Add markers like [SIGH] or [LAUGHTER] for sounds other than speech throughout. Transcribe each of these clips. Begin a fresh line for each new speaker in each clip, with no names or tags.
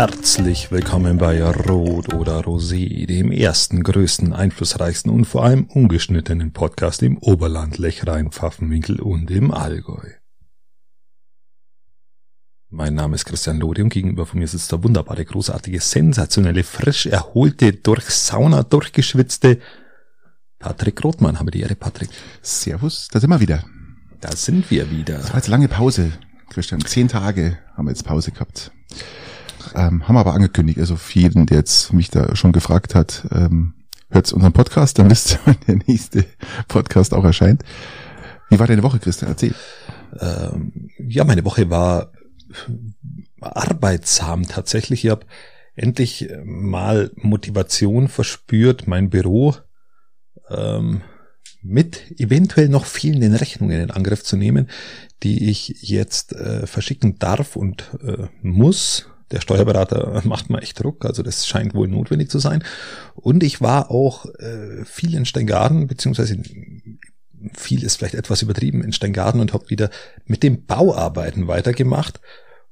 Herzlich willkommen bei Rot oder Rosé, dem ersten, größten, einflussreichsten und vor allem ungeschnittenen Podcast im Oberland, Lechrein, Pfaffenwinkel und im Allgäu. Mein Name ist Christian Lode und gegenüber von mir sitzt der wunderbare, großartige, sensationelle, frisch erholte, durch Sauna durchgeschwitzte Patrick Rothmann. Habe die Ehre, Patrick.
Servus, da sind wir wieder.
Da sind wir wieder.
Das war jetzt lange Pause, Christian. Zehn Tage haben wir jetzt Pause gehabt. Ähm, haben aber angekündigt, also für jeden, der jetzt mich da schon gefragt hat, ähm, hört unseren Podcast, dann wisst ihr, [LAUGHS] wann der nächste Podcast auch erscheint. Wie war deine Woche, Christian? Erzähl.
Ähm, ja, meine Woche war arbeitsam tatsächlich. Ich habe endlich mal Motivation verspürt, mein Büro ähm, mit eventuell noch fehlenden Rechnungen in Angriff zu nehmen, die ich jetzt äh, verschicken darf und äh, muss. Der Steuerberater [LAUGHS] macht mir echt Druck, also das scheint wohl notwendig zu sein. Und ich war auch äh, viel in Steingaden, beziehungsweise viel ist vielleicht etwas übertrieben in Steingaden und habe wieder mit dem Bauarbeiten weitergemacht,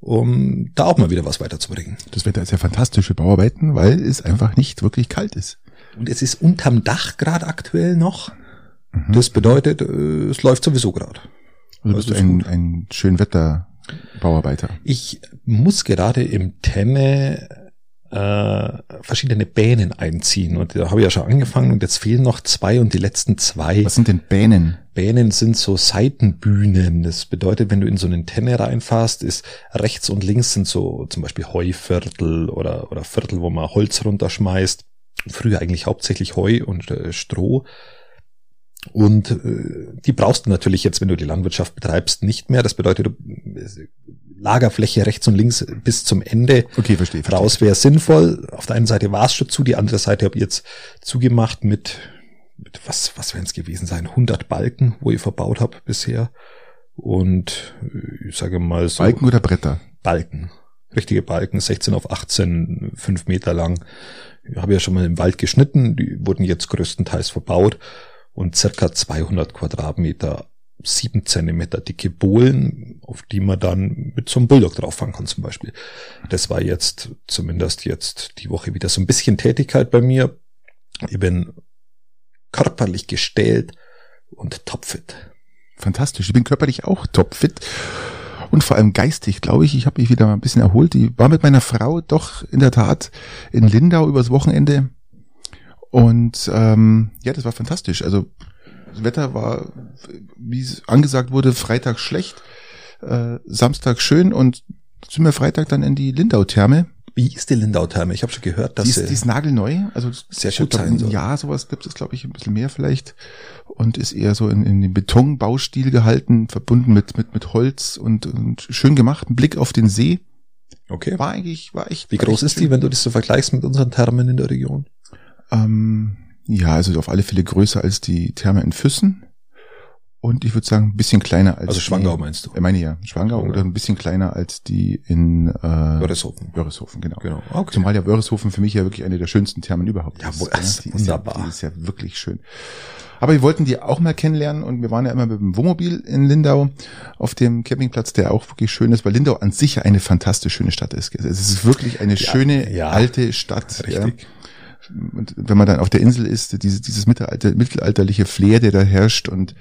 um da auch mal wieder was weiterzubringen.
Das Wetter ist ja fantastisch für Bauarbeiten, weil es einfach nicht wirklich kalt ist.
Und es ist unterm Dach gerade aktuell noch. Mhm. Das bedeutet, äh, es läuft sowieso gerade.
Also bist du ein, ein schön Wetter Bauarbeiter.
Ich muss gerade im Tenne äh, verschiedene Bänen einziehen und da habe ich ja schon angefangen und jetzt fehlen noch zwei und die letzten zwei.
Was sind denn Bänen?
Bänen sind so Seitenbühnen. Das bedeutet, wenn du in so einen Tenne reinfährst, ist rechts und links sind so zum Beispiel Heuviertel oder, oder Viertel, wo man Holz runterschmeißt. Früher eigentlich hauptsächlich Heu und äh, Stroh. Und äh, die brauchst du natürlich jetzt, wenn du die Landwirtschaft betreibst, nicht mehr. Das bedeutet, du, Lagerfläche rechts und links bis zum Ende
okay, verstehe, verstehe.
raus wäre sinnvoll. Auf der einen Seite war es schon zu, die andere Seite habe ich jetzt zugemacht mit, mit was, was werden es gewesen sein? 100 Balken, wo ich verbaut habe bisher. Und ich sage mal so.
Balken oder Bretter?
Balken. Richtige Balken, 16 auf 18, 5 Meter lang. Ich habe ja schon mal im Wald geschnitten, die wurden jetzt größtenteils verbaut und circa 200 Quadratmeter sieben Zentimeter dicke Bohlen, auf die man dann mit so einem Bulldog drauffahren kann zum Beispiel. Das war jetzt zumindest jetzt die Woche wieder so ein bisschen Tätigkeit bei mir. Ich bin körperlich gestellt und topfit.
Fantastisch. Ich bin körperlich auch topfit und vor allem geistig, glaube ich. Ich habe mich wieder mal ein bisschen erholt. Ich war mit meiner Frau doch in der Tat in Lindau übers Wochenende und ähm, ja, das war fantastisch. Also das Wetter war, wie es angesagt wurde, Freitag schlecht, äh, Samstag schön und sind wir Freitag dann in die Lindau-Therme.
Wie ist die Lindau-Therme? Ich habe schon gehört, dass
die ist, die ist nagelneu. Also
sehr gut sein
ein Jahr sowas gibt es, glaube ich, ein bisschen mehr vielleicht und ist eher so in, in den Betonbaustil gehalten, verbunden mit mit mit Holz und, und schön gemacht. Ein Blick auf den See.
Okay.
War eigentlich, war echt.
Wie groß
echt
ist
schön.
die, wenn du das so vergleichst mit unseren Thermen in der Region?
Ähm, ja, also auf alle Fälle größer als die Therme in Füssen. Und ich würde sagen, ein bisschen kleiner als.
Also Schwangau
die,
meinst du?
Ich meine ja, Schwangau
Schwangau.
oder ein bisschen kleiner als die in äh,
Wörishofen.
Wörishofen, genau.
Genau. Okay.
Zumal ja Wörishofen für mich ja wirklich eine der schönsten Thermen überhaupt
Ja,
ist. ja.
das ist
Die
wunderbar.
Ja, die ist ja wirklich schön. Aber wir wollten die auch mal kennenlernen und wir waren ja immer mit dem Wohnmobil in Lindau auf dem Campingplatz, der auch wirklich schön ist, weil Lindau an sich ja eine fantastisch schöne Stadt ist. Es ist wirklich eine schöne
ja.
alte Stadt.
Richtig.
Ja. Und wenn man dann auf der Insel ist, dieses, dieses Mittelalter, mittelalterliche Flair, der da herrscht und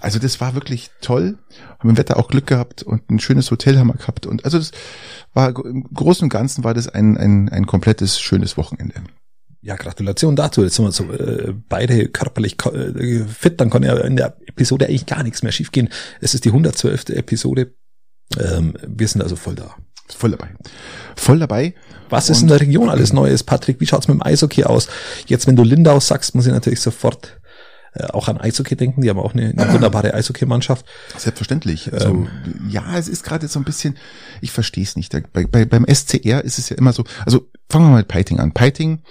also das war wirklich toll. Haben im Wetter auch Glück gehabt und ein schönes Hotel haben wir gehabt und also das war im Großen und Ganzen war das ein, ein, ein komplettes schönes Wochenende.
Ja, Gratulation dazu. Jetzt sind wir so äh, beide körperlich äh, fit, dann kann ja in der Episode eigentlich gar nichts mehr schiefgehen. Es ist die 112. Episode. Ähm, wir sind also voll da.
Voll dabei. Voll dabei.
Was ist
Und-
in der Region alles Neues, Patrick? Wie schaut's mit dem Eishockey aus? Jetzt, wenn du Lindau sagst, muss ich natürlich sofort äh, auch an Eishockey denken. Die haben auch eine, eine wunderbare Eishockeymannschaft.
Selbstverständlich. Also, ja, es ist gerade so ein bisschen, ich verstehe es nicht. Bei, bei, beim SCR ist es ja immer so, also fangen wir mal mit Peiting an. Peiting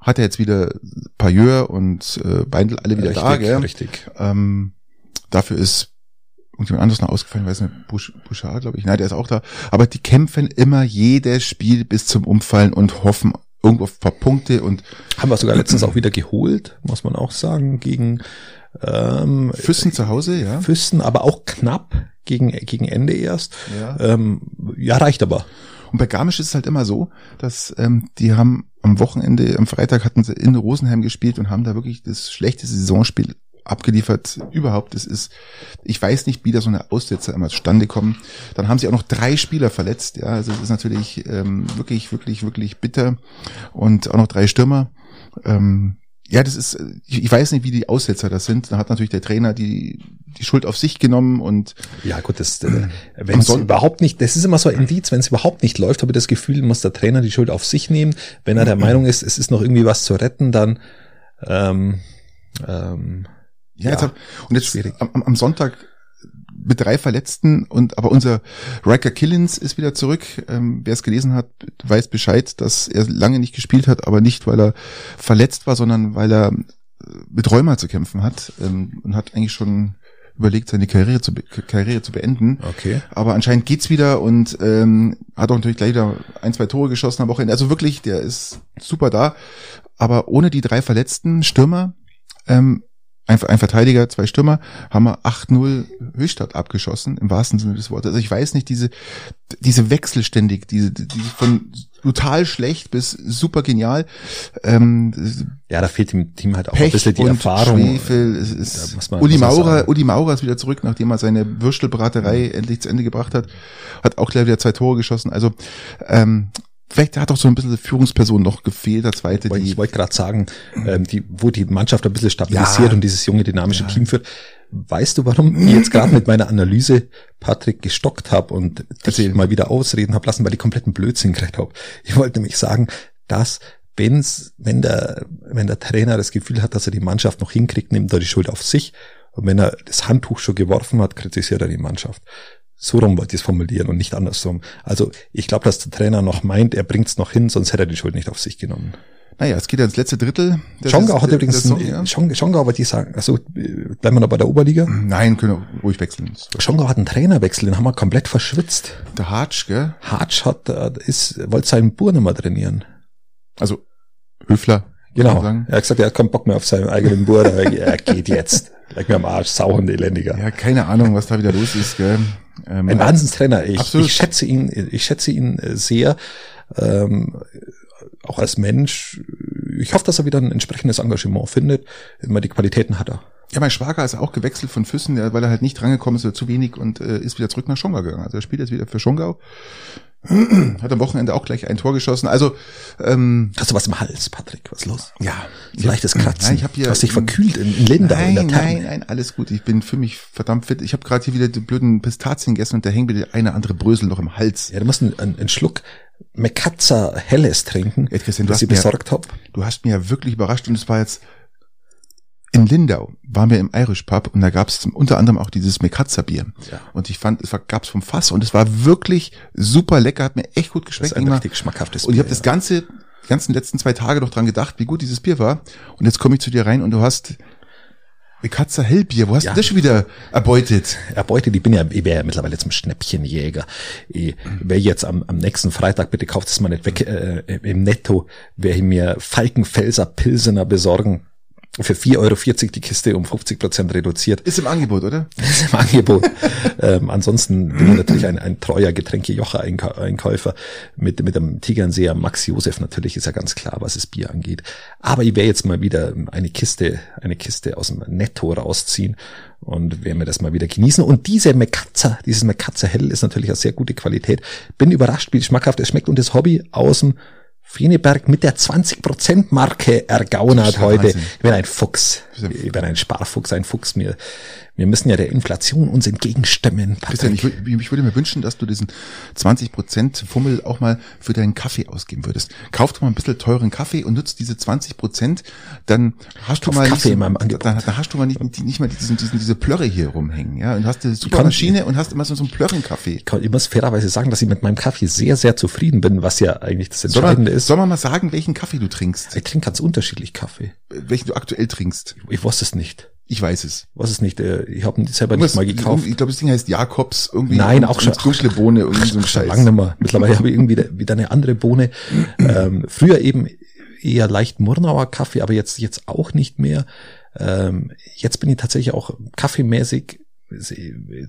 hat ja jetzt wieder Payeur und äh, Beindl alle wieder da, gell?
richtig.
Ähm, dafür ist irgendjemand anderes noch ausgefallen, weiß nicht, Busch, Bouchard, glaube ich. Nein, der ist auch da. Aber die kämpfen immer jedes Spiel bis zum Umfallen und hoffen irgendwo auf ein paar Punkte und
Haben wir sogar letztens auch wieder geholt, muss man auch sagen, gegen ähm,
Füssen zu Hause, ja.
Füssen, aber auch knapp gegen, gegen Ende erst.
Ja.
Ähm, ja, reicht aber.
Und bei Garmisch ist es halt immer so, dass ähm, die haben am Wochenende, am Freitag hatten sie in Rosenheim gespielt und haben da wirklich das schlechteste Saisonspiel abgeliefert überhaupt. Es ist, ich weiß nicht, wie da so eine Aussetzer immer zustande kommen. Dann haben sie auch noch drei Spieler verletzt. Ja, also es ist natürlich ähm, wirklich, wirklich, wirklich bitter und auch noch drei Stürmer. Ähm, ja, das ist, ich, weiß nicht, wie die Aussetzer das sind. Da hat natürlich der Trainer die, die Schuld auf sich genommen und.
Ja, gut, das, äh, wenn es überhaupt nicht, das ist immer so ein Indiz, wenn es überhaupt nicht läuft, habe ich das Gefühl, muss der Trainer die Schuld auf sich nehmen. Wenn er der Meinung ist, es ist noch irgendwie was zu retten, dann, ähm, ähm,
ja, ja jetzt hab, und jetzt schwierig. Am, am Sonntag mit drei Verletzten und aber unser Riker Killins ist wieder zurück. Ähm, Wer es gelesen hat, weiß Bescheid, dass er lange nicht gespielt hat, aber nicht, weil er verletzt war, sondern weil er äh, mit Rheuma zu kämpfen hat ähm, und hat eigentlich schon überlegt, seine Karriere zu, Karriere zu beenden.
Okay.
Aber anscheinend geht's wieder und ähm, hat auch natürlich gleich wieder ein, zwei Tore geschossen am Wochenende. Also wirklich, der ist super da. Aber ohne die drei verletzten Stürmer ähm, ein, ein Verteidiger, zwei Stürmer, haben wir 8-0 Höchstadt abgeschossen, im wahrsten Sinne des Wortes. Also ich weiß nicht, diese, diese Wechselständig, diese, diese von total schlecht bis super genial. Ähm,
ja, da fehlt dem Team halt auch Pech ein bisschen die Erfahrung.
Schwefel, es ist, Uli Maurer, Uli Maurer ist wieder zurück, nachdem er seine Würstelbraterei endlich zu Ende gebracht hat, hat auch gleich wieder zwei Tore geschossen. Also ähm, Vielleicht hat auch so ein bisschen Führungsperson noch gefehlt, der zweite.
Die, ich wollte gerade sagen, ähm, die, wo die Mannschaft ein bisschen stabilisiert ja, und dieses junge, dynamische ja. Team führt. Weißt du, warum ich jetzt gerade mit meiner Analyse Patrick gestockt habe und dich mal wieder ausreden habe lassen, weil ich kompletten Blödsinn gekriegt habe. Ich wollte nämlich sagen, dass wenn's, wenn der, wenn der Trainer das Gefühl hat, dass er die Mannschaft noch hinkriegt, nimmt er die Schuld auf sich. Und wenn er das Handtuch schon geworfen hat, kritisiert er die Mannschaft. So rum wollte ich es formulieren und nicht andersrum. Also ich glaube, dass der Trainer noch meint, er bringt es noch hin, sonst hätte er die Schuld nicht auf sich genommen.
Naja, es geht ja ins letzte Drittel.
Schongau hat übrigens, Saison, ja. Schongau wollte ich sagen, also bleiben wir noch bei der Oberliga?
Nein, können wir ruhig wechseln.
Schongau hat einen Trainerwechsel, den haben wir komplett verschwitzt.
Der Hartsch, gell?
Hartsch hat, äh, ist, wollte seinen Bur nicht mehr trainieren.
Also, Höfler.
Genau. Er hat gesagt, er hat keinen Bock mehr auf seinen eigenen Bur, er geht jetzt. Leg mir am Arsch, sauhund elendiger.
Ja, keine Ahnung, was da wieder los ist, gell?
Ähm, ein Wahnsinnstrainer. Ich, ich schätze ihn, ich schätze ihn äh, sehr, ähm, auch als Mensch. Ich hoffe, dass er wieder ein entsprechendes Engagement findet. Immer die Qualitäten hat er.
Ja, mein Schwager ist auch gewechselt von Füssen, weil er halt nicht drangekommen ist oder zu wenig und äh, ist wieder zurück nach Schongau gegangen. Also er spielt jetzt wieder für Schongau. [CLEARS THROAT] Hat am Wochenende auch gleich ein Tor geschossen. Also
ähm, hast du was im Hals, Patrick? Was los?
Ja,
leichtes Kratzen.
Nein, ich habe hier
hast dich verkühlt in, in Lindau.
Nein, in nein, nein, alles gut. Ich bin für mich verdammt fit. Ich habe gerade hier wieder die blöden Pistazien gegessen und da hängt mir eine andere Brösel noch im Hals.
Ja, du musst einen, einen Schluck Mekatza Helles trinken,
ja, Christian, was ich besorgt habe. Du hast mir ja wirklich überrascht und es war jetzt in Lindau waren wir im Irish Pub und da gab es unter anderem auch dieses Mekatzer Bier. Ja. Und ich fand, es gab es vom Fass und es war wirklich super lecker, hat mir echt gut geschmeckt. Das
ist ein richtig schmackhaftes
Bier. Und ich habe ja. das ganze, die ganzen letzten zwei Tage noch dran gedacht, wie gut dieses Bier war. Und jetzt komme ich zu dir rein und du hast Mekatzer Hellbier, wo hast ja. du das schon wieder erbeutet?
Erbeutet, ich bin ja, ich wäre ja mittlerweile zum Schnäppchenjäger. Ich wäre jetzt am, am nächsten Freitag, bitte kauft es mal nicht weg, äh, im Netto, werde ich mir Falkenfelser Pilsener besorgen für 4,40 Euro die Kiste um 50 Prozent reduziert.
Ist im Angebot, oder? [LAUGHS]
Ist im Angebot. ähm, ansonsten bin ich natürlich ein, ein treuer Getränke-Jocher-Einkäufer mit, mit dem Tigernseher Max Josef natürlich, ist ja ganz klar, was das Bier angeht. Aber ich werde jetzt mal wieder eine Kiste, eine Kiste aus dem Netto rausziehen und werde mir das mal wieder genießen. Und diese Mekatzer, dieses Mekatzer Hell ist natürlich eine sehr gute Qualität. Bin überrascht, wie schmackhaft es schmeckt und das Hobby aus dem Feneberg mit der 20%-Marke ergaunert heute. Wahnsinn. Ich bin ein Fuchs. Ich bin ein Sparfuchs, ein Fuchs. Mir, wir müssen ja der Inflation uns entgegenstemmen.
Christian, ich, ich würde mir wünschen, dass du diesen 20% Fummel auch mal für deinen Kaffee ausgeben würdest. Kauf doch mal ein bisschen teuren Kaffee und nutzt diese 20%, dann hast du mal
Kaffee
nicht,
in meinem Angebot.
Dann, dann hast du mal nicht, nicht mal diesen, diesen, diese Plörre hier rumhängen, ja, und hast eine super Maschine und hast immer so, so einen Plörrenkaffee.
Ich, ich muss fairerweise sagen, dass ich mit meinem Kaffee sehr, sehr zufrieden bin, was ja eigentlich das Entscheidende
soll
ist.
Soll man mal sagen, welchen Kaffee du trinkst?
Ich trinke ganz unterschiedlich Kaffee.
Welchen du aktuell trinkst?
Ich wusste es nicht.
Ich weiß es.
Was ist nicht? Äh, ich habe selber nicht mal gekauft.
Ich glaube, das Ding heißt Jakobs irgendwie.
Nein, auch schon.
Dunkle Bohne irgendwie so ein Scheiß.
Lang nicht mehr. Mittlerweile habe ich irgendwie wieder eine andere Bohne. [CLEARS THROAT] Ähm, früher eben eher leicht Murnauer Kaffee, aber jetzt jetzt auch nicht mehr. Ähm, jetzt bin ich tatsächlich auch kaffeemäßig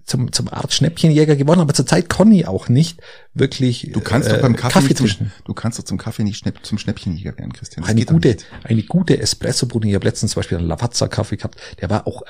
zum, zum Art Schnäppchenjäger geworden, aber zurzeit Conny auch nicht wirklich.
Du kannst äh, doch beim Kaffee, Kaffee zum, du kannst doch zum Kaffee nicht schnapp, zum Schnäppchenjäger werden, Christian.
Das eine gute, eine gute Espresso-Bohne. Ich habe letztens zum Beispiel einen Lavazza-Kaffee gehabt, der war auch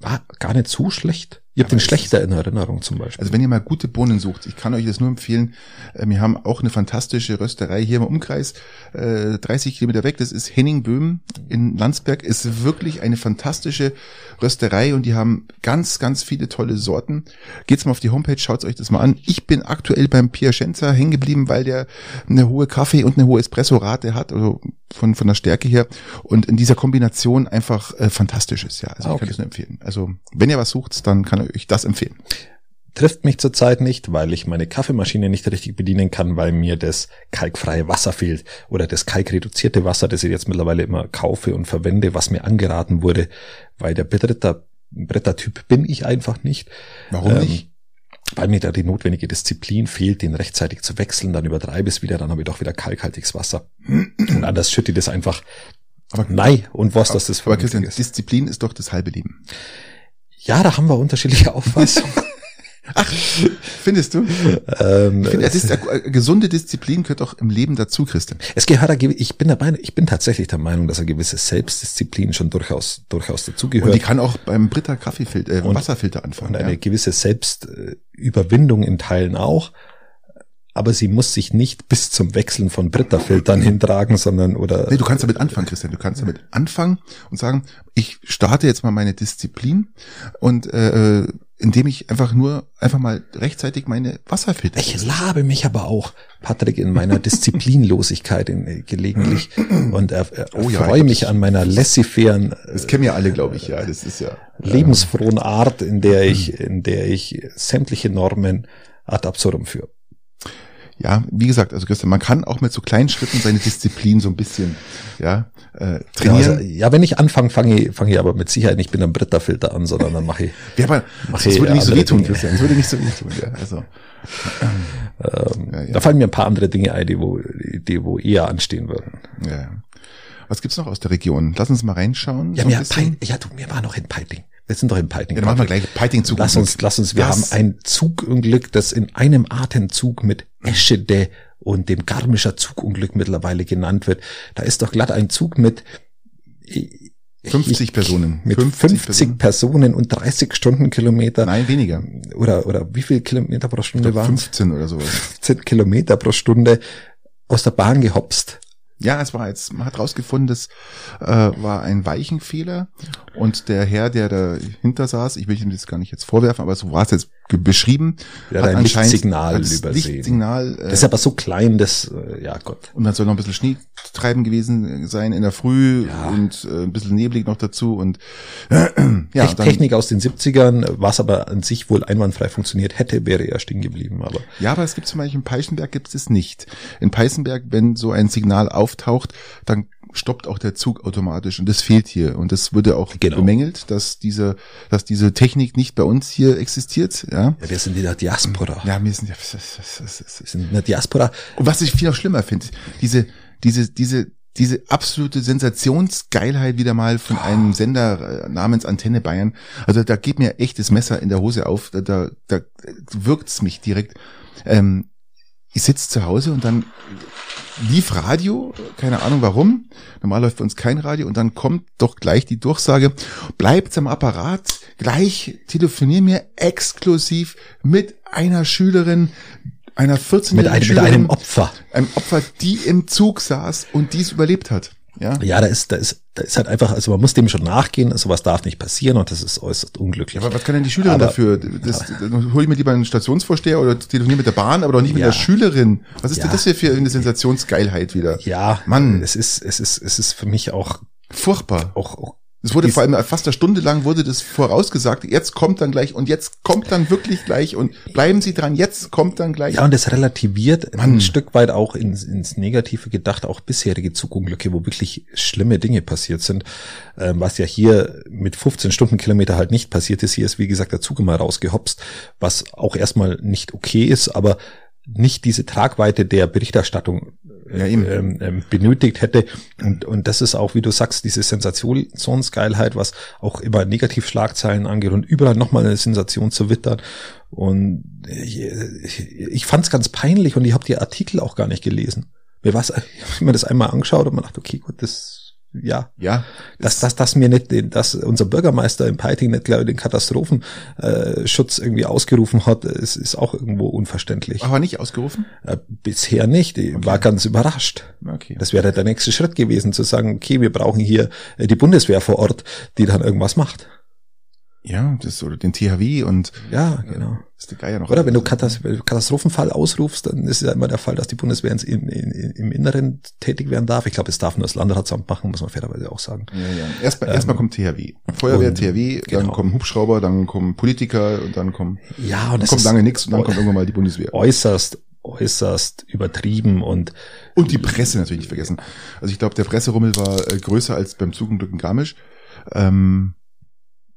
war gar nicht so schlecht. Ihr habt den schlechter in Erinnerung zum Beispiel.
Also wenn ihr mal gute Bohnen sucht, ich kann euch das nur empfehlen. Äh, wir haben auch eine fantastische Rösterei hier im Umkreis, äh, 30 Kilometer weg. Das ist Henning Böhm in Landsberg. Ist wirklich eine fantastische Rösterei und die haben ganz, ganz viele tolle Sorten. Geht's mal auf die Homepage, schaut euch das mal an. Ich bin aktuell beim Piacenza hängen geblieben, weil der eine hohe Kaffee und eine hohe Espresso-Rate hat, also von, von der Stärke her. Und in dieser Kombination einfach äh, fantastisch ist, ja. Also okay. ich kann das nur empfehlen. Also wenn ihr was sucht, dann kann ich das empfehlen.
Trifft mich zurzeit nicht, weil ich meine Kaffeemaschine nicht richtig bedienen kann, weil mir das kalkfreie Wasser fehlt oder das kalkreduzierte Wasser, das ich jetzt mittlerweile immer kaufe und verwende, was mir angeraten wurde, weil der Britter, Brettertyp bin ich einfach nicht.
Warum ähm, nicht?
Weil mir da die notwendige Disziplin fehlt, den rechtzeitig zu wechseln, dann übertreibe es wieder, dann habe ich doch wieder kalkhaltiges Wasser. und anders schütte ich das einfach
aber nein und was das ist.
Aber Christian, Disziplin ist doch das halbe Leben. Ja, da haben wir unterschiedliche Auffassungen. [LAUGHS]
Ach, findest du? Ähm, ich finde, ist, äh, gesunde Disziplin gehört auch im Leben dazu, Christian.
Es gehört, ich bin dabei, ich bin tatsächlich der Meinung, dass eine gewisse Selbstdisziplin schon durchaus, durchaus dazugehört. Und
die kann auch beim Britta Kaffeefilter, äh, Wasserfilter anfangen.
Und eine ja. gewisse Selbstüberwindung in Teilen auch aber sie muss sich nicht bis zum Wechseln von Britta-Filtern [LAUGHS] hintragen, sondern oder.
Nee, du kannst damit anfangen, Christian. Du kannst damit anfangen und sagen, ich starte jetzt mal meine Disziplin und äh, indem ich einfach nur einfach mal rechtzeitig meine Wasserfilter.
Ich labe mich aber auch, Patrick, in meiner [LAUGHS] Disziplinlosigkeit in, äh, gelegentlich [CLEARS THROAT] und äh, oh ja, freue mich an meiner laissez-fairen.
Das kennen ja alle, glaube ich. Ja, das ist ja
lebensfrohen Art, in der [CLEARS THROAT] ich, in der ich sämtliche Normen ad absurdum führe
ja, wie gesagt, also Christian, man kann auch mit so kleinen Schritten seine Disziplin so ein bisschen, ja, äh, trainieren.
Ja, also, ja wenn ich anfange, fange ich, fange ich aber mit Sicherheit nicht mit einem Britterfilter an, sondern dann mache ich.
ja, aber mach das würde nicht so wehtun, Christian. Das würde nicht so wehtun, ja. Also.
Ähm, ja, ja. Da fallen mir ein paar andere Dinge ein, die wo, die wo eher anstehen würden.
Ja. Was gibt's noch aus der Region? Lass uns mal reinschauen.
Ja, so mir, ja du, mir war noch in Peiting. Wir sind doch in Peiting.
Ja, dann machen wir gleich Peiting Zug.
Lass uns, lass uns, wir das. haben ein Zugunglück, das in einem Atemzug mit Eschede und dem Garmischer Zugunglück mittlerweile genannt wird. Da ist doch glatt ein Zug mit
50 ich,
Personen. Mit 50, 50 Personen. Personen. und 30 Stundenkilometer.
Nein, weniger.
Oder, oder wie viel Kilometer pro Stunde waren
15 oder sowas.
15 Kilometer pro Stunde aus der Bahn gehopst.
Ja, es war jetzt, man hat rausgefunden, das äh, war ein Weichenfehler und der Herr, der dahinter saß, ich will ihm das gar nicht jetzt vorwerfen, aber so war es jetzt beschrieben.
Ja, hat ein Lichtsignal übersehen.
Lichtsignal,
äh, das ist aber so klein, dass, äh, ja Gott.
Und dann soll noch ein bisschen Schnee treiben gewesen sein in der Früh ja. und äh, ein bisschen neblig noch dazu und
äh, [CLEARS THROAT] ja. Technik, dann, Technik aus den 70ern, was aber an sich wohl einwandfrei funktioniert hätte, wäre er stehen geblieben. Aber
ja, aber es gibt zum Beispiel in Peißenberg gibt es nicht. In Peißenberg, wenn so ein Signal auftaucht, dann stoppt auch der Zug automatisch und das fehlt hier und das wurde auch genau. bemängelt, dass diese, dass diese Technik nicht bei uns hier existiert. Ja,
ja wir sind in der Diaspora.
Ja, wir sind,
ja, wir sind in der Diaspora.
Und was ich viel noch schlimmer finde, diese, diese, diese, diese absolute Sensationsgeilheit wieder mal von einem Sender äh, namens Antenne Bayern. Also da geht mir echt das Messer in der Hose auf, da, da, da wirkt's mich direkt. Ähm, ich sitze zu Hause und dann lief Radio, keine Ahnung warum. Normal läuft bei uns kein Radio und dann kommt doch gleich die Durchsage, bleibt am Apparat, gleich telefonier mir exklusiv mit einer Schülerin, einer 14-jährigen
mit, einem, Schülerin, mit einem Opfer.
Einem Opfer, die im Zug saß und dies überlebt hat. Ja,
ja da ist, da ist, da ist halt einfach, also man muss dem schon nachgehen, sowas darf nicht passieren und das ist äußerst unglücklich.
Aber was kann denn die Schülerin aber, dafür? Das, dann hole ich mir lieber einen Stationsvorsteher oder telefoniere mit der Bahn, aber doch nicht mit der Schülerin. Was ist ja. denn das hier für eine Sensationsgeilheit wieder?
Ja, Mann. Es ist, es ist, es ist für mich auch
furchtbar.
Auch, auch
es wurde vor allem fast eine Stunde lang wurde das vorausgesagt, jetzt kommt dann gleich und jetzt kommt dann wirklich gleich und bleiben Sie dran, jetzt kommt dann gleich.
Ja, und das relativiert Mann. ein Stück weit auch ins, ins Negative gedacht, auch bisherige Zugunglücke, wo wirklich schlimme Dinge passiert sind, ähm, was ja hier mit 15 Stundenkilometer halt nicht passiert ist. Hier ist, wie gesagt, der Zug immer rausgehopst, was auch erstmal nicht okay ist, aber nicht diese Tragweite der Berichterstattung
Ja,
ähm, ähm, benötigt hätte. Und, und das ist auch, wie du sagst, diese Sensationsgeilheit, was auch immer Negativschlagzeilen angeht und überall nochmal eine Sensation zu wittern. Und ich, ich fand es ganz peinlich und ich habe die Artikel auch gar nicht gelesen. Mir war's, ich habe mir das einmal angeschaut und man dachte, okay, gut, das ja,
Ja,
dass, dass, dass mir nicht, den- dass unser Bürgermeister in Peiting nicht glaube ich, den Katastrophenschutz irgendwie ausgerufen hat, ist, ist auch irgendwo unverständlich.
aber nicht ausgerufen?
Äh, bisher nicht. Ich war ganz überrascht.
Okay.
Das wäre der nächste Schritt gewesen, zu sagen, okay, wir brauchen hier äh, die Bundeswehr vor Ort, die dann irgendwas macht.
Ja, das oder den THW und
Ja, genau.
ist der Geier noch.
Oder wenn du Katas Katastrophenfall ausrufst, dann ist ja immer der Fall, dass die Bundeswehr ins, in, in, im Inneren tätig werden darf. Ich glaube, es darf nur das Landratsamt machen, muss man fairerweise auch sagen.
Ja, ja. Erstmal, erstmal kommt THW. Feuerwehr,
und-
THW, dann
genau.
kommen Hubschrauber, dann kommen Politiker und dann kommen,
Ja, und
dann
das
kommt lange nichts und dann kommt irgendwann mal die Bundeswehr.
äußerst, äußerst übertrieben und
Und die Presse natürlich nicht vergessen. Also ich glaube, der Presserummel war äh, größer als beim Zug und Glück in Garmisch. Ähm,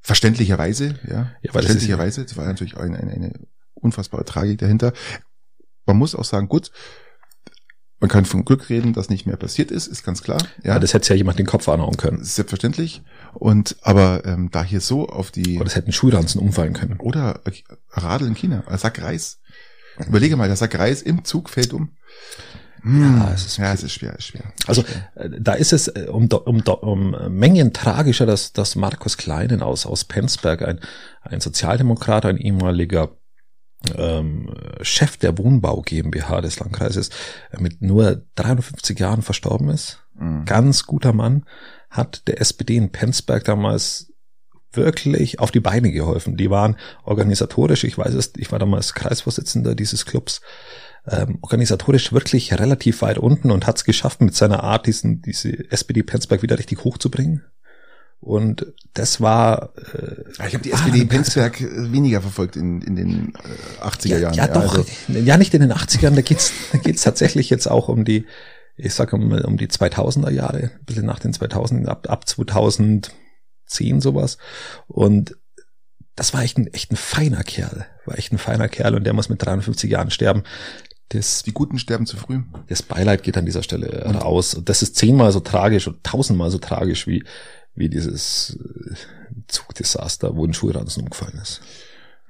verständlicherweise, ja.
Ja, das
verständlicherweise. Das war natürlich eine, eine, eine unfassbare Tragik dahinter. Man muss auch sagen, gut, man kann von Glück reden, dass nicht mehr passiert ist, ist ganz klar.
ja.
Ja,
das hätte ja jemand den Kopf anhauen können.
ist selbstverständlich. Und aber ähm, da hier so auf die
Oder es hätten Schulranzen umfallen können.
oder äh, Radl in China, ein Sack Reis. Überlege mal, der Sack Reis im Zug fällt um. Hm,
Ja, es ist-
ja, es ist schwer, ist schwer.
Also äh, da ist es äh, um, um, um Mengen tragischer, dass, dass Markus Kleinen aus, aus Penzberg, ein, ein Sozialdemokrat, ein ehemaliger ähm, Chef der Wohnbau GmbH des Landkreises, äh, mit nur 53 Jahren verstorben ist.
Mhm.
Ganz guter Mann, hat der SPD in Penzberg damals wirklich auf die Beine geholfen. Die waren organisatorisch, ich weiß es, ich war damals Kreisvorsitzender dieses Clubs, ähm, organisatorisch wirklich relativ weit unten und hat es geschafft, mit seiner Art diesen, diese SPD Penzberg wieder richtig hochzubringen. Und das war äh,
Ja, Ich habe die
ah,
SPD in
ganz-
Penzberg äh, weniger verfolgt in, in den äh, 80er
ja,
Jahren.
ja, doch,
also,
ja nicht in den 80ern, da geht's, da geht's tatsächlich jetzt auch um die, ich sage mal um die 2000er Jahre, ein bisschen nach den 2000 ab, ab 2010 sowas und das war echt ein, echt ein feiner Kerl, war echt ein feiner Kerl und der muss mit 53 Jahren sterben. Das,
die Guten sterben zu früh.
das Beileid geht an dieser Stelle raus. Und das ist zehnmal so tragisch und tausendmal so tragisch wie, wie dieses äh, Zugdesaster, wo ein Schulranzen umgefallen ist.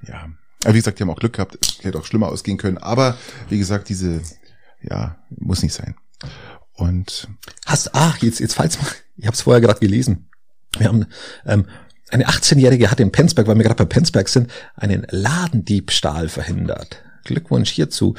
Ja. Aber wie gesagt, die haben auch Glück gehabt. Hätte auch schlimmer ausgehen können. Aber wie gesagt, diese, ja, muss nicht sein. Und
Hast, ach, jetzt, jetzt fallt's mal. Ich habe es vorher gerade gelesen. Wir haben ähm, eine 18-Jährige hat in Penzberg, weil wir gerade bei Penzberg sind, einen Ladendiebstahl verhindert. Glückwunsch hierzu.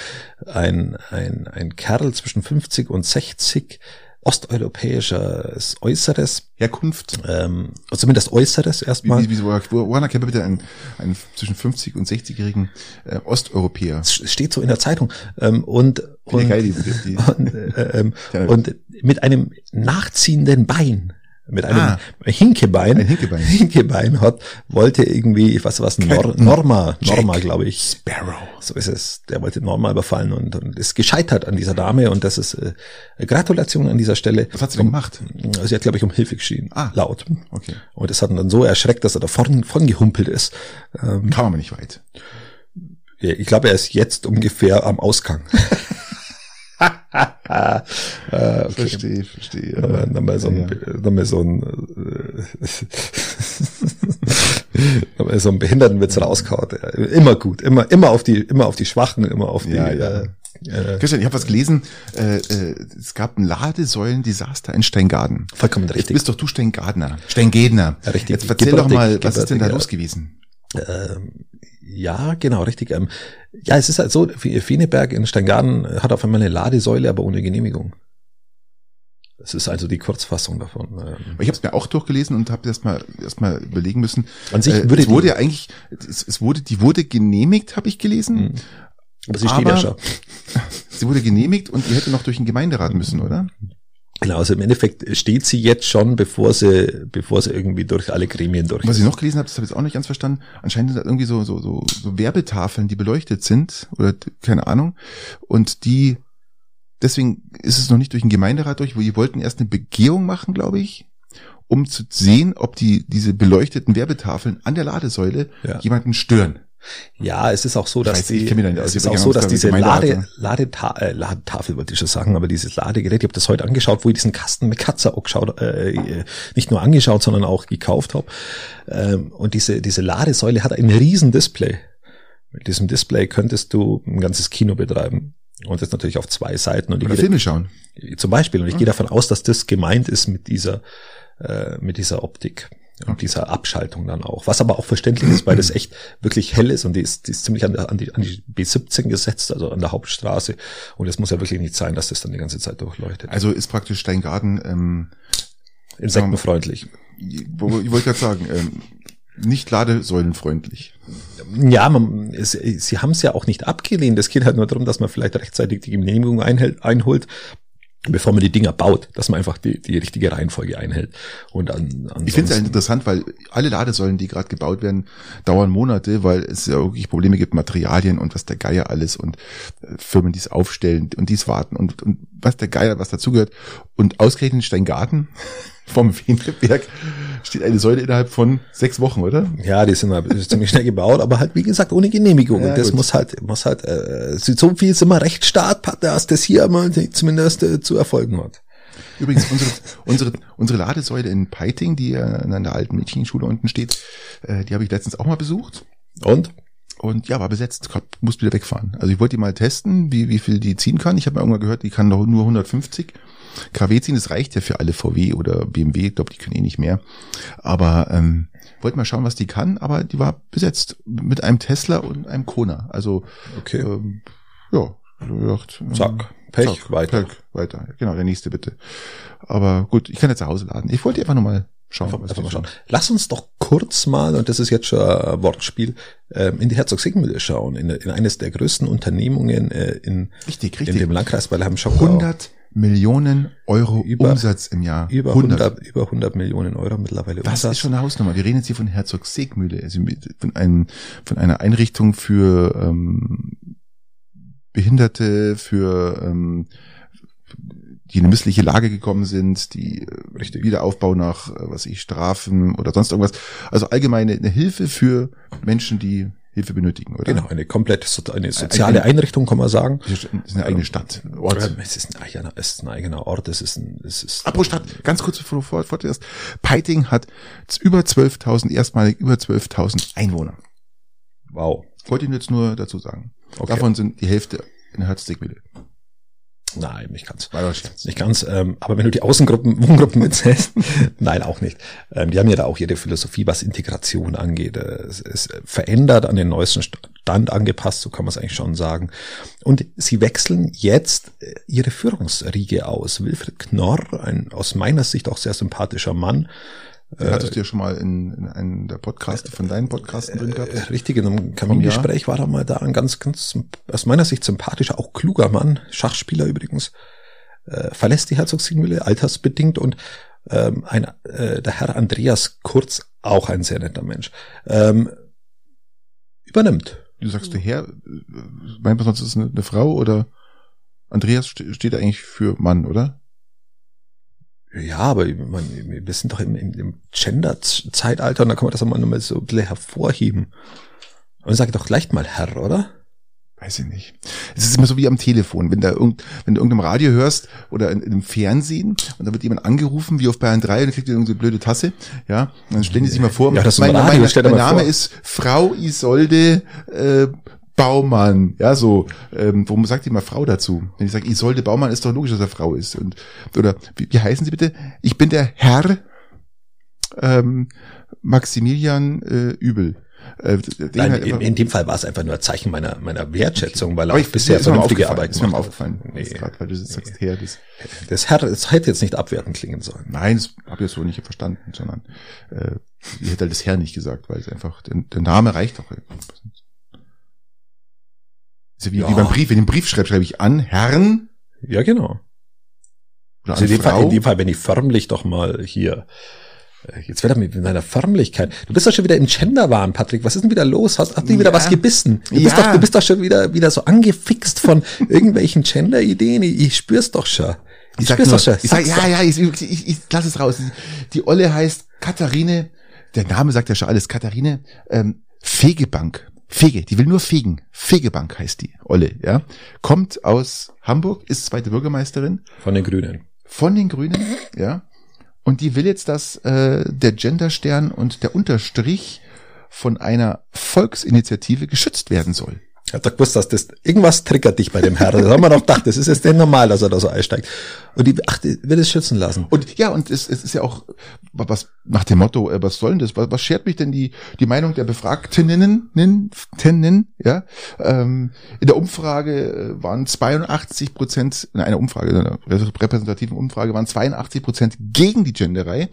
Ein, ein, ein Kerl zwischen 50 und 60, osteuropäisches Äußeres,
Herkunft.
ähm, zumindest Äußeres
Wie,
erstmal.
wie, wie, wo- woran erkennt man bitte einen, einen zwischen 50 und 60-jährigen äh, Osteuropäer?
Es steht so in der Zeitung. Ähm, und, und,
geil, diese, die, [LAUGHS]
und, äh, ähm, und mit einem nachziehenden Bein, mit einem
Ah.
Hinkebein,
Ein Hinkebein. [LAUGHS]
Hinkebein hat, wollte irgendwie, ich weiß was, Nor Norma,
Jack
Norma, glaube ich.
Sparrow.
So ist es. Der wollte Norma überfallen und, und ist gescheitert an dieser Dame und das ist äh, Gratulation an dieser Stelle.
Was hat sie denn gemacht?
Sie hat, glaube ich, um Hilfe geschrien.
Ah.
Laut.
Okay.
Und das hat ihn dann so erschreckt, dass er da vorn, vorn gehumpelt ist. Ähm,
Kam aber nicht weit.
ich glaube, er ist jetzt ungefähr am Ausgang. [LAUGHS] äh, okay.
Verstehe, verstehe.
Äh, [LAUGHS] dann mal so ein,
Ja.
dann mal so ein, äh, dann mal so ein Behindertenwitz rauskaut. Immer gut, immer, immer auf die, immer auf die Schwachen, immer auf die,
Ja, ja.
Äh, äh,
Christian, ich habe was gelesen. Äh, äh, es gab ein Ladesäulen-Desaster in Steingaden.
vollkommen
Jetzt
richtig.
bist doch du Steingardner. Steingedner.
Ja, richtig.
Jetzt erzähl doch
Gebürtig-
mal, was ist denn da
gebürtiger-
los gewesen?
Ja, genau, richtig. Ähm, ja, es ist halt so, Feneberg in Steingaden hat auf einmal eine Ladesäule, aber ohne Genehmigung. Das ist also die Kurzfassung davon. Ähm,
Ich habe es mir auch durchgelesen und habe erst mal erst mal überlegen müssen.
An sich
äh,
würde
es wurde ja eigentlich, es, es wurde, die wurde genehmigt, habe ich gelesen.
Mhm. aber sie steht ja schon. [LAUGHS]
Sie wurde genehmigt und die hätte noch durch den Gemeinderat müssen, oder?
Genau, also im Endeffekt steht sie jetzt schon, bevor sie, bevor sie irgendwie durch alle Gremien durch
Was
ist.
ich noch gelesen habe, das habe ich jetzt auch nicht ganz verstanden. Anscheinend sind da irgendwie so, so, so, so Werbetafeln, die beleuchtet sind oder keine Ahnung. Und die, deswegen ist es noch nicht durch den Gemeinderat durch, wo die wollten erst eine Begehung machen, glaube ich, um zu sehen, ob die diese beleuchteten Werbetafeln an der Ladesäule
Ja.
jemanden stören.
Ja, es ist auch so, dass die, es ist auch so, dass
da
diese. Lade, Ladeta äh, Ladetafel wollte ich schon sagen, aber dieses Ladegerät, ich habe das heute angeschaut, wo ich diesen Kasten mit Katze auch geschaut, äh, nicht nur angeschaut, sondern auch gekauft habe. Ähm, und diese, diese Ladesäule hat ein riesen Display. Mit diesem Display könntest du ein ganzes Kino betreiben. Und das natürlich auf zwei Seiten. Und ich
Oder Filme schauen.
zum Beispiel. Und ich gehe davon aus, dass das gemeint ist mit dieser, äh, mit dieser Optik und dieser Abschaltung dann auch. Was aber auch verständlich ist, weil das [CLEARS THROAT] echt wirklich hell ist und die ist, die ist ziemlich an, der, an, die, an die B17 gesetzt, also an der Hauptstraße. Und es muss ja wirklich nicht sein, dass das dann die ganze Zeit durchleuchtet.
Also ist praktisch Steingarten, ähm,
Insektenfreundlich.
wo- ich wollte gerade sagen, ähm, nicht ladesäulenfreundlich.
Ja, man, es, sie haben es ja auch nicht abgelehnt. Es geht halt nur darum, dass man vielleicht rechtzeitig die Genehmigung einhält, einholt, bevor man die Dinger baut, dass man einfach die, die richtige Reihenfolge einhält. Und an,
Ich finde es
ansonsten-
interessant, weil alle Ladesäulen, die gerade gebaut werden, dauern Monate, weil es ja wirklich Probleme gibt, Materialien und was der Geier alles und äh, Firmen, die es aufstellen und dies warten und, und was der Geier, was dazugehört. Und ausgerechnet in Steingarten [LAUGHS] vom Wienerberg steht eine Säule innerhalb von sechs Wochen, oder?
Ja, die sind halt ziemlich schnell gebaut, aber halt, wie gesagt, ohne Genehmigung.
Ja,
und das
gut.
muss halt, muss halt, äh, so viel sind wir Rechtsstaat, dass das hier mal zumindest äh, zu erfolgen hat.
Übrigens, unsere, unsere, unsere Ladesäule in Peiting, die ja an der alten Mädchenschule unten steht, äh, die habe ich letztens auch mal besucht.
Und?
Und ja, war besetzt, Gott, muss wieder wegfahren. Also ich wollte die mal testen, wie, wie viel die ziehen kann. Ich habe mal irgendwann gehört, die kann doch nur 150 kW ziehen. Das reicht ja für alle VW oder BMW. Ich glaube, die können eh nicht mehr. Aber ähm, wollte mal schauen, was die kann. Aber die war besetzt mit einem Tesla und einem Kona. Also
Okay.
ähm, ja, gedacht, ähm,
Zack. Pech, weiter.
Pech, weiter. Genau, der nächste bitte. Aber gut, ich kann jetzt zu Hause laden. Ich wollte einfach nur mal schauen.
Einfach, einfach mal schauen. Lass uns doch kurz mal, und das ist jetzt schon ein Wortspiel, ähm, in die Herzog-Sigmühle schauen, in, in eines der größten Unternehmungen äh, in,
Richtig,
in
richtig.
dem Landkreis Weilheim
100 Millionen Euro
Über-
Umsatz im Jahr.
Über 100, über 100 Millionen Euro mittlerweile
Das ist schon eine Hausnummer. Wir reden jetzt hier von Herzog Segmühle, also von, einem, von einer Einrichtung für ähm, Behinderte, für ähm, die in eine missliche Lage gekommen sind, die äh,
Richtig.
Wiederaufbau nach, äh, was ich, Strafen oder sonst irgendwas. Also allgemeine eine Hilfe für Menschen, die Hilfe benötigen, oder?
Genau, eine komplett so, eine soziale Einrichtung, kann man sagen.
Das ist eine eigene Stadt. Ort.
Ähm, Es ist ein eigener, es ist ein eigener Ort, es ist ein, es ist.
Apropos Stadt, ganz kurz bevor du fort- fortfährst. Peiting hat über 12.000, erstmalig über 12.000 Einwohner.
Wow.
Wollte ich jetzt nur dazu sagen.
Okay.
Davon sind die Hälfte in Herzstegwille.
Nein, nicht ganz. Nicht ganz, ähm, aber wenn du die Außengruppen, [LAUGHS] Wohngruppen mitzählst, [LAUGHS] nein, auch nicht. Ähm, die haben ja da auch ihre Philosophie, was Integration angeht. Äh, Es ist verändert, an den neuesten Stand angepasst, so kann man es eigentlich schon sagen. Und sie wechseln jetzt äh, ihre Führungsriege aus. Wilfried Knorr, ein aus meiner Sicht auch sehr sympathischer Mann,
Den hattest du ja schon mal in, in einem der Podcasts von deinen Podcasten drin gehabt.
Äh, Richtig, in einem Kamingespräch war er mal da, ein ganz, ganz, aus meiner Sicht sympathischer, auch kluger Mann, Schachspieler übrigens, äh, verlässt die Herzogsigmühle altersbedingt und ähm, ein, äh, der Herr Andreas Kurz, auch ein sehr netter Mensch, ähm, übernimmt.
Du sagst, der Herr, äh, meint man sonst ist es eine, eine Frau oder Andreas ste- steht eigentlich für Mann, oder?
Ja, aber man, wir sind doch im, im, Gender-Zeitalter und da kann man das auch mal nochmal so ein bisschen hervorheben. Und sage doch gleich mal Herr, oder?
Weiß ich nicht. Es ist immer so wie am Telefon, wenn da irgend, wenn du irgendeinem Radio hörst oder in, in einem Fernsehen und da wird jemand angerufen, wie auf Bayern 3, und dann kriegt ihr irgendeine blöde Tasse, ja, und dann stellen die sich mal vor,
Ja, das
mein, mein, mein
mal
Name
vor.
ist Frau Isolde äh, Baumann, ja, so, ähm, warum sagt ihr mal Frau dazu? Wenn ich sage, Isolde Baumann, ist doch logisch, dass er Frau ist. Und, oder, wie, wie heißen Sie bitte? Ich bin der Herr ähm, Maximilian äh, Übel. Äh,
Nein,
halt
in, in dem Fall war es einfach nur ein Zeichen meiner, meiner Wertschätzung, weil er auch bisher
ist mir mal
vernünftige Arbeit
ist mir
gemacht hat.
aufgefallen.
Nee.
Nee. Grad, weil du jetzt sagst, Herr, das,
Das Herr, das hätte jetzt nicht abwertend klingen sollen.
nein, das habe ich jetzt so nicht verstanden, sondern äh, ich hätte halt das Herr nicht gesagt, weil es einfach, der, der Name reicht doch. Ja wie,
Ja.
wie beim Brief, wenn ich einen Brief schreibe, schreibe ich an Herrn
Ja, genau.
oder
Also in dem, Fall, in dem Fall, wenn ich förmlich doch mal hier, äh, jetzt wieder mit meiner Förmlichkeit. Du bist doch schon wieder im Genderwahn, Patrick. Was ist denn wieder los? Hast, hast du wieder
Ja.
was gebissen? Du bist,
Ja.
doch, du bist doch schon wieder, wieder so angefixt von [LAUGHS] irgendwelchen Gender-Ideen. Ich, ich spür's doch schon.
ich sag
spür's
nur,
doch schon.
ich sag, ja, ja, ich, ich, ich, ich lass es raus. Die Olle heißt Katharine, der Name sagt ja schon alles, Katharine ähm, Fegebank Fege, die will nur fegen. Fegebank heißt die, Olle, ja. Kommt aus Hamburg, ist zweite Bürgermeisterin.
Von den Grünen.
Von den Grünen, ja. Und die will jetzt, dass äh, der Genderstern und der Unterstrich von einer Volksinitiative geschützt werden soll.
Ich hab doch gewusst, dass das irgendwas triggert dich bei dem Herrn. Das haben wir doch gedacht, das ist jetzt denn normal, dass er da so einsteigt. Und die, ach, die will es schützen lassen.
Und ja, und es, es ist ja auch was nach dem Motto, äh, was soll denn das? Was, was schert mich denn die die Meinung der Befragtinnen, Tennen, ja? Ähm, in der Umfrage äh, waren 82 Prozent, in einer Umfrage, in einer repräsentativen Umfrage waren 82 Prozent gegen die Genderei.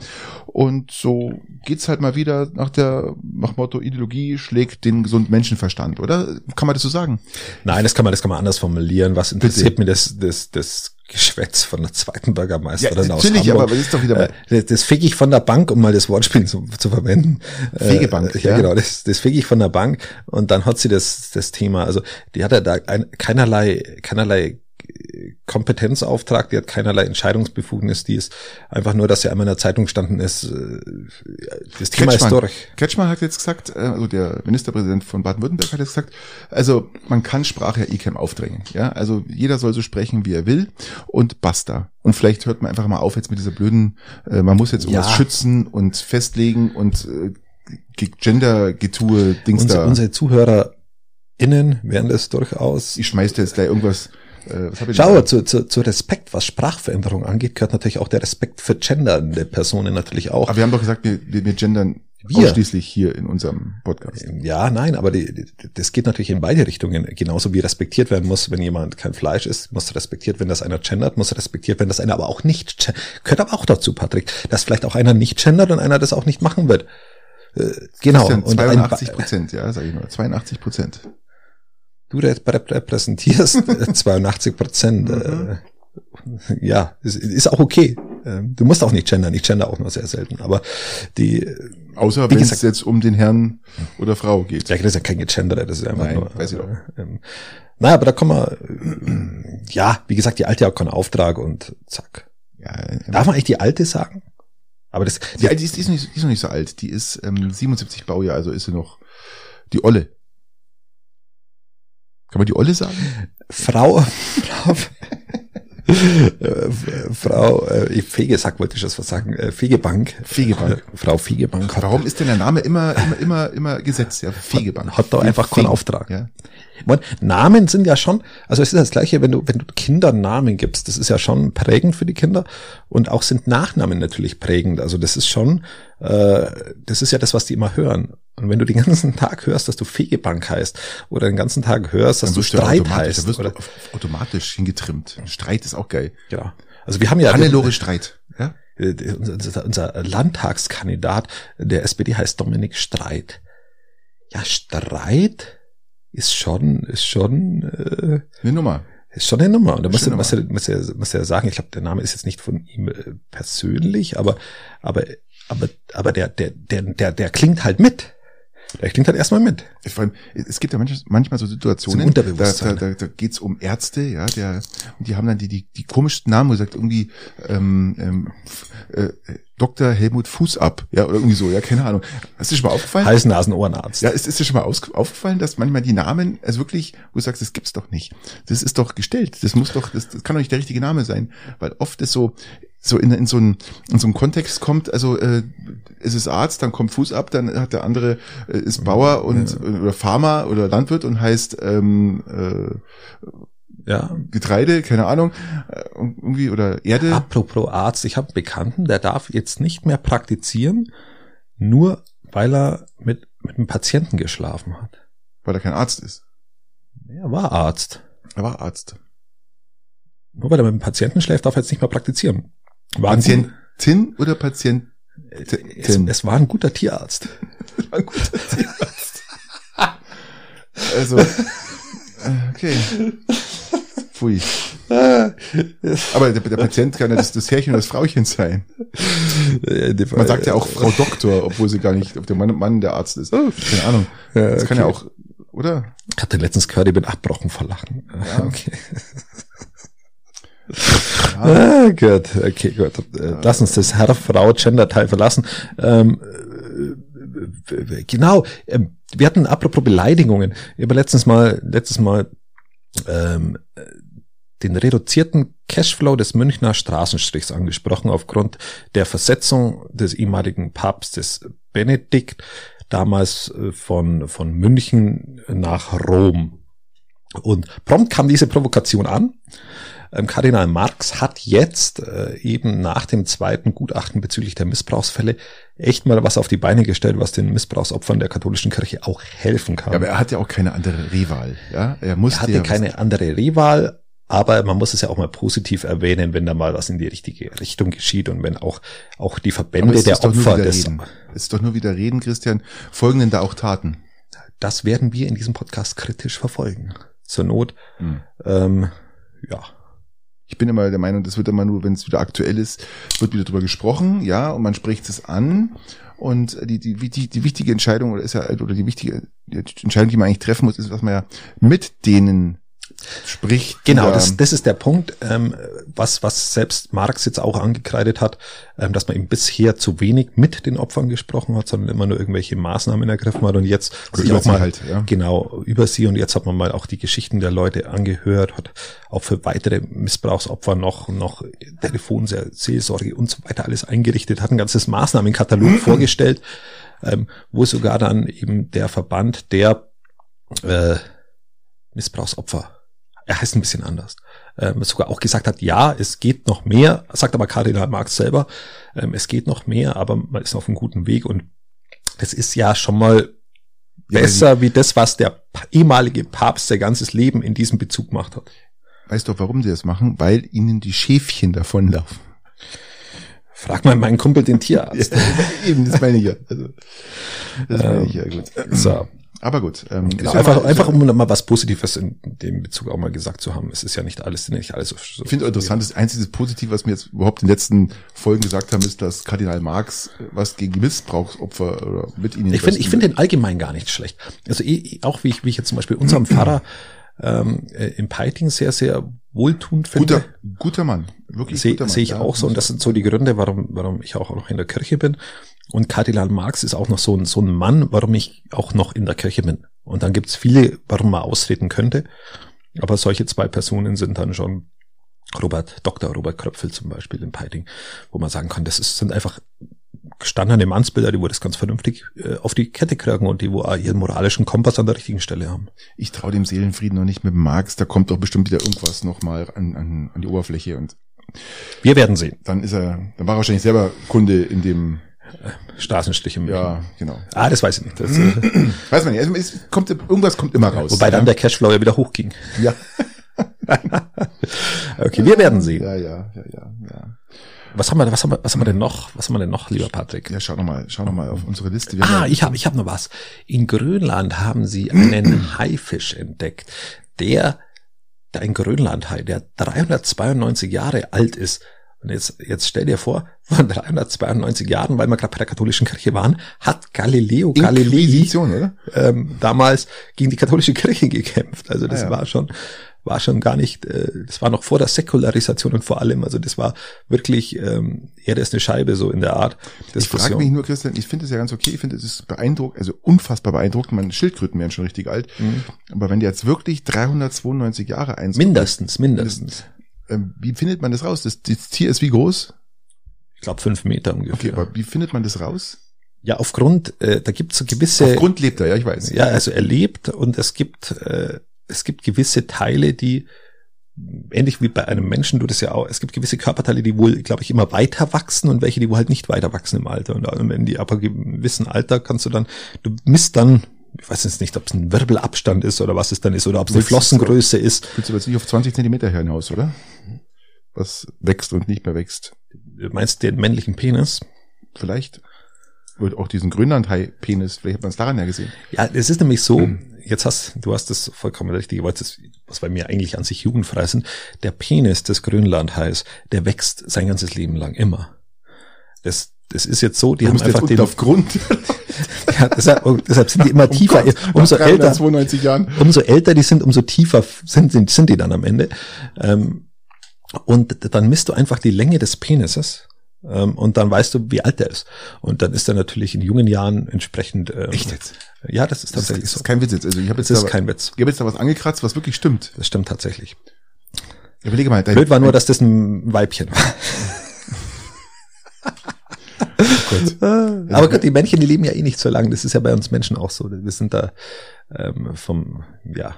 Und so geht's halt mal wieder nach der nach Motto Ideologie schlägt den gesunden Menschenverstand, oder? Kann man das so sagen?
Nein, das kann man, das kann man anders formulieren. Was interessiert mir das, das, das Geschwätz von der zweiten Bürgermeisterin
ja,
aus
natürlich,
Hamburg.
aber das ist doch wieder mal
Äh, Das, das feg ich von der Bank, um mal das Wortspiel zu, zu verwenden.
Fegebank,
Äh, ja,
ja.
genau, das, das feg ich von der Bank und dann hat sie das, das Thema, also die hat ja da ein, keinerlei, keinerlei Kompetenzauftrag, die hat keinerlei Entscheidungsbefugnis, die ist einfach nur, dass sie einmal in der Zeitung standen ist, äh, das Thema ist
Kretschmann,
durch.
Kretschmann hat jetzt gesagt, äh, also der Ministerpräsident von Baden-Württemberg hat jetzt gesagt, also man kann Sprache ja ICAM aufdrängen. Ja, also jeder soll so sprechen, wie er will und basta. Und vielleicht hört man einfach mal auf jetzt mit dieser blöden, äh, man muss jetzt irgendwas
Ja.
schützen und festlegen und äh, Ge- Gender-Getue, Dings
Unsere,
da.
unsere ZuhörerInnen werden das durchaus
ich schmeiß dir jetzt gleich irgendwas. Äh,
Schau, zu, zu, zu Respekt, was Sprachveränderung angeht, gehört natürlich auch der Respekt für gendernde Personen natürlich auch.
Aber wir haben doch gesagt, wir, wir, wir gendern
Wir.
ausschließlich hier in unserem Podcast.
Ja, nein, aber die, die, das geht natürlich in beide Richtungen. Genauso wie respektiert werden muss, wenn jemand kein Fleisch isst, muss respektiert, wenn das einer gendert, muss respektiert, wenn das einer aber auch nicht gen- Gehört aber auch dazu, Patrick, dass vielleicht auch einer nicht gendert und einer das auch nicht machen wird. Äh, genau.
Christian,
Und ein,
82 Prozent, ja, sag ich nur. 82 Prozent.
Du rep- rep- repräsentierst [LAUGHS] äh, 82 Prozent.
Mhm.
Äh, ja, ist, ist auch okay. Ähm, Du musst auch nicht gendern. Ich gender auch nur sehr selten. Aber die,
Außer
Wie
wenn es jetzt um den Herrn oder Frau geht.
ja, das ist ja kein Gegendere, das ist einfach
Nein,
nur.
weiß ich doch.
Ähm, naja, aber da kommen wir, äh, ja, wie gesagt, die Alte hat keinen Auftrag und zack.
Ja, äh,
Darf man eigentlich die Alte sagen? Aber das,
die, die, ist, die, ist nicht, die ist noch nicht so alt. Die ist ähm, 77 Baujahr, also ist sie noch die Olle. Kann man die Olle sagen?
Frau, [LAUGHS] Frau, äh, Frau, äh, Fegesack wollte ich das was sagen, äh, Fegebank.
Fegebank.
Frau Fegebank hat,
Warum ist denn der Name immer, immer, immer, immer gesetzt? Ja, Fegebank.
hat da einfach keinen
Fegen.
Auftrag.
Ja.
Man, Namen sind ja schon, also es ist das gleiche, wenn du, wenn du Kindern Namen gibst, das ist ja schon prägend für die Kinder und auch sind Nachnamen natürlich prägend. Also das ist schon, äh, das ist ja das, was die immer hören. Und wenn du den ganzen Tag hörst, dass du Fegebank heißt oder den ganzen Tag hörst, dass du
du
Streit
automatisch,
heißt.
dann wirst
Oder,
du automatisch hingetrimmt. Streit ist auch geil.
ja. Also wir haben ja
Hannelore Streit. Ja?
äh, unser, unser Landtagskandidat der SPD heißt Dominik Streit. Ja, Streit ist schon, ist schon, äh,
Eine Nummer.
ist schon eine Nummer. Und da muss er, muss er, muss er, muss er sagen, ich glaube, der Name ist jetzt nicht von ihm äh, persönlich, aber, aber, aber, aber der, der, der, der, der klingt halt mit. Der klingt halt erstmal mit.
Vor allem, es gibt ja manchmal, manchmal so Situationen. Da, da, da, da geht's um Ärzte, ja, der, und die haben dann die, die, die komischsten Namen, wo sagt irgendwie ähm, ähm, f- äh, Dr. Helmut Fußab, ja, oder irgendwie so, ja, keine Ahnung. Ist dir schon mal aufgefallen?
Hals, Nasen, Ohrenarzt.
Ja, ist, ist dir schon mal aufgefallen, dass manchmal die Namen, also wirklich, wo du sagst, das gibt's doch nicht. Das ist doch gestellt. Das muss doch, das, das kann doch nicht der richtige Name sein. Weil oft ist so, so in, in so einen, in so einen Kontext kommt, also äh, es ist Arzt, dann kommt Fuß ab, dann hat der andere äh, ist Bauer und oder Farmer oder Landwirt und heißt ähm, äh,
ja.
Getreide, keine Ahnung, äh, irgendwie oder Erde.
Apropos Arzt, ich habe einen Bekannten, der darf jetzt nicht mehr praktizieren, nur weil er mit, mit einem Patienten geschlafen hat.
weil er kein Arzt ist.
Er war Arzt.
Er war Arzt.
Nur weil er mit einem Patienten schläft, darf er jetzt nicht mehr praktizieren. War
Patientin oder Patient?
es, es war ein guter Tierarzt. [LAUGHS]
Ein guter [LAUGHS] Tierarzt. Also, äh, okay. Pfui. [LAUGHS] Aber der, der Patient kann ja das, das Herrchen oder das Frauchen sein. Man sagt ja auch Frau Doktor, obwohl sie gar nicht, ob der Mann, Mann der Arzt ist. Keine Ahnung. Das kann ja
okay.
auch, oder?
Ich hatte letztens gehört, ich bin abgebrochen vor Lachen.
Ja. [LAUGHS]
Okay.
Ja.
Ah, gut, okay, gut. Äh, Lass uns das Herr-Frau-Gender-Teil verlassen. Ähm, äh, äh, genau, ähm, wir hatten apropos Beleidigungen, ich habe letztens mal, letztes Mal ähm, den reduzierten Cashflow des Münchner Straßenstrichs angesprochen aufgrund der Versetzung des ehemaligen Papstes Benedikt damals äh, von, von München nach Rom. Und prompt kam diese Provokation an. Ähm, Kardinal Marx hat jetzt äh, eben nach dem zweiten Gutachten bezüglich der Missbrauchsfälle echt mal was auf die Beine gestellt, was den Missbrauchsopfern der katholischen Kirche auch helfen kann.
Ja, aber er hat ja auch keine andere Rewahl. Ja,
er musste er hatte ja keine andere Rewahl, aber man muss es ja auch mal positiv erwähnen, wenn da mal was in die richtige Richtung geschieht und wenn auch, auch die Verbände der Opfer
des. Reden. Es ist doch nur wieder reden, Christian. Folgen denn da auch Taten?
Das werden wir in diesem Podcast kritisch verfolgen. Zur Not, hm. ähm, ja.
Ich bin immer der Meinung, das wird immer nur, wenn es wieder aktuell ist, wird wieder drüber gesprochen, ja, und man spricht es an. Und die, die, die, die wichtige Entscheidung, oder ist ja, oder die wichtige die Entscheidung, die man eigentlich treffen muss, ist, was man ja mit denen Sprich,
genau, das, das ist der Punkt, ähm, was, was selbst Marx jetzt auch angekreidet hat, ähm, dass man eben bisher zu wenig mit den Opfern gesprochen hat, sondern immer nur irgendwelche Maßnahmen ergriffen hat und jetzt sich auch mal halt, ja. genau über sie und jetzt hat man mal auch die Geschichten der Leute angehört, hat auch für weitere Missbrauchsopfer noch noch Telefonseelsorge und so weiter alles eingerichtet, hat ein ganzes Maßnahmenkatalog [CLEARS THROAT] vorgestellt, ähm, wo sogar dann eben der Verband der äh, Missbrauchsopfer er heißt ein bisschen anders, ähm, sogar auch gesagt hat, ja, es geht noch mehr, sagt aber Kardinal Marx selber, ähm, es geht noch mehr, aber man ist auf einem guten Weg und das ist ja schon mal besser ja, wie das, was der ehemalige Papst sein ganzes Leben in diesem Bezug gemacht hat.
Weißt du, warum sie das machen? Weil ihnen die Schäfchen davonlaufen.
Frag mal meinen Kumpel, den Tierarzt. [LAUGHS]
Eben, das meine ich ja. Also, das meine ich ja gut. So. Aber gut.
Ähm, genau, einfach, mal, einfach um mal was Positives in dem Bezug auch mal gesagt zu haben. Es ist ja nicht alles, nicht alles so.
so ich finde interessant, das einzige Positive, was wir jetzt überhaupt in den letzten Folgen gesagt haben, ist, dass Kardinal Marx was gegen Missbrauchsopfer oder mit ihnen.
Ich finde, ich finde den allgemein gar nicht schlecht. Also auch wie ich, wie ich jetzt zum Beispiel unserem [CLEARS THROAT] Pfarrer ähm, äh, im Peiting sehr, sehr wohltuend finde.
Guter, guter Mann,
wirklich Sehe seh ich ja, auch so. Und das sind so die Gründe, warum, warum ich auch noch in der Kirche bin. Und Kardinal Marx ist auch noch so ein, so ein Mann, warum ich auch noch in der Kirche bin. Und dann gibt's viele, warum man austreten könnte. Aber solche zwei Personen sind dann schon Robert, Dr. Robert Kröpfel zum Beispiel in Peiting, wo man sagen kann, das ist, sind einfach gestandene Mannsbilder, die wo das ganz vernünftig äh, auf die Kette kriegen und die wo auch ihren moralischen Kompass an der richtigen Stelle haben.
Ich traue dem Seelenfrieden noch nicht mit Marx, da kommt doch bestimmt wieder irgendwas nochmal an, an, an die Oberfläche und
wir werden sehen.
Dann ist er, dann war er wahrscheinlich selber Kunde in dem
Straßenstiche.
Ja, genau.
Ah, das weiß ich nicht. Das,
äh, [CLEARS THROAT] weiß man nicht. Also es kommt, irgendwas kommt immer raus.
Wobei ja. dann der Cashflow ja wieder hochging.
Ja. [LAUGHS]
okay, wir werden sehen.
Ja, ja, ja, ja, ja.
Was haben wir, was haben wir, was haben wir denn noch? Was haben wir denn noch, lieber Patrick?
Ja, schau noch mal, schau noch mal auf unsere Liste.
Wir ah, ich habe, ich habe noch was. In Grönland haben sie einen [CLEARS THROAT] Haifisch entdeckt, der, der ein Grönlandhai, der 392 Jahre alt ist. Und jetzt, jetzt stell dir vor, [LAUGHS] vor 392 Jahren, weil wir gerade bei der katholischen Kirche waren, hat Galileo Galilei ähm, damals gegen die katholische Kirche [LAUGHS] gekämpft. Also das ah, ja. war schon, war schon gar nicht, äh, das war noch vor der Säkularisation und vor allem, also das war wirklich, ähm, Erde ist eine Scheibe so in der Art.
Ich frage mich nur, Christian, ich finde es ja ganz okay, ich finde es ist beeindruckend, also unfassbar beeindruckend, meine Schildkröten werden schon richtig alt, mhm. aber wenn die jetzt wirklich 392 Jahre eins
Mindestens, mindestens.
Ähm, wie findet man das raus? Das, das Tier ist wie groß?
Ich glaube fünf Meter ungefähr.
Okay, aber wie findet man das raus?
Ja, aufgrund, äh, da gibt es so gewisse.
Aufgrund lebt er, ja, ich weiß.
Ja, also er lebt und es gibt, äh, es gibt gewisse Teile, die ähnlich wie bei einem Menschen, du das ja auch, es gibt gewisse Körperteile, die wohl, glaube ich, immer weiter wachsen und welche, die wohl halt nicht weiter wachsen im Alter. Und, und wenn die aber gewissen Alter kannst du dann, du misst dann ich weiß jetzt nicht, ob es ein Wirbelabstand ist oder was es dann ist oder ob es eine Flossengröße ist.
Willst du jetzt nicht auf 20 Zentimeter hinaus, oder? Was wächst und nicht mehr wächst.
Du meinst den männlichen Penis?
Vielleicht. Oder auch diesen Grönlandhai-Penis, vielleicht hat man es daran ja gesehen.
Ja, es ist nämlich so, hm. jetzt hast, du hast das vollkommen richtig, was bei mir eigentlich an sich jugendfrei sind. Der Penis des Grönlandhais, der wächst sein ganzes Leben lang immer. Das, das ist jetzt so, die haben einfach den
auf Grund. [LAUGHS]
ja, deshalb, deshalb sind die immer um [LAUGHS] tiefer. Gott, umso älter,
Jahren.
umso älter die sind, umso tiefer sind, sind, sind die dann am Ende. Ähm, und dann misst du einfach die Länge des Penises ähm, und dann weißt du, wie alt der ist. Und dann ist er natürlich in jungen Jahren entsprechend. Ähm,
Echt jetzt?
Ja, das ist
Das ist,
tatsächlich
das ist kein Witz jetzt. Also ich habe jetzt,
Das ist
da,
kein Witz.
ich hab jetzt da was angekratzt, was wirklich stimmt.
Das stimmt tatsächlich.
Überlege mal. Dein,
Blöd war nur, dass das ein Weibchen war. [LAUGHS]
Gott. [LAUGHS]
Aber gut, die Männchen, die leben ja eh nicht so lang. Das ist ja bei uns Menschen auch so. Wir sind da ähm, vom, ja,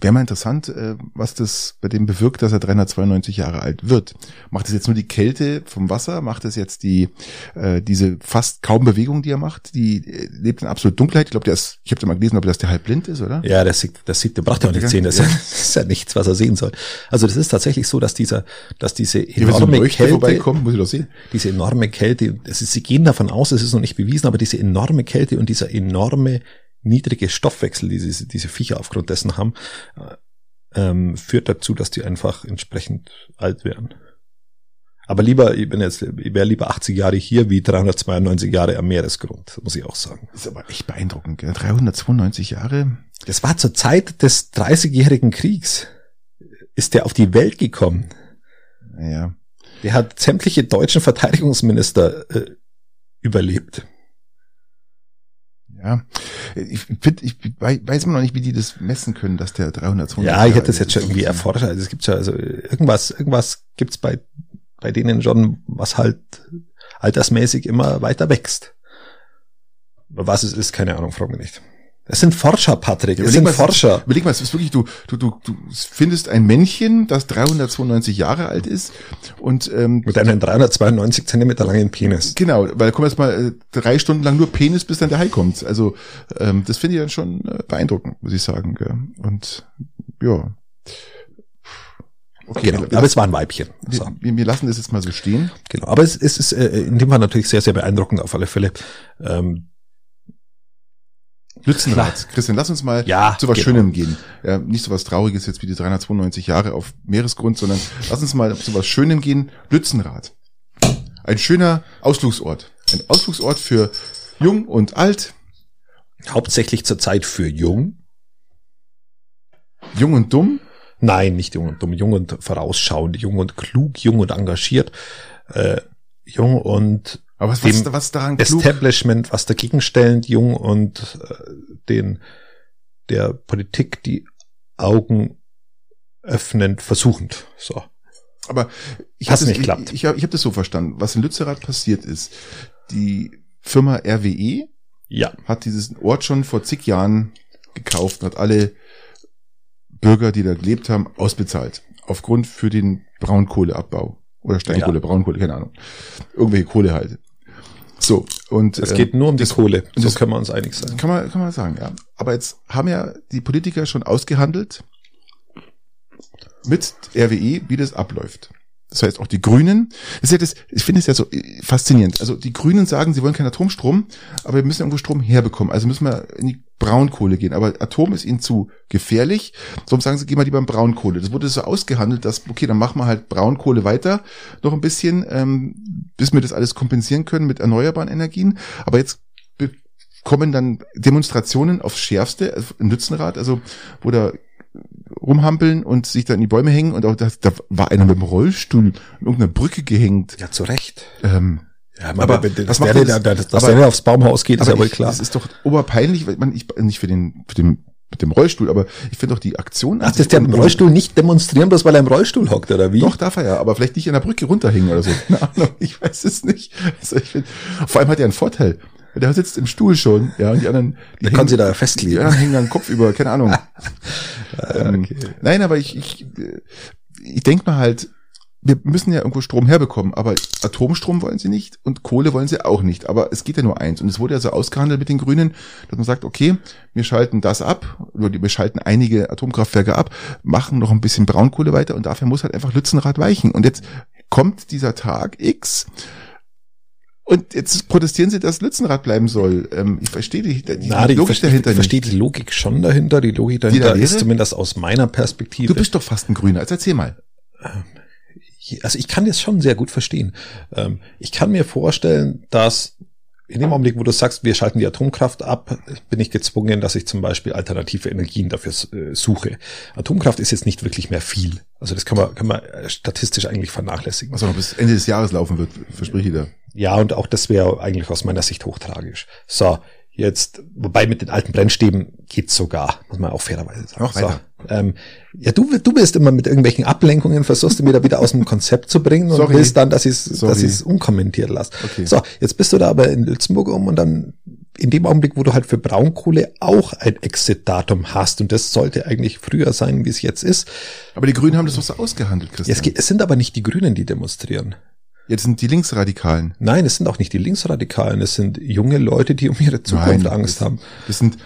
Wäre mal interessant, äh, was das bei dem bewirkt, dass er 392 Jahre alt wird. Macht es jetzt nur die Kälte vom Wasser? Macht es jetzt die äh, diese fast kaum Bewegung, die er macht? Die äh, lebt in absolut Dunkelheit. Ich glaube, der ist, ich habe da mal gelesen, ob dass der halb blind ist, oder?
ja, das sieht, das sieht, der braucht ja auch nicht sehen. Das,
Ja. [LAUGHS]
das ist ja nichts, was er sehen soll. Also das ist tatsächlich so, dass dieser, dass diese
so
enorme
Leuchte
Kälte,
vorbeikommt, muss ich doch sehen.
diese enorme Kälte, ist, sie gehen davon aus, es ist noch nicht bewiesen, aber diese enorme Kälte und dieser enorme niedrige Stoffwechsel, die diese, diese Viecher aufgrund dessen haben, äh, ähm, führt dazu, dass die einfach entsprechend alt werden. Aber lieber, ich bin jetzt, ich wäre lieber 80 Jahre hier wie 392 Jahre am Meeresgrund, muss ich auch sagen.
Das ist aber echt beeindruckend. Gell? 392 Jahre.
Das war zur Zeit des 30-jährigen Kriegs. Ist der auf die Welt gekommen?
Naja.
Der hat sämtliche deutschen Verteidigungsminister äh, überlebt.
Ja, ich finde, ich weiß immer noch nicht, wie die das messen können, dass der 392
Ja, ich hätte das jetzt schon irgendwie erforscht. Also es gibt ja also irgendwas, irgendwas gibt's bei bei denen schon, was halt altersmäßig immer weiter wächst. Was es ist, keine Ahnung, frag mich nicht. Es sind Forscher, Patrick. Es sind
mal,
Forscher.
Überleg mal, es ist wirklich, du, du, du, du findest ein Männchen, das 392 Jahre alt ist und ähm,
Mit einem 392 Zentimeter langen Penis.
genau, weil da kommt erst mal äh, drei Stunden lang nur Penis, bis dann der Hai kommt. Also ähm, das finde ich dann schon äh, beeindruckend, muss ich sagen. Gell? Und ja. Okay,
Genau. Aber es war ein Weibchen. So.
wir, wir lassen das jetzt mal so stehen.
Genau. Aber es, es ist äh, in dem Fall natürlich sehr, sehr beeindruckend auf alle Fälle. Ähm,
Lützenrad. Christian, lass uns mal
Ja,
zu was
genau.
Schönem gehen. Ja, nicht so was Trauriges jetzt wie die 392 Jahre auf Meeresgrund, sondern lass uns mal zu was Schönem gehen. Lützenrad. Ein schöner Ausflugsort. Ein Ausflugsort für jung und alt,
hauptsächlich zur Zeit für jung.
jung und dumm.
Nein, nicht jung und dumm, jung und vorausschauend, jung und klug, jung und engagiert, äh, jung und
Aber was, was, was daran klug?
Establishment, was dagegen stellend, jung und äh, den der Politik die Augen öffnend versuchend. So.
Aber ich habe
nicht
das,
klappt.
ich, ich, hab- ich hab das so verstanden. Was in Lützerath passiert ist, die Firma RWE
Ja.
hat diesen Ort schon vor zig Jahren gekauft und hat alle Bürger, die da gelebt haben, ausbezahlt. Aufgrund für den Braunkohleabbau. Oder Steinkohle,
Ja.
Braunkohle, keine Ahnung. Irgendwelche Kohle halt. So, und
Es
äh,
geht nur um die
das-
Kohle. So
das-
können wir uns einig sein.
kann man, kann man sagen, ja. Aber jetzt haben ja die Politiker schon ausgehandelt mit RWE, wie das abläuft. Das heißt, auch die Grünen, das ist ja das, ich finde es ja so äh, faszinierend. Also die Grünen sagen, sie wollen keinen Atomstrom, aber wir müssen irgendwo Strom herbekommen. Also müssen wir in die Braunkohle gehen. Aber Atom ist ihnen zu gefährlich. Darum sagen sie, gehen wir lieber in Braunkohle. Das wurde so ausgehandelt, dass, okay, dann machen wir halt Braunkohle weiter noch ein bisschen, ähm, bis wir das alles kompensieren können mit erneuerbaren Energien. Aber jetzt kommen dann Demonstrationen aufs Schärfste, also im Nützenrad, also wo da rumhampeln und sich da in die Bäume hängen und auch das, da war einer mit dem Rollstuhl an irgendeiner Brücke gehängt.
Ja, zu Recht.
Ähm,
Ja,
Aber
aber wenn das der,
das-
der, der, dass
aber-
der aufs Baumhaus geht, ist ja
aber
wohl
ich,
klar.
das ist doch oberpeinlich, weil man, ich, nicht für den, für den, mit dem Rollstuhl, aber ich finde doch die Aktion.
Ach,
sich
das der im Rollstuhl nicht demonstrieren, bloß weil er im Rollstuhl hockt, oder wie?
Doch, darf er ja, aber vielleicht nicht an der Brücke runterhängen oder so. [LAUGHS] Keine Ahnung, ich weiß es nicht. Also ich find, vor allem hat er einen Vorteil. Der sitzt im Stuhl schon, ja, und die anderen, die
Da kann sie da festkleben.
Die anderen hängen dann Kopf über, keine Ahnung. [LAUGHS] ähm,
okay.
Nein, aber ich, ich, äh, ich denke mal halt, wir müssen ja irgendwo Strom herbekommen, aber Atomstrom wollen sie nicht und Kohle wollen sie auch nicht. Aber es geht ja nur eins. Und es wurde ja so ausgehandelt mit den Grünen, dass man sagt, okay, wir schalten das ab, oder wir schalten einige Atomkraftwerke ab, machen noch ein bisschen Braunkohle weiter und dafür muss halt einfach Lützenrad weichen. Und jetzt kommt dieser Tag X, und jetzt protestieren sie, dass Lützenrad bleiben soll. Ähm, ich verstehe die, die
Na, die,
Logik
ich,
dahinter
ich verstehe
nicht.
die Logik schon dahinter. Die Logik
da
dahinter ist
wäre?
zumindest aus meiner Perspektive.
Du bist doch fast ein Grüner. Also erzähl mal.
also ich kann das schon sehr gut verstehen. Ähm, ich kann mir vorstellen, dass in dem Augenblick, wo du sagst, wir schalten die Atomkraft ab, bin ich gezwungen, dass ich zum Beispiel alternative Energien dafür äh, suche. Atomkraft ist jetzt nicht wirklich mehr viel. Also das kann man, kann man äh, statistisch eigentlich vernachlässigen.
Was noch bis Ende des Jahres laufen wird, verspreche ich da.
Ja, und auch das wäre eigentlich aus meiner Sicht hochtragisch. So, Jetzt, wobei mit den alten Brennstäben geht's sogar, muss man auch fairerweise sagen.
Auch weiter.
So, ähm, ja, du, du bist immer mit irgendwelchen Ablenkungen, versuchst du mir da wieder aus dem Konzept zu bringen und
Sorry.
willst dann, dass ich es unkommentiert lasse.
Okay.
So, jetzt bist du da aber in Lützenburg um und dann in dem Augenblick, wo du halt für Braunkohle auch ein Exit-Datum hast und das sollte eigentlich früher sein, wie es jetzt ist.
Aber die Grünen haben das so ausgehandelt, Christian.
Es, geht- es sind aber nicht die Grünen, die demonstrieren.
Jetzt sind die Linksradikalen.
Nein, es sind auch nicht die Linksradikalen, es sind junge Leute, die um ihre Zukunft
Nein,
Angst
das,
haben.
Das sind,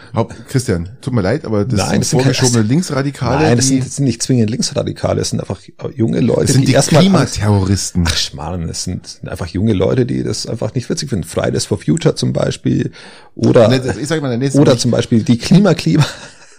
Christian, tut mir leid, aber das
Nein,
sind
das sind keine-
vorgeschobene Linksradikale.
Nein, das
die,
sind, das sind nicht zwingend Linksradikale, es sind einfach junge Leute,
das sind die,
erstmal Angst-
Klimaterroristen.
Ach Schmarrn, es sind, sind einfach junge Leute, die das einfach nicht witzig finden. Fridays for Future zum Beispiel oder
Ich sag mal,
oder zum Beispiel die Klimakleber.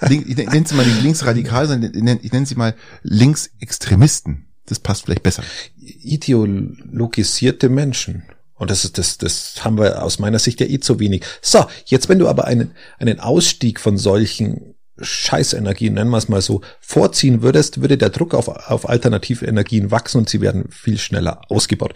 Link, ich nenne sie mal nicht Linksradikale, sondern ich nenne sie mal Linksextremisten. Das passt vielleicht besser.
ideologisierte Menschen. Und das ist, das, das haben wir aus meiner Sicht ja eh zu wenig. So, jetzt wenn du aber einen, einen Ausstieg von solchen Scheißenergien, nennen wir es mal so, vorziehen würdest, würde der Druck auf, auf alternative Energien wachsen und sie werden viel schneller ausgebaut.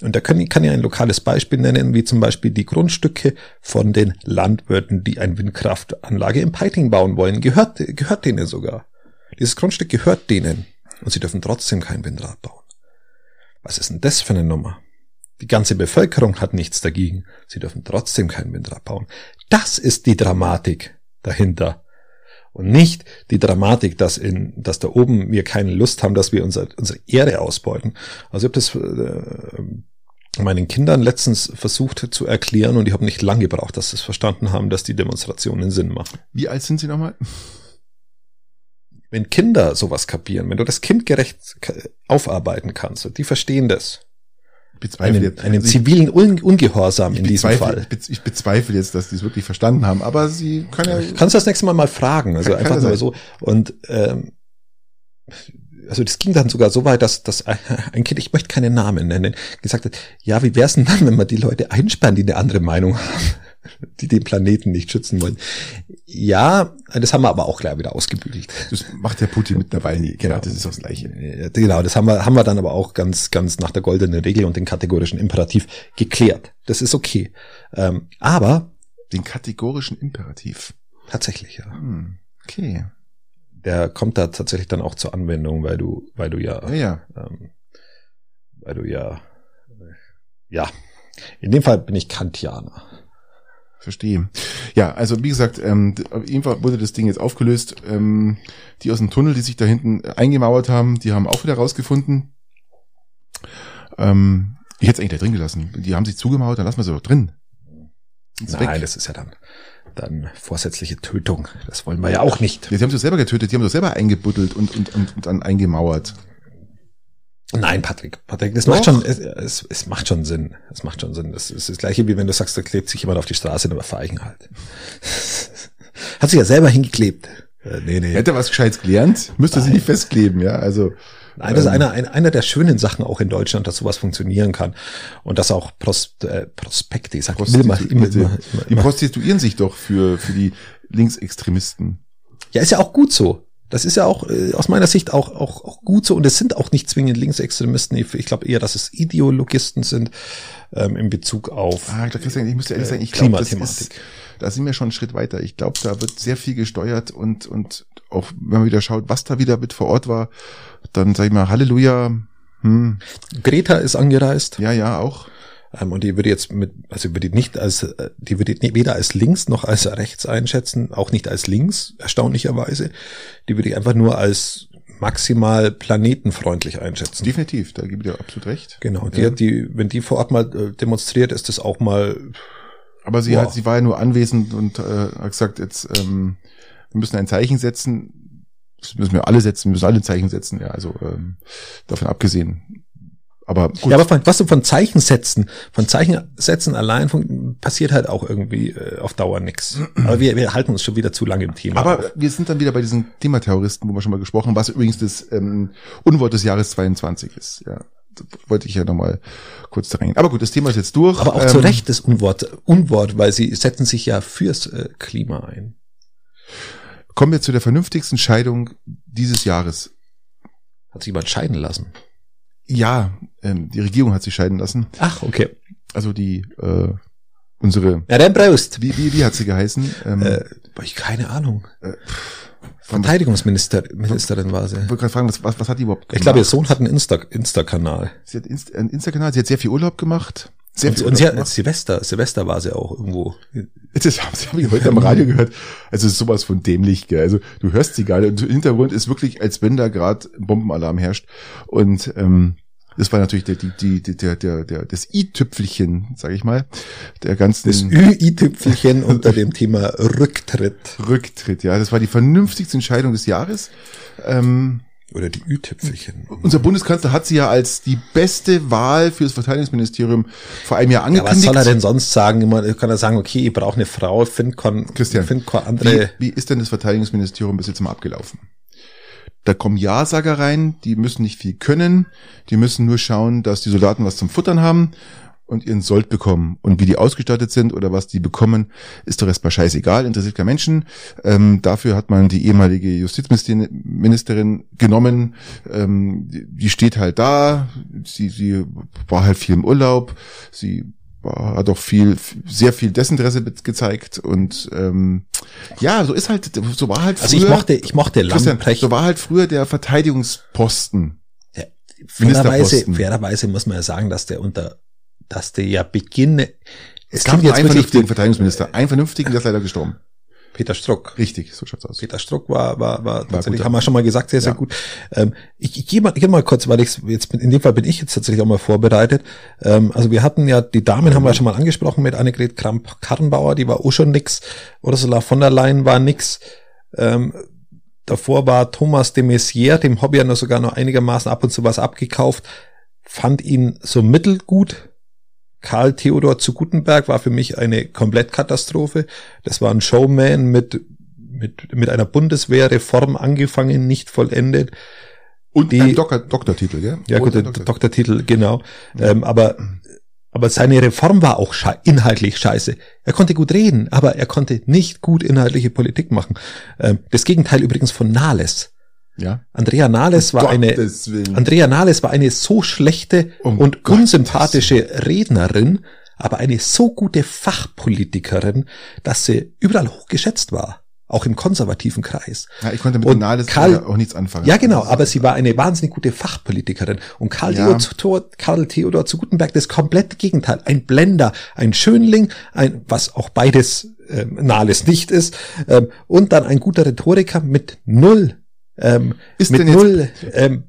Und da kann, kann ich ein lokales Beispiel nennen, wie zum Beispiel die Grundstücke von den Landwirten, die eine Windkraftanlage im Peiting bauen wollen. Gehört, gehört denen sogar. Dieses Grundstück gehört denen. Und sie dürfen trotzdem kein Windrad bauen. Was ist denn das für eine Nummer? Die ganze Bevölkerung hat nichts dagegen. Sie dürfen trotzdem kein Windrad bauen. Das ist die Dramatik dahinter. Und nicht die Dramatik, dass in, dass da oben wir keine Lust haben, dass wir unser, unsere Ehre ausbeuten. Also ich habe das äh, meinen Kindern letztens versucht zu erklären und ich habe nicht lange gebraucht, dass sie es verstanden haben, dass die Demonstrationen Sinn machen.
Wie alt sind sie nochmal?
Wenn Kinder sowas kapieren, wenn du das kindgerecht aufarbeiten kannst, die verstehen das.
Bezweifle
Einen,
jetzt,
einen
also
zivilen Un Ungehorsam
ich
in diesem
bezweifle-
Fall.
Ich, bez- ich bezweifle jetzt, dass die es wirklich verstanden haben, aber sie können ja,
Kannst du das nächste Mal mal fragen, also
Kann- kann
einfach
ja
nur so. Und ähm, also das ging dann sogar so weit, dass, dass ein Kind, ich möchte keine Namen nennen, gesagt hat, ja, wie wär's denn dann, wenn wir die Leute einsperren, die eine andere Meinung haben, [LAUGHS] die den Planeten nicht schützen wollen? Ja, das haben wir aber auch gleich wieder ausgebügelt.
das macht der Putin mit dabei nie.
Genau.
Das ist das Gleiche.
Genau, das haben wir, haben wir dann aber auch ganz, ganz nach der goldenen Regel und den kategorischen Imperativ geklärt. Das ist okay. Ähm, aber
Den kategorischen Imperativ.
tatsächlich, ja.
Hm. Okay.
Der kommt da tatsächlich dann auch zur Anwendung, weil du, weil du ja,
Ja, ja.
ähm, weil du ja, ja, in dem Fall bin ich Kantianer.
Verstehe. Ja, also wie gesagt, ähm, d- auf jeden Fall wurde das Ding jetzt aufgelöst. Ähm, die aus dem Tunnel, die sich da hinten eingemauert haben, die haben auch wieder rausgefunden. Ähm, ich hätte es eigentlich da drin gelassen. Die haben sich zugemauert, dann lassen wir sie doch drin.
Nein,
weg.
das ist ja dann, dann vorsätzliche Tötung. Das wollen wir ja auch nicht.
Ja, sie haben sich selber getötet, die haben sich selber eingebuddelt und, und, und, und dann eingemauert.
Nein, Patrick, Patrick, das
Doch.
macht schon, es, es, es macht schon Sinn. Es macht schon Sinn. Das ist das gleiche, wie wenn du sagst, da klebt sich jemand auf die Straße, dann fahre ich ihn halt. [LAUGHS] Hat sich ja selber hingeklebt. Äh, nee, nee.
Hätte er was Gescheites gelernt, müsste sie
Nein.
nicht festkleben, ja. Also
Nein, das ist
ähm,
einer, ein, einer der schönen Sachen auch in Deutschland, dass sowas funktionieren kann. Und dass auch Pros, äh, Prospekte, ich sag will immer, immer, immer, immer,
die prostituieren sich doch für, für die Linksextremisten.
Ja, ist ja auch gut so. Das ist ja auch äh, aus meiner Sicht auch, auch, auch gut so. Und es sind auch nicht zwingend Linksextremisten. Ich, ich glaube eher, dass es Ideologisten sind ähm, in Bezug auf
Ah, Christian, ich muss ehrlich
äh,
sagen, ich glaube, das
Klimathematik.
ist, da sind wir schon einen Schritt weiter. Ich glaube, da wird sehr viel gesteuert und, und auch wenn man wieder schaut, was da wieder mit vor Ort war, dann sag ich mal, Halleluja, hm,
Greta ist angereist.
ja, ja, auch.
Ähm, und die würde jetzt mit, also würde die nicht als, äh, die würde die weder als links noch als rechts einschätzen, auch nicht als links, erstaunlicherweise. Die würde ich einfach nur als maximal planetenfreundlich einschätzen.
Definitiv, da gebe ich dir absolut recht.
genau, die
Ja.
hat die, wenn die vor Ort mal äh, demonstriert, ist das auch mal,
Aber sie
Wow.
hat, sie war ja nur anwesend und äh, hat gesagt, jetzt, ähm, wir müssen ein Zeichen setzen. Das müssen wir alle setzen, wir müssen alle ein Zeichen setzen, ja, also ähm, davon abgesehen. Aber gut.
ja, aber von, was du von Zeichen setzen, von Zeichen setzen allein von, passiert halt auch irgendwie äh, auf Dauer nix. Aber wir, wir halten uns schon wieder zu lange im Thema.
Aber
auf.
wir sind dann wieder bei diesen Klimaterroristen, wo wir schon mal gesprochen haben, was übrigens das ähm, Unwort des Jahres 22 ist. Ja. wollte ich ja nochmal kurz da rein. Aber gut, das Thema ist jetzt durch.
Aber auch
Ähm,
zu Recht das Unwort, Unwort, weil sie setzen sich ja fürs äh, Klima ein.
Kommen wir zu der vernünftigsten Scheidung dieses Jahres.
Hat sich jemand scheiden lassen.
Ja, ähm, die Regierung hat sich scheiden lassen.
Ach, okay.
Also die, äh, unsere,
Ja, dann Prost.
wie, wie, wie hat sie geheißen? Ähm,
Äh, ich keine Ahnung.
Äh,
Verteidigungsministerin war sie.
ich wollte gerade fragen, was, was, was hat die überhaupt gemacht?
Ich glaube, ihr Sohn hat einen Insta Insta-Kanal.
Sie hat Inst einen Insta-Kanal, sie hat sehr viel Urlaub gemacht. Sehr
Und, und sie hat, Silvester, Silvester war sie auch irgendwo. [LAUGHS]
Das haben sie hab ich heute am Radio gehört. Also es ist sowas von dämlich, gell. Also du hörst sie gerade und im Hintergrund ist wirklich, als wenn da gerade ein Bombenalarm herrscht. Und ähm, das war natürlich der, die, die, die, der, der, der, das i-Tüpfelchen, sage ich mal, der ganzen
Das Ü-I-Tüpfelchen [LAUGHS] unter dem Thema Rücktritt.
Rücktritt. Ja, das war die vernünftigste Entscheidung des Jahres. Ähm,
Oder die Ü-Tüpfelchen.
unser Bundeskanzler hat sie ja als die beste Wahl für das Verteidigungsministerium vor einem Jahr
Ja, was
angekündigt.
soll er denn sonst sagen? Immer, kann er sagen, okay, ich brauche eine Frau, find kon,
Christian,
find kon
Wie,
andere.
wie ist denn das Verteidigungsministerium bis jetzt mal abgelaufen? Da kommen Ja-Sager rein, die müssen nicht viel können, die müssen nur schauen, dass die Soldaten was zum Futtern haben und ihren Sold bekommen. Und wie die ausgestattet sind oder was die bekommen, ist doch erstmal scheißegal, interessiert kein Menschen. Ähm, dafür hat man die ehemalige Justizministerin genommen. Ähm, die, steht halt da, sie, sie war halt viel im Urlaub, sie war, hat auch viel, sehr viel Desinteresse gezeigt und ähm, ja, so ist halt, so war halt
Also ich
früher,
mochte, ich mochte Lamprecht.
so war halt früher der Verteidigungsposten.
fairerweise, fairerweise muss man ja sagen, dass der unter, dass der ja beginne. Es
Es gab
jetzt
einen vernünftigen Verteidigungsminister, einen vernünftigen, der ist leider gestorben.
Peter Struck.
Richtig, so schaut's aus.
Peter Struck war, war, war, tatsächlich,
guter.
haben wir schon mal gesagt, sehr, sehr
Ja.
gut. Ähm, ich, ich gehe mal, geh mal kurz, weil ich jetzt bin, in dem Fall bin ich jetzt tatsächlich auch mal vorbereitet. Ähm, also wir hatten ja, die Damen haben wir ja schon mal angesprochen mit Annegret Kramp-Karrenbauer, die war auch schon nix. Ursula von der Leyen war nix. Ähm, davor war Thomas de Maizière, dem Hobby ja noch sogar noch einigermaßen ab und zu was abgekauft, fand ihn so mittelgut. Karl Theodor zu Gutenberg war für mich eine Komplettkatastrophe. Das war ein Showman mit, mit, mit einer Bundeswehrreform angefangen, nicht vollendet.
Und
Die-
ein Doktor, Doktortitel, gell?
Ja gut,
Doktor-
Doktortitel, genau. Ähm, aber, aber seine Reform war auch schei inhaltlich scheiße. Er konnte gut reden, aber er konnte nicht gut inhaltliche Politik machen. Ähm, das Gegenteil übrigens von Nahles.
Ja.
Andrea Nahles war eine,
Gottes Willen.
Andrea Nahles war eine so schlechte
Um
und
Gottes
unsympathische Rednerin, aber eine so gute Fachpolitikerin, dass sie überall hoch geschätzt war. Auch im konservativen Kreis.
ja, ich konnte mit
Und
Nahles
Karl-
auch nichts anfangen.
Ja, genau, aber sie war eine wahnsinnig gute Fachpolitikerin. Und Karl,
Ja.
Theodor, Karl Theodor zu Gutenberg, das komplette Gegenteil. Ein Blender, ein Schönling, ein, was auch beides ähm, Nahles nicht ist, ähm, und dann ein guter Rhetoriker mit null, ähm,
Ist
mit null ähm,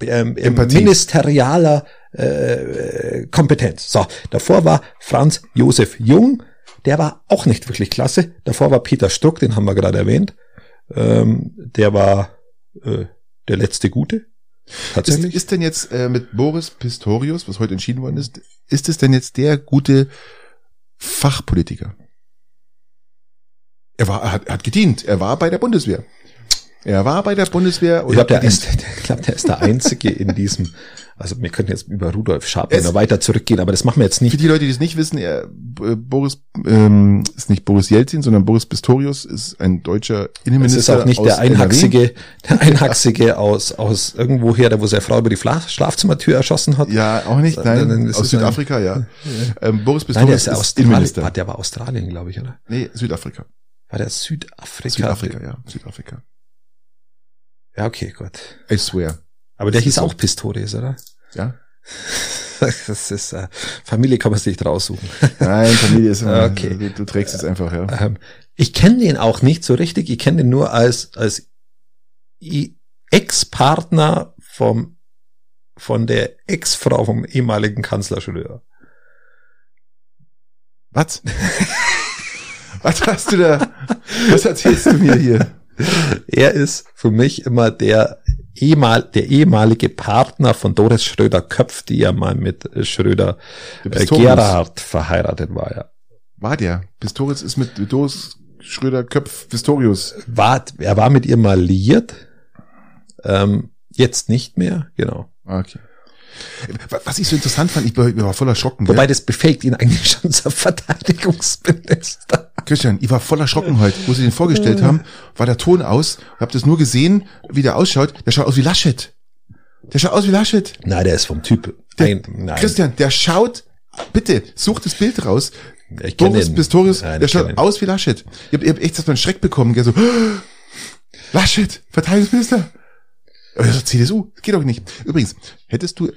ähm, ministerialer äh, Kompetenz. So, davor war Franz Josef Jung, der war auch nicht wirklich klasse. Davor war Peter Struck, den haben wir gerade erwähnt. Ähm, der war äh, der letzte Gute.
Ist,
Tatsächlich.
ist denn jetzt äh, mit Boris Pistorius, was heute entschieden worden ist, ist es denn jetzt der gute Fachpolitiker? Er war, er hat, er hat gedient. Er war bei der Bundeswehr. Er war bei der Bundeswehr
ich glaube, der, ist- [LAUGHS] ich glaub, der ist der Einzige in diesem, also wir könnten jetzt über Rudolf noch weiter zurückgehen, aber das machen wir jetzt
Für
nicht.
die Leute, die es nicht wissen, er, äh, Boris ähm, ist nicht Boris Jelzin, sondern Boris Pistorius ist ein deutscher Innenminister.
ist auch nicht der. Einhaxige, der Einhaxige aus, aus irgendwoher, der wo seine Frau über die Schlafzimmertür erschossen hat.
Ja, auch nicht, nein,
das
aus
ist ein-
Südafrika, ja. Ähm, Boris
Nein, der
Pistorius
ist ja
ist. Innenminister.
War, der war Australien, glaube ich, oder?
Nee, Südafrika.
War der Südafrika?
Südafrika, ja, Südafrika.
Ja, okay, gut.
I swear.
Aber der
Das
hieß auch Pistorius, oder?
Ja. [LAUGHS]
Das ist, äh, Familie kann man sich nicht raussuchen. [LAUGHS]
Nein, Familie ist immer, [LAUGHS]
Okay.
du, du trägst es einfach, ja.
Ähm, ich kenne den auch nicht so richtig. Ich kenne den nur als, als Ex-Partner vom, von der Ex-Frau vom ehemaligen Kanzler Schröder.
Was? Was hast du da? Was erzählst du mir hier? [LAUGHS]
Er ist für mich immer der, ehemal, der ehemalige Partner von Doris Schröder-Köpf, die ja mal mit Schröder
Der
äh. Gerhard verheiratet war, ja.
War der? Pistorius ist mit Doris Schröder Köpf Pistorius.
War, er war mit ihr mal liiert, ähm, jetzt nicht mehr, genau.
Okay. Was ich so interessant fand, ich war, ich war voller Schrocken.
Wobei das befähigt ihn eigentlich [LAUGHS] schon zur Verteidigungsminister.
Christian, ich war voller Schrocken heute, wo sie den vorgestellt haben, war der Ton aus, hab das nur gesehen, wie der ausschaut. Der schaut aus wie Laschet. Der schaut aus wie Laschet.
Nein, der ist vom Typ.
Der,
Nein, nein.
Christian, der schaut, bitte, such das Bild raus.
Ich kenn
Boris
den.
Pistorius,
Nein,
der schaut aus wie Laschet. Ich hab, ich hab echt erstmal einen Schreck bekommen, gell, so, [GASPS] Laschet, Verteidigungsminister. Doch CDU, das geht doch nicht. Übrigens, hättest du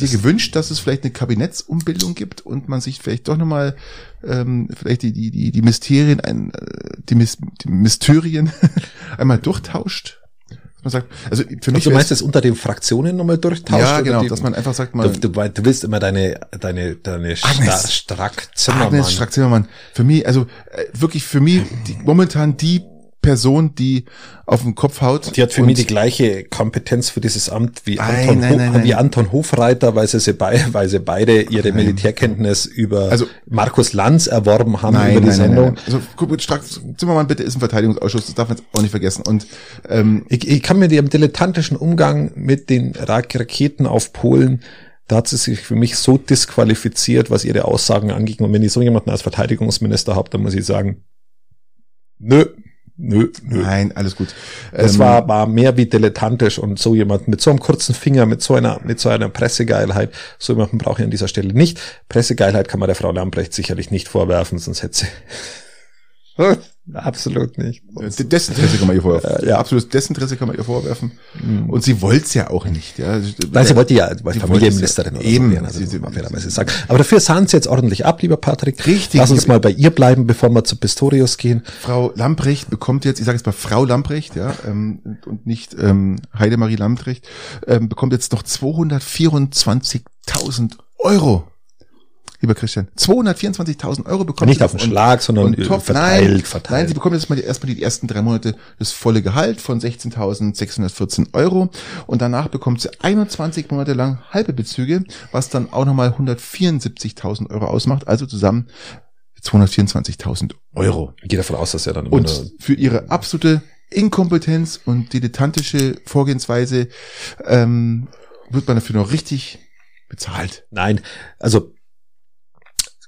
dir gewünscht, dass es vielleicht eine Kabinettsumbildung gibt und man sich vielleicht doch nochmal ähm, vielleicht die, die, die, die Mysterien, ein, äh, die, Mys die Mysterien [LAUGHS] einmal durchtauscht? Man sagt, also für mich
Also, du meinst das unter den Fraktionen nochmal durchtauscht?
ja, genau,
die-
dass man einfach sagt, mal,
Du, du, du willst immer deine, deine, deine
Agnes.
Strack Zimmermann.
Agnes Strack-Zimmermann, für mich, also äh, wirklich für mich die, momentan die Person, die auf den Kopf haut.
Die hat für mich die gleiche Kompetenz für dieses Amt wie Anton,
nein, nein, nein.
wie Anton Hofreiter, weil sie, sie bei, weil sie beide ihre Militärkenntnis über
Also-
Markus Lanz erworben haben über die Sendung.
Also guck, Strack Zimmermann bitte ist ein Verteidigungsausschuss, das darf man jetzt auch nicht vergessen. Und ähm,
Ich, ich kann mir ihrem dilettantischen Umgang mit den Ra Raketen auf Polen, da hat sie sich für mich so disqualifiziert, was ihre Aussagen anging. Und wenn ich so jemanden als Verteidigungsminister habe, dann muss ich sagen, nö, nö, nö.
nein, alles gut.
Das
ähm,
war, war mehr wie dilettantisch und so jemand mit so einem kurzen Finger, mit so einer, mit so einer Pressegeilheit, so jemanden brauche ich an dieser Stelle nicht. Pressegeilheit kann man der Frau Lambrecht sicherlich nicht vorwerfen, sonst hätte sie. [LAUGHS] Absolut nicht.
Desinteresse [LAUGHS] kann man ihr vorwerfen.
Ja.
Absolut Desinteresse kann man ihr vorwerfen. Und sie wollte es ja auch nicht. Ja.
Weil sie wollte ja weil Familienministerin
ja.
so
Eben.
werden, also
Sie-
das
sie-
muss man fairerweise sagen. Aber dafür sahen sie jetzt ordentlich ab, lieber Patrick.
Richtig.
Lass uns mal bei ihr bleiben, bevor wir zu Pistorius gehen.
Frau Lamprecht bekommt jetzt, ich sage jetzt mal Frau Lamprecht, ja, ähm, und- und nicht ähm, Heidemarie Lamprecht, ähm, bekommt jetzt noch 224.000 Euro. Lieber Christian, 224.000 Euro bekommt
Nicht auf den Schlag, sondern
top,
verteilt,
nein,
verteilt.
Nein, sie bekommt jetzt mal die, erstmal die ersten drei Monate das volle Gehalt von 16.614 Euro und danach bekommt sie 21 Monate lang halbe Bezüge, was dann auch nochmal 174.000 Euro ausmacht, also zusammen 224.000 Euro.
Ich gehe davon aus, dass er dann
Und für ihre absolute Inkompetenz und dilettantische Vorgehensweise ähm, wird man dafür noch richtig bezahlt.
Nein, also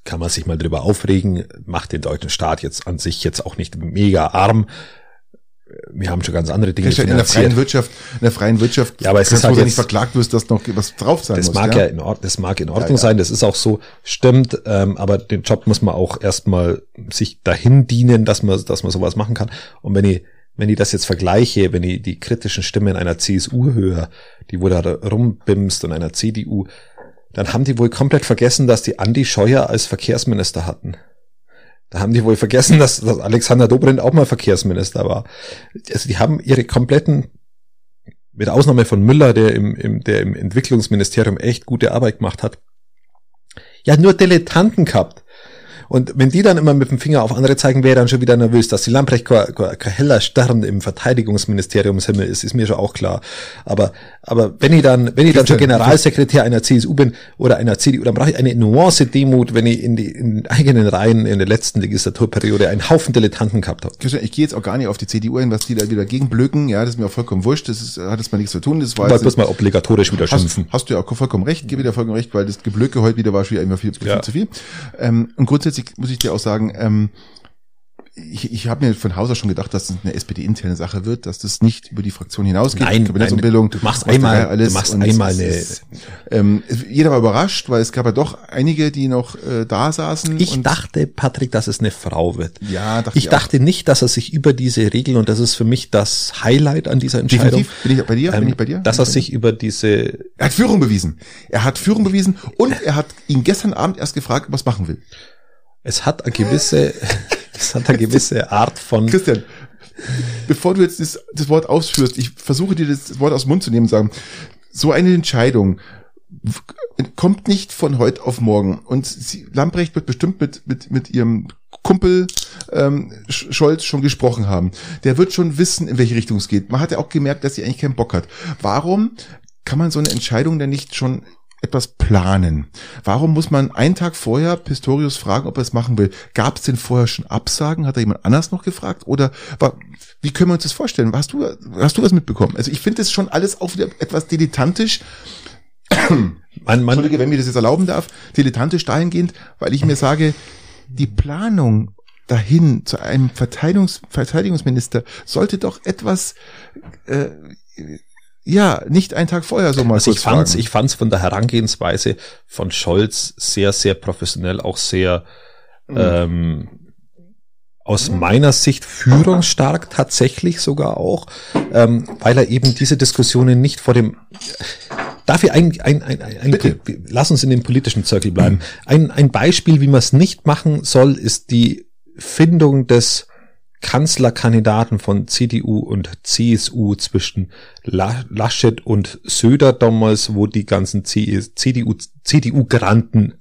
kann man sich mal drüber aufregen, macht den deutschen Staat jetzt an sich jetzt auch nicht mega arm. Wir haben schon ganz andere Dinge
Christian, in der freien
finanziert.
Wirtschaft, in der freien Wirtschaft,
Ja, aber es ist halt
ja
jetzt-
nicht verklagt wirst, dass noch was drauf sein
Das
muss.
mag ja, in Ordnung, das mag in Ordnung
ja.
sein, das ist auch so, stimmt, ähm, aber den Job muss man auch erstmal sich dahin dienen, dass man, dass man sowas machen kann. Und wenn ich, wenn ich das jetzt vergleiche, wenn ich die kritischen Stimmen einer CSU höre, die wo da rumbimst und einer CDU, dann haben die wohl komplett vergessen, dass die Andi Scheuer als Verkehrsminister hatten. Da haben die wohl vergessen, dass, dass Alexander Dobrindt auch mal Verkehrsminister war. Also die haben ihre kompletten mit Ausnahme von Müller, der im, im, der im Entwicklungsministerium echt gute Arbeit gemacht hat, ja nur Dilettanten gehabt. Und wenn die dann immer mit dem Finger auf andere zeigen, wäre dann schon wieder nervös, dass die Lamprecht kein, heller Stern im Verteidigungsministeriumshimmel ist, ist mir schon auch klar. Aber, aber wenn ich dann, wenn ich dann schon Generalsekretär einer CSU bin oder einer CDU, dann brauche ich eine Nuance Demut, wenn ich in die in den eigenen Reihen in der letzten Legislaturperiode einen Haufen Dilettanten gehabt habe.
Christian, ich gehe jetzt auch gar nicht auf die CDU ein, was die da wieder gegen blöken. Ja, das ist mir auch vollkommen wurscht. Das ist, hat jetzt mal nichts zu tun. Das war jetzt
bloß mal obligatorisch wieder
Hast,
schimpfen.
hast du ja auch vollkommen recht, gebe dir vollkommen recht, weil das Geblöcke heute wieder war schon wieder immer viel, viel
Ja.
zu viel. Ähm, und grundsätzlich muss ich dir auch sagen, ähm, ich, ich habe mir von Haus aus schon gedacht, dass das eine SPD-interne Sache wird, dass das nicht über die Fraktion hinausgeht.
Nein,
Kabinettsumbildung,
du machst
was
einmal-
alles
du machst einmal
es
eine-
ist- ähm, es- jeder war überrascht, weil es gab ja doch einige, die noch äh, da saßen.
Ich dachte, Patrick, dass es eine Frau wird.
Ja, dachte
ich
ich auch.
dachte nicht, dass er sich über diese Regeln, und das ist für mich das Highlight an dieser Entscheidung,
definitiv, bin ich bei dir, bin
ähm,
ich bei dir?
dass
Bin
er
ich
sich über diese,
Er hat Führung bewiesen. Er hat Führung bewiesen und er hat ihn gestern Abend erst gefragt, er es machen will.
Es hat eine gewisse, [LAUGHS] es hat eine gewisse Art von,
Christian, bevor du jetzt das, das Wort ausführst, ich versuche dir das Wort aus dem Mund zu nehmen und sagen, so eine Entscheidung kommt nicht von heute auf morgen. Und sie, Lamprecht wird bestimmt mit, mit, mit ihrem Kumpel ähm, Sch- Scholz schon gesprochen haben. Der wird schon wissen, in welche Richtung es geht. Man hat ja auch gemerkt, dass sie eigentlich keinen Bock hat. Warum kann man so eine Entscheidung denn nicht schon etwas planen. Warum muss man einen Tag vorher Pistorius fragen, ob er es machen will? Gab es denn vorher schon Absagen? Hat da jemand anders noch gefragt? Oder war, wie können wir uns das vorstellen? Hast du, hast du was mitbekommen? Also ich finde das schon alles auch wieder etwas dilettantisch. [CLEARS THROAT] man, man, Entschuldige, wenn mir das jetzt erlauben darf, dilettantisch dahingehend, weil ich mir sage, die Planung dahin zu einem Verteidigungs Verteidigungsminister sollte doch etwas äh, ja, nicht einen Tag vorher so mal
also ich fand's, ich fand's von der Herangehensweise von Scholz sehr, sehr professionell, auch sehr mhm. ähm, aus meiner Sicht führungsstark tatsächlich sogar auch, ähm, weil er eben diese Diskussionen nicht vor dem Darf ich ein, ein, ein, ein Bitte. lass uns in dem politischen Zirkel bleiben. Ein, ein Beispiel, wie man es nicht machen soll, ist die Findung des Kanzlerkandidaten von CDU und CSU zwischen Laschet und Söder damals, wo die ganzen CDU, CDU-Granten,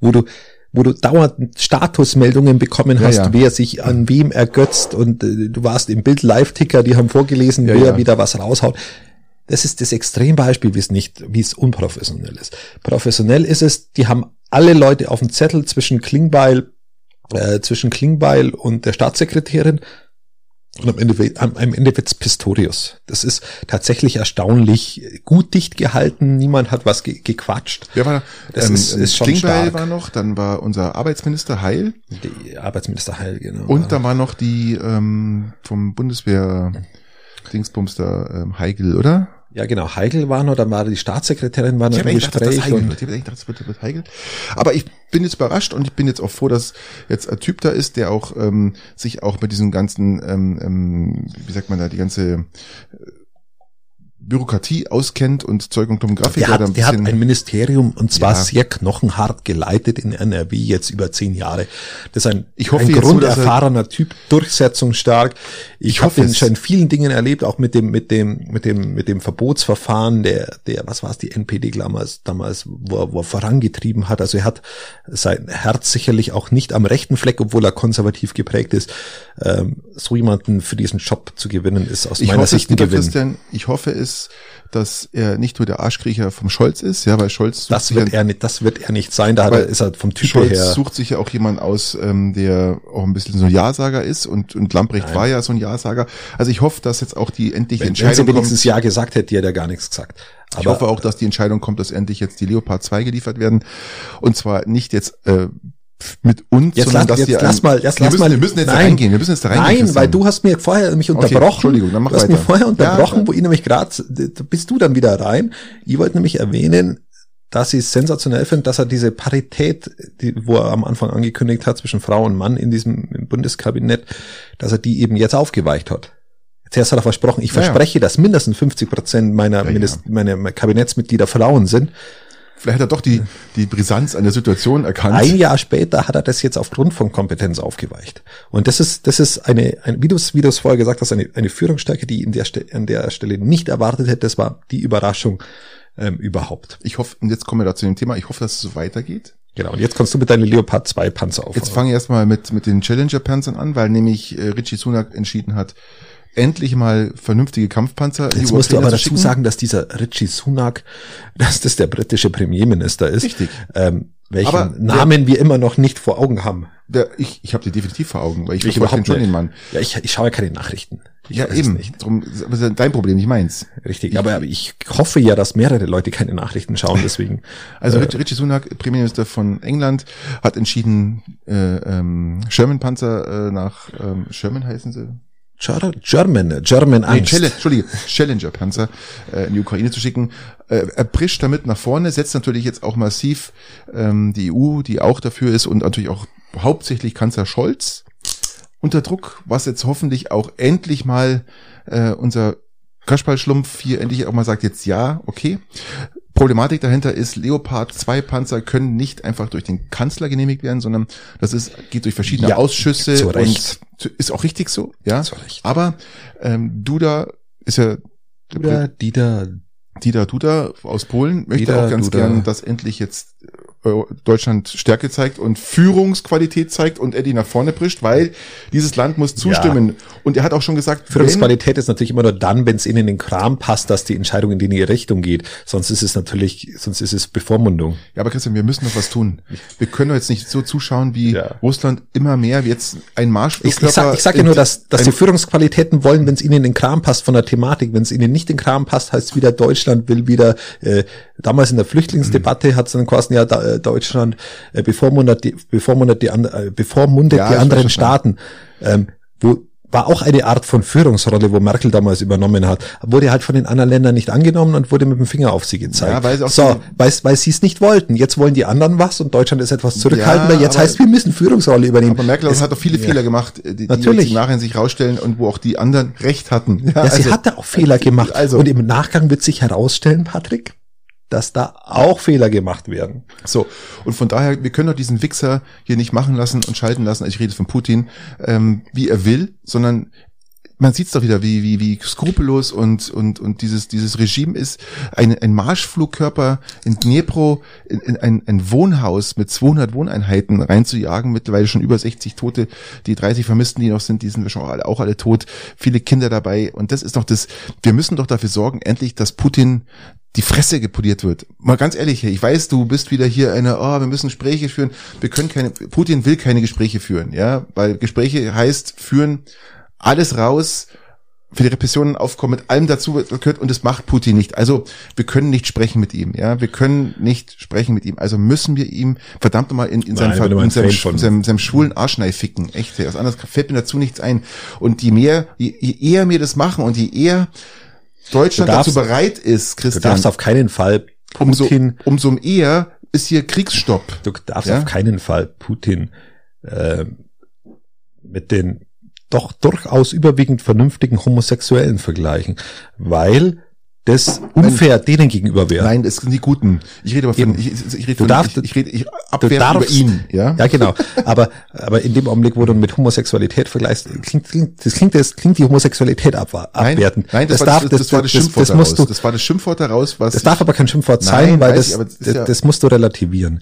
wo du wo du dauernd Statusmeldungen bekommen hast, ja, ja. wer sich an wem ergötzt und äh, du warst im Bild Live-Ticker, die haben vorgelesen, ja, wer wieder was raushaut. Das ist das Extrembeispiel, wie es nicht, wie es unprofessionell ist. Professionell ist es, die haben alle Leute auf dem Zettel zwischen Klingbeil, äh, zwischen Klingbeil und der Staatssekretärin und am Ende, am, Ende wird's Pistorius. Das ist tatsächlich erstaunlich gut dicht gehalten. Niemand hat was ge gequatscht.
Wer war, das ähm, ist, ist schon Klingbeil stark. war noch, dann war unser Arbeitsminister Heil.
Die Arbeitsminister Heil, genau.
Und da war noch die ähm, vom Bundeswehr Dingsbums da ähm, Heigel, oder?
Ja, genau. Heigel war noch, dann war die Staatssekretärin war noch im Gespräch.
Gedacht, und ich gedacht, das wird, wird Heigel. Aber ich bin jetzt überrascht und ich bin jetzt auch froh, dass jetzt ein Typ da ist, der auch ähm, sich auch mit diesem ganzen, ähm, ähm, wie sagt man da, die ganze Bürokratie auskennt und Zeug und Grafik.
Der, hat, ein, der hat ein Ministerium und zwar ja. sehr knochenhart geleitet in NRW jetzt über zehn Jahre. Das ist ein, ich hoffe ein grunderfahrener so, Typ, durchsetzungsstark. Ich, ich habe ihn schon in vielen Dingen erlebt, auch mit dem mit dem mit dem mit dem Verbotsverfahren der der was war es die NPD damals damals wo er, wo er vorangetrieben hat. Also er hat sein Herz sicherlich auch nicht am rechten Fleck, obwohl er konservativ geprägt ist. Ähm, so jemanden für diesen Job zu gewinnen ist aus
ich
meiner
hoffe,
Sicht ein
Gewinn. Christian, ich hoffe es dass er nicht nur der Arschkriecher vom Scholz ist, ja, weil Scholz
das wird er nicht, das wird er nicht sein. Da ist er vom Typ
Scholz
her.
sucht sich ja auch jemand aus, ähm, der auch ein bisschen so ein Ja-Sager ist und und Lamprecht Nein. war ja so ein Ja-Sager. Also ich hoffe, dass jetzt auch die endliche
wenn,
Entscheidung
wenn sie wenigstens kommt. Ja gesagt hätte, die hätte er gar nichts gesagt.
Aber ich hoffe auch, dass die Entscheidung kommt, dass endlich jetzt die Leopard 2 geliefert werden und zwar nicht jetzt äh, mit uns,
jetzt sondern lass, dass jetzt lass mal, jetzt
lass müssen,
mal,
wir müssen jetzt nein, da reingehen, wir müssen jetzt da reingehen.
Nein, weil du hast mir vorher mich unterbrochen. Okay,
Entschuldigung, dann mach
du hast
weiter.
mir vorher unterbrochen, ja, wo ich nämlich gerade, bist du dann wieder rein. Ich wollte nämlich erwähnen, dass ich es sensationell finde, dass er diese Parität, die, wo er am Anfang angekündigt hat zwischen Frau und Mann in diesem Bundeskabinett, dass er die eben jetzt aufgeweicht hat. Zuerst hat er versprochen, ich ja, verspreche, dass mindestens 50 Prozent meiner, ja, Mindest, meiner Kabinettsmitglieder Frauen sind.
Vielleicht hat er doch die, die Brisanz an der Situation erkannt.
Ein Jahr später hat er das jetzt aufgrund von Kompetenz aufgeweicht. Und das ist, das ist eine, ein, wie du es, wie du es vorher gesagt hast, eine, eine Führungsstärke, die in der, an der Stelle nicht erwartet hätte. Das war die Überraschung ähm, überhaupt.
Ich hoffe, und jetzt kommen wir da zu dem Thema, ich hoffe, dass es so weitergeht.
Genau, und jetzt kommst du mit deinen Leopard 2 Panzer auf.
Jetzt fange ich erstmal mit, mit den Challenger-Panzern an, weil nämlich äh, Richie Sunak entschieden hat, endlich mal vernünftige Kampfpanzer.
Jetzt musst du aber dazu schicken. sagen, dass dieser Richie Sunak, [LAUGHS] dass das der britische Premierminister ist.
Richtig.
Ähm, welchen aber Namen der, wir immer noch nicht vor Augen haben.
Der, ich ich habe die definitiv vor Augen, weil ich,
ich überhaupt
schon den Mann.
Ja, ich, ich schaue ja keine Nachrichten. Ich
ja, eben. Nicht. Drum, das ist dein Problem, nicht meins.
Richtig, ich, aber ich hoffe ja, dass mehrere Leute keine Nachrichten schauen, deswegen. [LAUGHS]
Also äh, Richie Sunak, Premierminister von England, hat entschieden, äh, ähm, Sherman-Panzer äh, nach ähm, Sherman heißen sie,
German, German 1. Nee,
Challenge, Entschuldige, Challenger-Panzer äh, in die Ukraine zu schicken. Äh, er prischt damit nach vorne, setzt natürlich jetzt auch massiv ähm, die EU, die auch dafür ist und natürlich auch hauptsächlich Kanzler Scholz unter Druck, was jetzt hoffentlich auch endlich mal äh, unser Kaschball-Schlumpf hier endlich auch mal sagt, jetzt ja, okay. Problematik dahinter ist, Leopard 2 Panzer können nicht einfach durch den Kanzler genehmigt werden, sondern das ist, geht durch verschiedene ja, Ausschüsse und ist auch richtig so, ja. Aber ähm, Duda ist ja
Duda, Dieter,
Dieter Duda aus Polen möchte Dieter, auch ganz Duda. gern, dass endlich jetzt Deutschland Stärke zeigt und Führungsqualität zeigt und Eddie nach vorne prischt, weil dieses Land muss zustimmen. Ja. Und er hat auch schon gesagt,
Führungsqualität ist natürlich immer nur dann, wenn es ihnen in den Kram passt, dass die Entscheidung in die Richtung geht. Sonst ist es natürlich, sonst ist es Bevormundung.
Ja, aber Christian, wir müssen noch was tun. Wir können jetzt nicht so zuschauen, wie ja. Russland immer mehr jetzt ein Marsch.
Ich, ich sag, ich sag ja nur, dass, dass die Führungsqualitäten wollen, wenn es ihnen in den Kram passt von der Thematik. Wenn es ihnen nicht in den Kram passt, heißt wieder Deutschland will wieder äh, damals in der Flüchtlingsdebatte hat es dann quasi ja da, äh, Deutschland äh, bevormundet die, bevormundet die, and, äh, bevormundet
Ja,
die anderen. Staaten. Ähm, wo war auch eine Art von Führungsrolle, wo Merkel damals übernommen hat, wurde halt von den anderen Ländern nicht angenommen und wurde mit dem Finger auf sie gezeigt.
Ja, weil sie auch
so,
die-
weil, weil sie es nicht wollten. Jetzt wollen die anderen was und Deutschland ist etwas zurückhaltender.
Ja,
Jetzt heißt, wir müssen Führungsrolle übernehmen.
Aber Merkel
Es-
hat doch viele
ja.
Fehler gemacht, die, die
Natürlich.
jetzt im Nachhinein sich rausstellen und wo auch die anderen recht hatten.
Ja, sie
also-
hatte auch Fehler [LAUGHS] gemacht.
Also,
und im Nachgang wird sich herausstellen, Patrick, dass da auch Fehler gemacht werden.
so. Und von daher, wir können doch diesen Wichser hier nicht machen lassen und schalten lassen. Also ich rede von Putin, ähm, wie er will, sondern man sieht es doch wieder, wie, wie, wie skrupellos und, und, und dieses, dieses Regime ist. Ein, ein Marschflugkörper in Dnepro in, in ein, ein Wohnhaus mit 200 Wohneinheiten reinzujagen, mittlerweile schon über 60 Tote, die 30 Vermissten, die noch sind, die sind schon auch alle, auch alle tot, viele Kinder dabei. Und das ist doch das, wir müssen doch dafür sorgen, endlich, dass Putin die Fresse gepoliert wird. Mal ganz ehrlich, ich weiß, du bist wieder hier eine, oh, wir müssen Gespräche führen. Wir können keine, Putin will keine Gespräche führen, ja, weil Gespräche heißt führen alles raus, für die Repressionen aufkommen, mit allem dazu gehört und das macht Putin nicht. Also wir können nicht sprechen mit ihm, ja, wir können nicht sprechen mit ihm. Also müssen wir ihm verdammt nochmal in, in, seinem,
Nein,
in
ein
seinem,
von-
seinem, seinem schwulen Arschnei ficken. Echt, was anderes fällt mir dazu nichts ein. Und je mehr, je, je eher wir das machen und je eher Deutschland
Du darfst-
dazu bereit ist,
Du
Christian,
darfst auf keinen Fall
umso,
Putin,
umso eher ist hier Kriegsstopp.
du darfst
Ja?
auf keinen Fall Putin äh, mit den doch durchaus überwiegend vernünftigen Homosexuellen vergleichen, weil das unfair denen gegenüber wäre.
Nein, das sind die Guten. Ich rede aber von,
Eben.
ich, ich rede
Du
von,
darfst-
ich, ich rede, ich abwerten über
darfst-
ihn, ja?
Ja, genau. Aber, aber in dem Augenblick, wo du mit Homosexualität vergleichst, klingt, klingt, das klingt, das klingt die Homosexualität ab,
Nein,
abwerten.
nein, das, war,
darf,
das, das, war das Schimpfwort
das,
daraus.
musst du,
das war das Schimpfwort daraus, was
das darf aber kein Schimpfwort
Nein,
sein, weil das,
ich, das
das,
ja-
das musst du relativieren.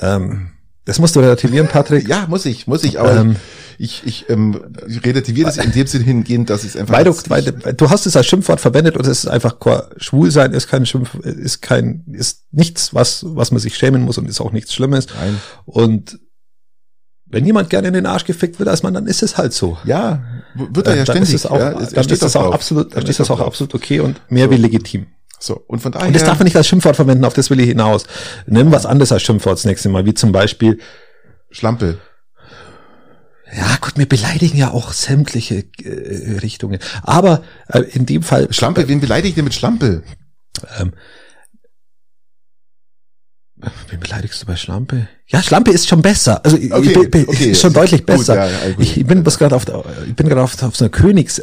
Ähm, das musst du relativieren, [LAUGHS] Patrick.
Ja, muss ich, muss ich, aber
Ähm,
ich, ich, ähm, relativiere das in dem Sinne hingehend, dass ich es einfach.
Weil du, weil, du- du hast es als Schimpfwort verwendet und es ist einfach schwul sein ist kein Schimpf, ist kein, ist nichts, was, was man sich schämen muss und ist auch nichts Schlimmes.
Nein.
Und wenn jemand gerne in den Arsch gefickt wird als Mann, dann ist es halt so.
Ja, wird er ja
Dann
ständig.
ist es auch,
ja,
dann
steht
ist das auch
drauf.
absolut, dann
steht
ist das auch
drauf.
absolut okay und mehr
So.
wie legitim.
So, und von daher.
Und das darf man nicht als Schimpfwort verwenden, auf das will ich hinaus. Nimm was anderes als Schimpfwort das nächste Mal, wie zum Beispiel,
Schlampe.
ja gut, wir beleidigen ja auch sämtliche äh, Richtungen. Aber äh, in dem Fall,
Schlampe, wen beleidigt ihr mit Schlampe?
ähm, wen beleidigst du bei Schlampe? Ja, Schlampe ist schon besser. Also ich-
Okay,
ich bin,
okay.
ist schon deutlich
Gut,
besser.
ja, ja, gut.
ich, bin bloß gerade auf, der, ich bin gerade auf, auf so einer Königs.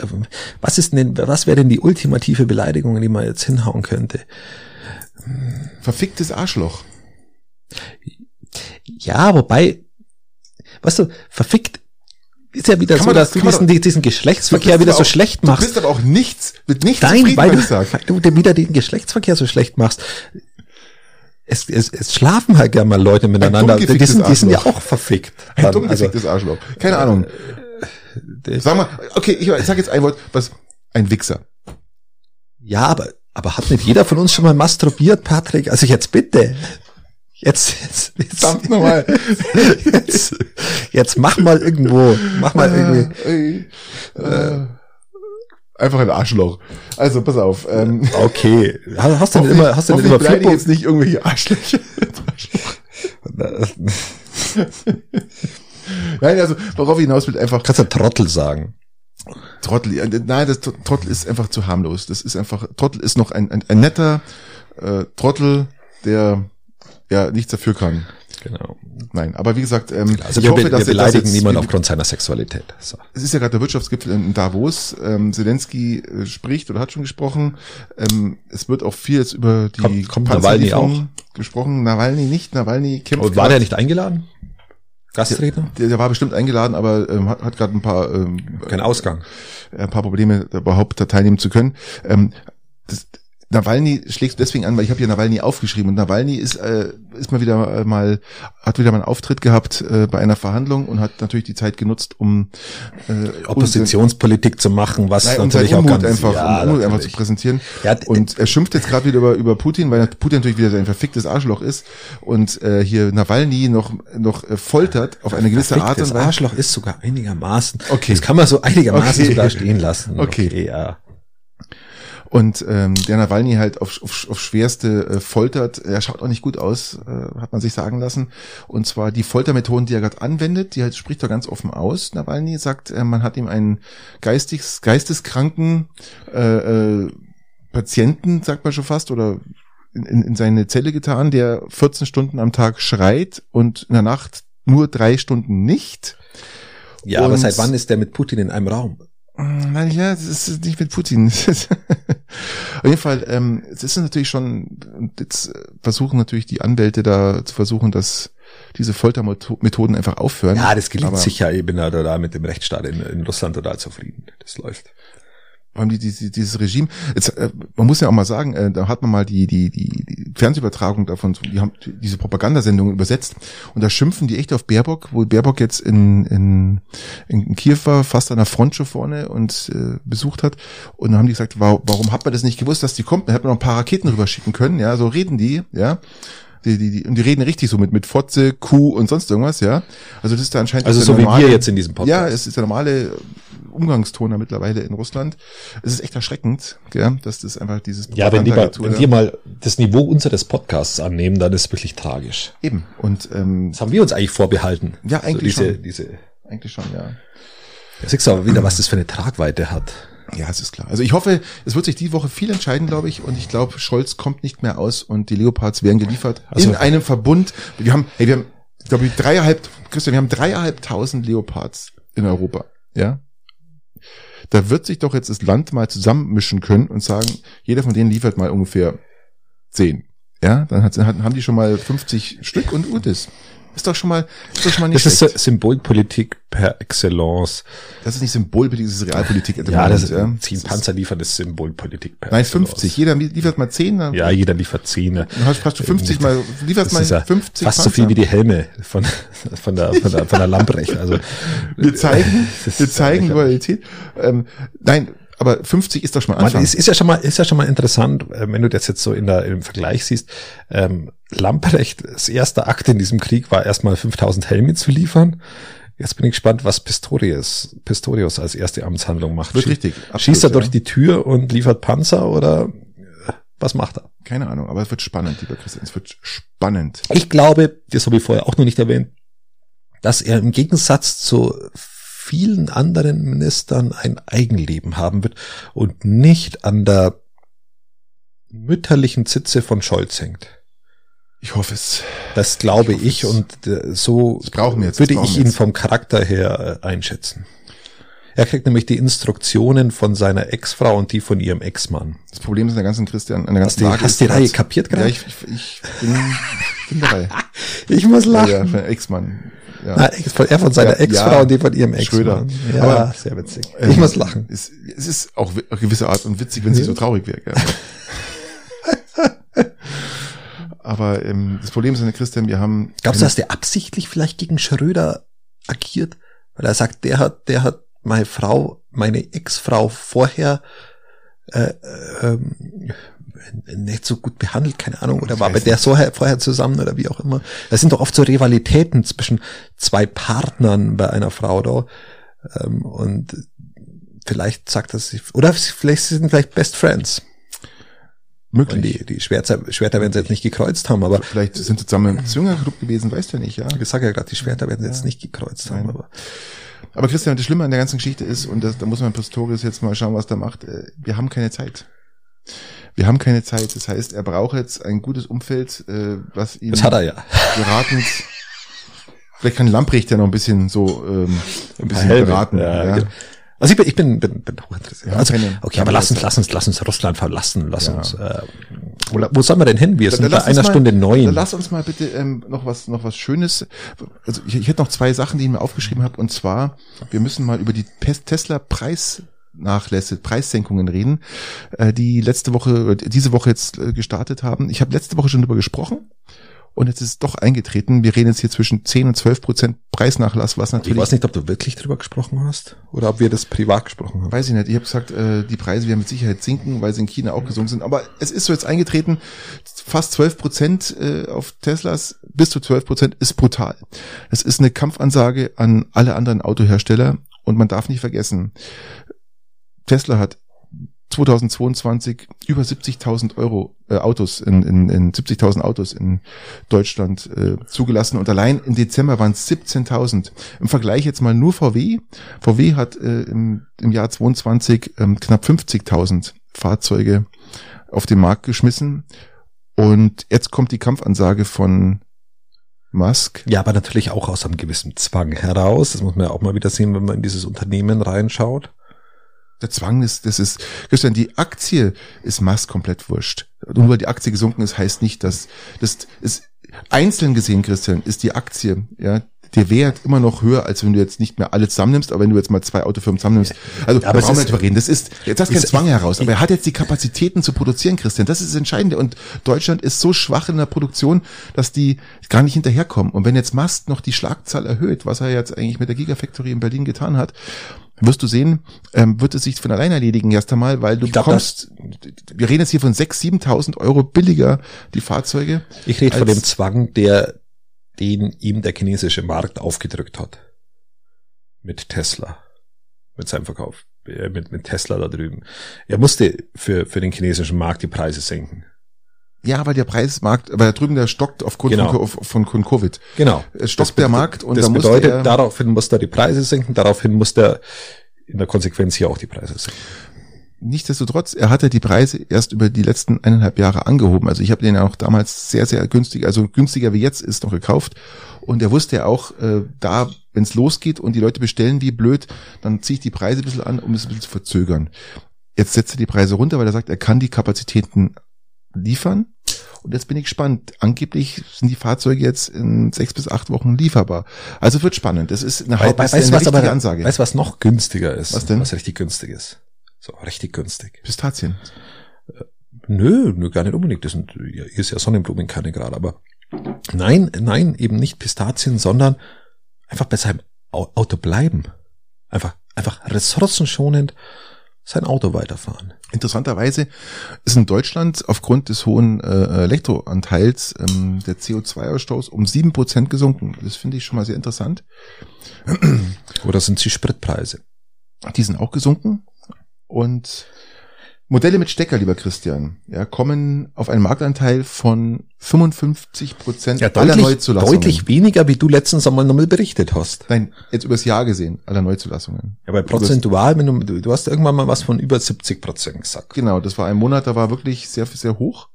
Was ist denn, was wäre denn die ultimative Beleidigung, die man jetzt hinhauen könnte?
Verficktes Arschloch.
Ja, wobei, weißt du, verfickt ist ja wieder
Kann
so, dass
doch-
du
kann man
diesen, diesen
Du
Geschlechtsverkehr wieder
aber
so
auch-
schlecht
Du
machst.
bist aber auch nichts, mit nichts
Nein, weil du, weil du wieder den Geschlechtsverkehr so schlecht machst. Es, es, es schlafen halt gerne mal Leute miteinander. Die
dummgeficktes
sind, die sind ja auch verfickt. [LAUGHS]
Ein
Dann,
dumm
also,
Arschloch. Keine Ahnung.
äh,
Sag mal, okay, ich, ich sag jetzt ein Wort, was, ein Wichser.
ja, aber, aber hat nicht jeder von uns schon mal masturbiert, Patrick? Also jetzt bitte. Jetzt, jetzt, jetzt,
Verdammt nochmal. [LAUGHS]
jetzt, jetzt mach mal irgendwo, mach mal irgendwie.
Äh, äh, einfach ein Arschloch. Also, pass auf. Ähm,
Okay. Hast hast du denn immer, hast du denn immer Flippo?
jetzt nicht irgendwelche Arschlöcher. [LAUGHS] Nein, also, worauf ich hinaus will, einfach
Kannst du Trottel sagen?
Trottel. Nein, das Trottel ist einfach zu harmlos. Das ist einfach, Trottel ist noch ein, ein, ein netter äh, Trottel, der ja nichts dafür kann.
Genau.
Nein, aber wie gesagt, ähm,
Also
ich
wir,
hoffe,
wir
dass dass
beleidigen
jetzt-
niemanden
wir-
aufgrund seiner Sexualität. So.
Es ist ja gerade der Wirtschaftsgipfel in Davos. Ähm, Zelensky äh, spricht oder hat schon gesprochen. Ähm, es wird auch viel jetzt über die
Kommt- kommt Nawalny
gesprochen. Nawalny nicht. Nawalny kämpft.
Und war der nicht eingeladen? Gastredner?
Der, der war bestimmt eingeladen, aber ähm, hat, hat gerade ein paar ähm,
Kein Ausgang.
ein paar Probleme, überhaupt da teilnehmen zu können. Ähm, das, Nawalny schlägt deswegen an, weil ich habe hier Nawalny aufgeschrieben und Nawalny ist äh, ist mal wieder äh, mal hat wieder mal einen Auftritt gehabt äh, bei einer Verhandlung und hat natürlich die Zeit genutzt, um äh,
Oppositionspolitik zu machen, was
Nein,
natürlich auch
Unmut
ganz,
einfach,
ja,
um Unmut einfach zu präsentieren.
Ja,
und er schimpft jetzt gerade wieder über, über Putin, weil Putin natürlich wieder sein verficktes Arschloch ist und äh, hier Nawalny noch noch äh, foltert auf eine gewisse Art und Weise.
Arschloch ist sogar einigermaßen.
Okay.
Das kann man so einigermaßen
Okay.
sogar stehen lassen.
Okay.
ja.
Und ähm, der Nawalny halt auf, auf, auf schwerste äh, foltert. Er schaut auch nicht gut aus, äh, hat man sich sagen lassen. Und zwar die Foltermethoden, die er gerade anwendet, die halt spricht er ganz offen aus. Nawalny sagt, äh, man hat ihm einen geistig, geisteskranken äh, äh, Patienten, sagt man schon fast, oder in, in seine Zelle getan, der 14 Stunden am Tag schreit und in der Nacht nur drei Stunden nicht.
Ja, und aber seit wann ist der mit Putin in einem Raum?
Nein, ja, das ist nicht mit Putin. [LAUGHS] Auf jeden Fall, ähm, es ist natürlich schon, jetzt versuchen natürlich die Anwälte da zu versuchen, dass diese Foltermethoden einfach aufhören.
Ja, das gelingt sicher. Da, da mit dem Rechtsstaat in, in Russland total zufrieden. Das läuft
haben die, die, dieses Regime, jetzt, äh, man muss ja auch mal sagen, äh, da hat man mal die, die, die, die Fernsehübertragung davon, die haben diese Propagandasendung übersetzt und da schimpfen die echt auf Baerbock, wo Baerbock jetzt in, in, in Kiew war, fast an der Front schon vorne und äh, besucht hat und dann haben die gesagt, warum, warum hat man das nicht gewusst, dass die kommt? Dann hätte man noch ein paar Raketen rüberschicken können, ja, so reden die, ja. Die, die, die, und die reden richtig so mit, mit Fotze, Kuh und sonst irgendwas, ja. Also das ist da anscheinend.
Also so normale, wie wir jetzt in diesem
Podcast. Ja, es ist der normale Umgangston mittlerweile in Russland. Es ist echt erschreckend, gell, dass das einfach dieses
Ja, wenn, die mal, wenn wir mal das Niveau unseres Podcasts annehmen, dann ist es wirklich tragisch.
Eben. Und ähm,
das haben wir uns eigentlich vorbehalten.
Ja, eigentlich
so diese,
schon.
Diese,
eigentlich schon, ja.
Da siehst du aber wieder, was das für eine Tragweite hat.
Ja, es ist klar. Also ich hoffe, es wird sich die Woche viel entscheiden, glaube ich. Und ich glaube, Scholz kommt nicht mehr aus und die Leopards werden geliefert also, in einem Verbund. Wir haben, hey, wir haben, ich glaube, dreieinhalb, Christian, wir haben dreieinhalbtausend Leopards in Europa. Ja. Da wird sich doch jetzt das Land mal zusammenmischen können und sagen, jeder von denen liefert mal ungefähr zehn. Ja, dann hat, haben die schon mal 50 Stück und gut ist. Ist doch schon mal, ist doch schon mal nicht
Das schlecht. ist Symbolpolitik per excellence.
Das ist nicht Symbolpolitik, das ist Realpolitik.
ja, das ist, ja. zehn Panzer liefern ist Symbolpolitik
per Nein, 50. Jeder liefert mal zehn.
Ja, jeder liefert zehn.
Dann hast, du 50 mal, lieferst mal 50
Fast Panzer. so viel wie die Helme von, von der, von der, von der Lamprecht. Also,
wir zeigen, [LAUGHS] wir zeigen Loyalität. Ähm, nein, aber 50 ist doch schon mal
Anfang. ist, ist ja schon mal, ist ja schon mal interessant, äh, wenn du das jetzt so in der, im Vergleich siehst. Ähm, Lamprecht, das erste Akt in diesem Krieg war erstmal 5000 Helme zu liefern. Jetzt bin ich gespannt, was Pistorius, Pistorius als erste Amtshandlung macht.
Wird richtig.
Absolut, Schießt er ja. durch die Tür und liefert Panzer oder äh, was macht er?
Keine Ahnung, aber es wird spannend, lieber Christian. Es wird spannend.
Ich glaube, das habe ich vorher auch noch nicht erwähnt, dass er im Gegensatz zu vielen anderen Ministern ein Eigenleben haben wird und nicht an der mütterlichen Zitze von Scholz hängt.
Ich hoffe es.
Das glaube ich, ich und äh, so würde ich ihn vom Charakter her äh, einschätzen. Er kriegt nämlich die Instruktionen von seiner Ex-Frau und die von ihrem Ex-Mann.
Das Problem ist an der ganzen Christian, an der ganzen
hast Lage. Hast du die Reihe kapiert
gerade? Ja, ich, ich, ich bin, bin dabei. [LAUGHS]
ich muss lachen. Ja,
ja Ex-Mann.
Ja. Na, er von seiner ja, Ex-Frau ja, und die von ihrem Ex-Mann.
Ja, Aber, sehr witzig. Ähm, ich muss lachen. Es, es ist auch eine gewisse Art und witzig, wenn sie so traurig wäre. [LAUGHS] Aber ähm, das Problem ist, Christian, wir haben.
Glaubst du, dass der absichtlich vielleicht gegen Schröder agiert? Weil er sagt, der hat, der hat meine Frau, meine Ex-Frau vorher äh, ähm, nicht so gut behandelt, keine Ahnung, oder war bei der so vorher zusammen oder wie auch immer. Das sind doch oft so Rivalitäten zwischen zwei Partnern bei einer Frau da. Ähm, und vielleicht sagt das oder vielleicht sind vielleicht Best Friends. Möglich. Und die, die Schwerter, Schwerter werden sie jetzt nicht gekreuzt haben, aber.
Vielleicht sind sie zusammen im Zwingerclub gewesen, weißt du ja nicht, ja.
Ich sage ja gerade, die Schwerter werden sie ja. jetzt nicht gekreuzt Nein. haben, aber.
Aber Christian, das Schlimme an der ganzen Geschichte ist, und das, da muss man Pistorius jetzt mal schauen, was der macht, äh, wir haben keine Zeit. Wir haben keine Zeit. Das heißt, er braucht jetzt ein gutes Umfeld, äh, was ihm
das hat er ja.
beratend. Vielleicht kann Lamprecht ja noch ein bisschen so ähm, ein bisschen beraten. Ja, ja. Genau.
Also ich bin, ich bin, bin, bin hochinteressiert. Ja, also, okay, aber lass uns, lass uns, lass uns Russland verlassen. Lass ja. uns. Äh, wo, wo sollen wir denn hin? Wir sind bei einer mal, Stunde neun.
Lass uns mal bitte ähm, noch was, noch was Schönes. Also ich, ich hätte noch zwei Sachen, die ich mir aufgeschrieben habe. Und zwar, wir müssen mal über die Tesla Preis Nachlässe, Preissenkungen reden, äh, die letzte Woche, diese Woche jetzt äh, gestartet haben. Ich habe letzte Woche schon darüber gesprochen und jetzt ist es doch eingetreten. Wir reden jetzt hier zwischen 10 und 12 Prozent Preisnachlass, was natürlich.
Ich weiß nicht, ob du wirklich drüber gesprochen hast oder ob wir das privat gesprochen haben.
Weiß ich nicht. Ich habe gesagt, äh, die Preise werden mit Sicherheit sinken, weil sie in China auch gesunken sind. Aber es ist so jetzt eingetreten, fast 12 Prozent äh, auf Teslas, bis zu 12 Prozent ist brutal. Es ist eine Kampfansage an alle anderen Autohersteller und man darf nicht vergessen, Tesla hat 2022 über 70.000 Euro äh, Autos in, in, in 70.000 Autos in Deutschland äh, zugelassen und allein im Dezember waren es 17.000. Im Vergleich jetzt mal nur VW. VW hat äh, im, im Jahr 22 ähm, knapp 50.000 Fahrzeuge auf den Markt geschmissen und jetzt kommt die Kampfansage von Musk.
Ja, aber natürlich auch aus einem gewissen Zwang heraus. Das muss man ja auch mal wieder sehen, wenn man in dieses Unternehmen reinschaut.
Der Zwang ist, das ist, Christian, die Aktie ist Musk komplett wurscht. Nur weil die Aktie gesunken ist, heißt nicht, dass, das ist, einzeln gesehen, Christian, ist die Aktie, ja, der Wert immer noch höher, als wenn du jetzt nicht mehr alle zusammennimmst, aber wenn du jetzt mal zwei Autofirmen zusammennimmst. Also, aber da brauchen wir nicht drüber reden. Das ist, jetzt hast du keinen Zwang heraus, aber er hat jetzt die Kapazitäten zu produzieren, Christian. Das ist das Entscheidende. Und Deutschland ist so schwach in der Produktion, dass die gar nicht hinterherkommen. Und wenn jetzt Mast noch die Schlagzahl erhöht, was er jetzt eigentlich mit der Gigafactory in Berlin getan hat, wirst du sehen, ähm, wird es sich von allein erledigen erst einmal, weil du glaub, bekommst, wir reden jetzt hier von 6.000, 7.000 Euro billiger die Fahrzeuge.
Ich rede von dem Zwang, der den ihm der chinesische Markt aufgedrückt hat. Mit Tesla. Mit seinem Verkauf. Äh, mit, mit Tesla da drüben. Er musste für, für den chinesischen Markt die Preise senken.
Ja, weil der Preismarkt, weil da drüben der stockt aufgrund genau. von, von, Covid.
Genau.
Es stockt das der Markt und
das da bedeutet, er, daraufhin muss er die Preise senken, daraufhin muss er in der Konsequenz hier auch die Preise senken.
Nichtsdestotrotz, er hatte die Preise erst über die letzten eineinhalb Jahre angehoben. Also ich habe den auch damals sehr, sehr günstig, also günstiger wie jetzt ist noch gekauft. Und er wusste ja auch, äh, da, wenn es losgeht und die Leute bestellen wie blöd, dann ziehe ich die Preise ein bisschen an, um es ein bisschen zu verzögern. Jetzt setzt er die Preise runter, weil er sagt, er kann die Kapazitäten liefern. Und jetzt bin ich gespannt. Angeblich sind die Fahrzeuge jetzt in sechs bis acht Wochen lieferbar. Also wird spannend. Das ist eine,
Halb weißt, eine was aber, Ansage. Weißt du, was noch günstiger ist?
Was denn?
Was richtig günstig ist. So, richtig günstig.
Pistazien.
Äh, nö, nö, gar nicht unbedingt. Das sind, ja, ist ja Sonnenblumenkerne gerade, aber nein, nein, eben nicht Pistazien, sondern einfach bei seinem Auto bleiben. Einfach, einfach ressourcenschonend sein Auto weiterfahren.
Interessanterweise ist in Deutschland aufgrund des hohen äh, Elektroanteils ähm, der CO2-Ausstoß um sieben Prozent gesunken. Das finde ich schon mal sehr interessant.
Oder sind die Spritpreise?
Die sind auch gesunken. Und Modelle mit Stecker, lieber Christian, ja, kommen auf einen Marktanteil von 55 Prozent
ja, aller Neuzulassungen. Deutlich weniger, wie du letztens einmal nochmal berichtet hast.
Nein, jetzt übers Jahr gesehen, aller Neuzulassungen.
Ja, bei prozentual, wenn du, du hast irgendwann mal was von über 70 Prozent gesagt.
Genau, das war ein Monat, da war wirklich sehr, sehr hoch.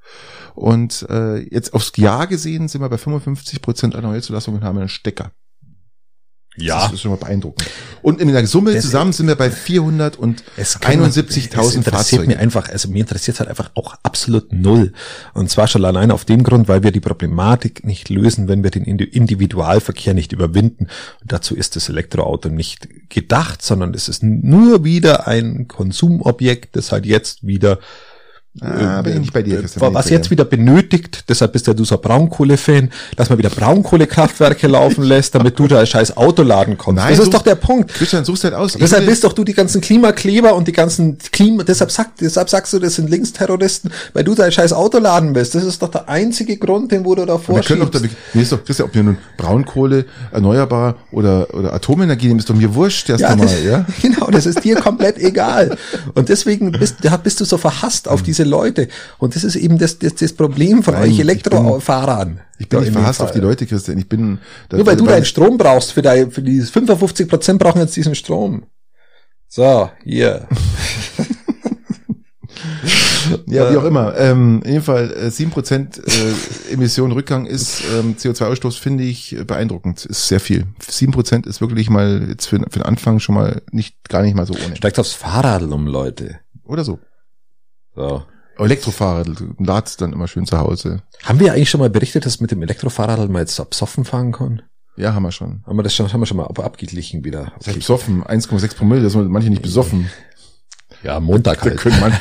Und äh, jetzt aufs Jahr gesehen sind wir bei 55 Prozent aller Neuzulassungen haben wir einen Stecker.
Ja.
Das ist schon mal beeindruckend. Und in der Summe das zusammen sind wir bei 471.000 Fahrzeugen.
interessiert mir einfach, also mir interessiert halt einfach auch absolut null. Und zwar schon allein auf dem Grund, weil wir die Problematik nicht lösen, wenn wir den Individualverkehr nicht überwinden. Und dazu ist das Elektroauto nicht gedacht, sondern es ist nur wieder ein Konsumobjekt, das halt jetzt wieder
Ah, bin ich nicht bei dir,
Christian. Was jetzt wieder benötigt, deshalb bist ja du so ein Braunkohle-Fan, dass man wieder Braunkohlekraftwerke laufen lässt, damit du da ein scheiß Auto laden kannst. Nein, das ist doch der Punkt.
Christian, suchst halt aus.
Deshalb bist doch du die ganzen Klimakleber und die ganzen Klima, deshalb, sag, deshalb sagst du, das sind Linksterroristen, weil du da ein scheiß Auto laden willst. Das ist doch der einzige Grund, den wo du da vorschiebst. Wir können doch,
da, mir ist doch, Christian, ob wir nun Braunkohle, erneuerbar oder, oder Atomenergie nehmen, ist doch mir wurscht erst
ja, einmal, ja? [LAUGHS] Genau, das ist dir komplett egal. Und deswegen bist, bist du so verhasst auf diese diese Leute. Und das ist eben das, das, das Problem von Nein, euch Elektrofahrern.
Ich bin, ich bin nicht verhasst auf die Leute, Christian. Ich bin,
Nur weil du deinen Strom brauchst, für, dein, für die 55 Prozent brauchen jetzt diesen Strom. So, hier. [LAUGHS]
ja, wie auch immer. Ähm, in jedem Fall äh, 7% äh, Emission Rückgang ist ähm, CO2-Ausstoß, finde ich beeindruckend. Ist sehr viel. 7% ist wirklich mal jetzt für, für den Anfang schon mal nicht gar nicht mal so ohne.
Steigt aufs Fahrrad um, Leute.
Oder so. So. Elektrofahrrad ladst dann immer schön zu Hause.
Haben wir eigentlich schon mal berichtet, dass mit dem Elektrofahrrad mal jetzt absoffen fahren kann?
Ja, haben wir schon.
Haben wir das schon, haben wir schon mal ab, abgeglichen wieder.
Okay. Besoffen, 1,6 Promille, das sind manche nicht besoffen.
Ja, Montag
halt. Da können manche,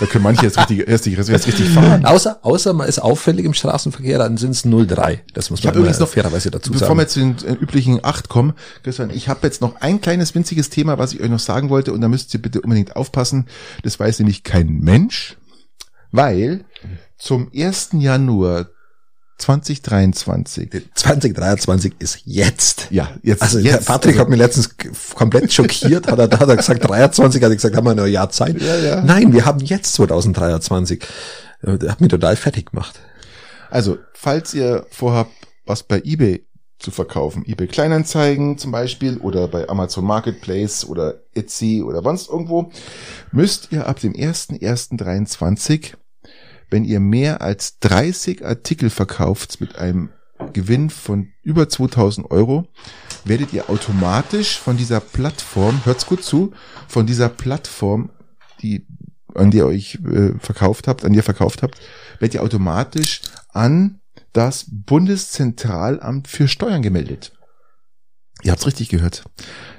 da können manche jetzt richtig, erst, erst, erst richtig fahren.
Außer, außer man ist auffällig im Straßenverkehr, dann sind es 0,3. Das muss man
übrigens noch, fairerweise dazu bevor sagen. Bevor wir zu den äh, üblichen 8 kommen, Christian, ich habe jetzt noch ein kleines winziges Thema, was ich euch noch sagen wollte und da müsst ihr bitte unbedingt aufpassen. Das weiß nämlich kein Mensch weil zum 1. Januar 2023.
2023 ist jetzt.
Ja, jetzt.
Also
jetzt,
Patrick
also,
hat mir letztens komplett schockiert, hat er, da hat er gesagt 23, hat er gesagt, haben wir noch ein Jahr Zeit.
Ja, ja.
Nein, wir haben jetzt 2023. Äh, Der hat mich total fertig gemacht.
Also, falls ihr vorhabt, was bei eBay zu verkaufen, eBay Kleinanzeigen zum Beispiel oder bei Amazon Marketplace oder Etsy oder sonst irgendwo, müsst ihr ab dem 1.1.23, wenn ihr mehr als 30 Artikel verkauft mit einem Gewinn von über 2000 Euro, werdet ihr automatisch von dieser Plattform, hört's gut zu, von dieser Plattform, die, an der ihr euch äh, verkauft habt, an der ihr verkauft habt, werdet ihr automatisch an das Bundeszentralamt für Steuern gemeldet. Ihr habt's richtig gehört.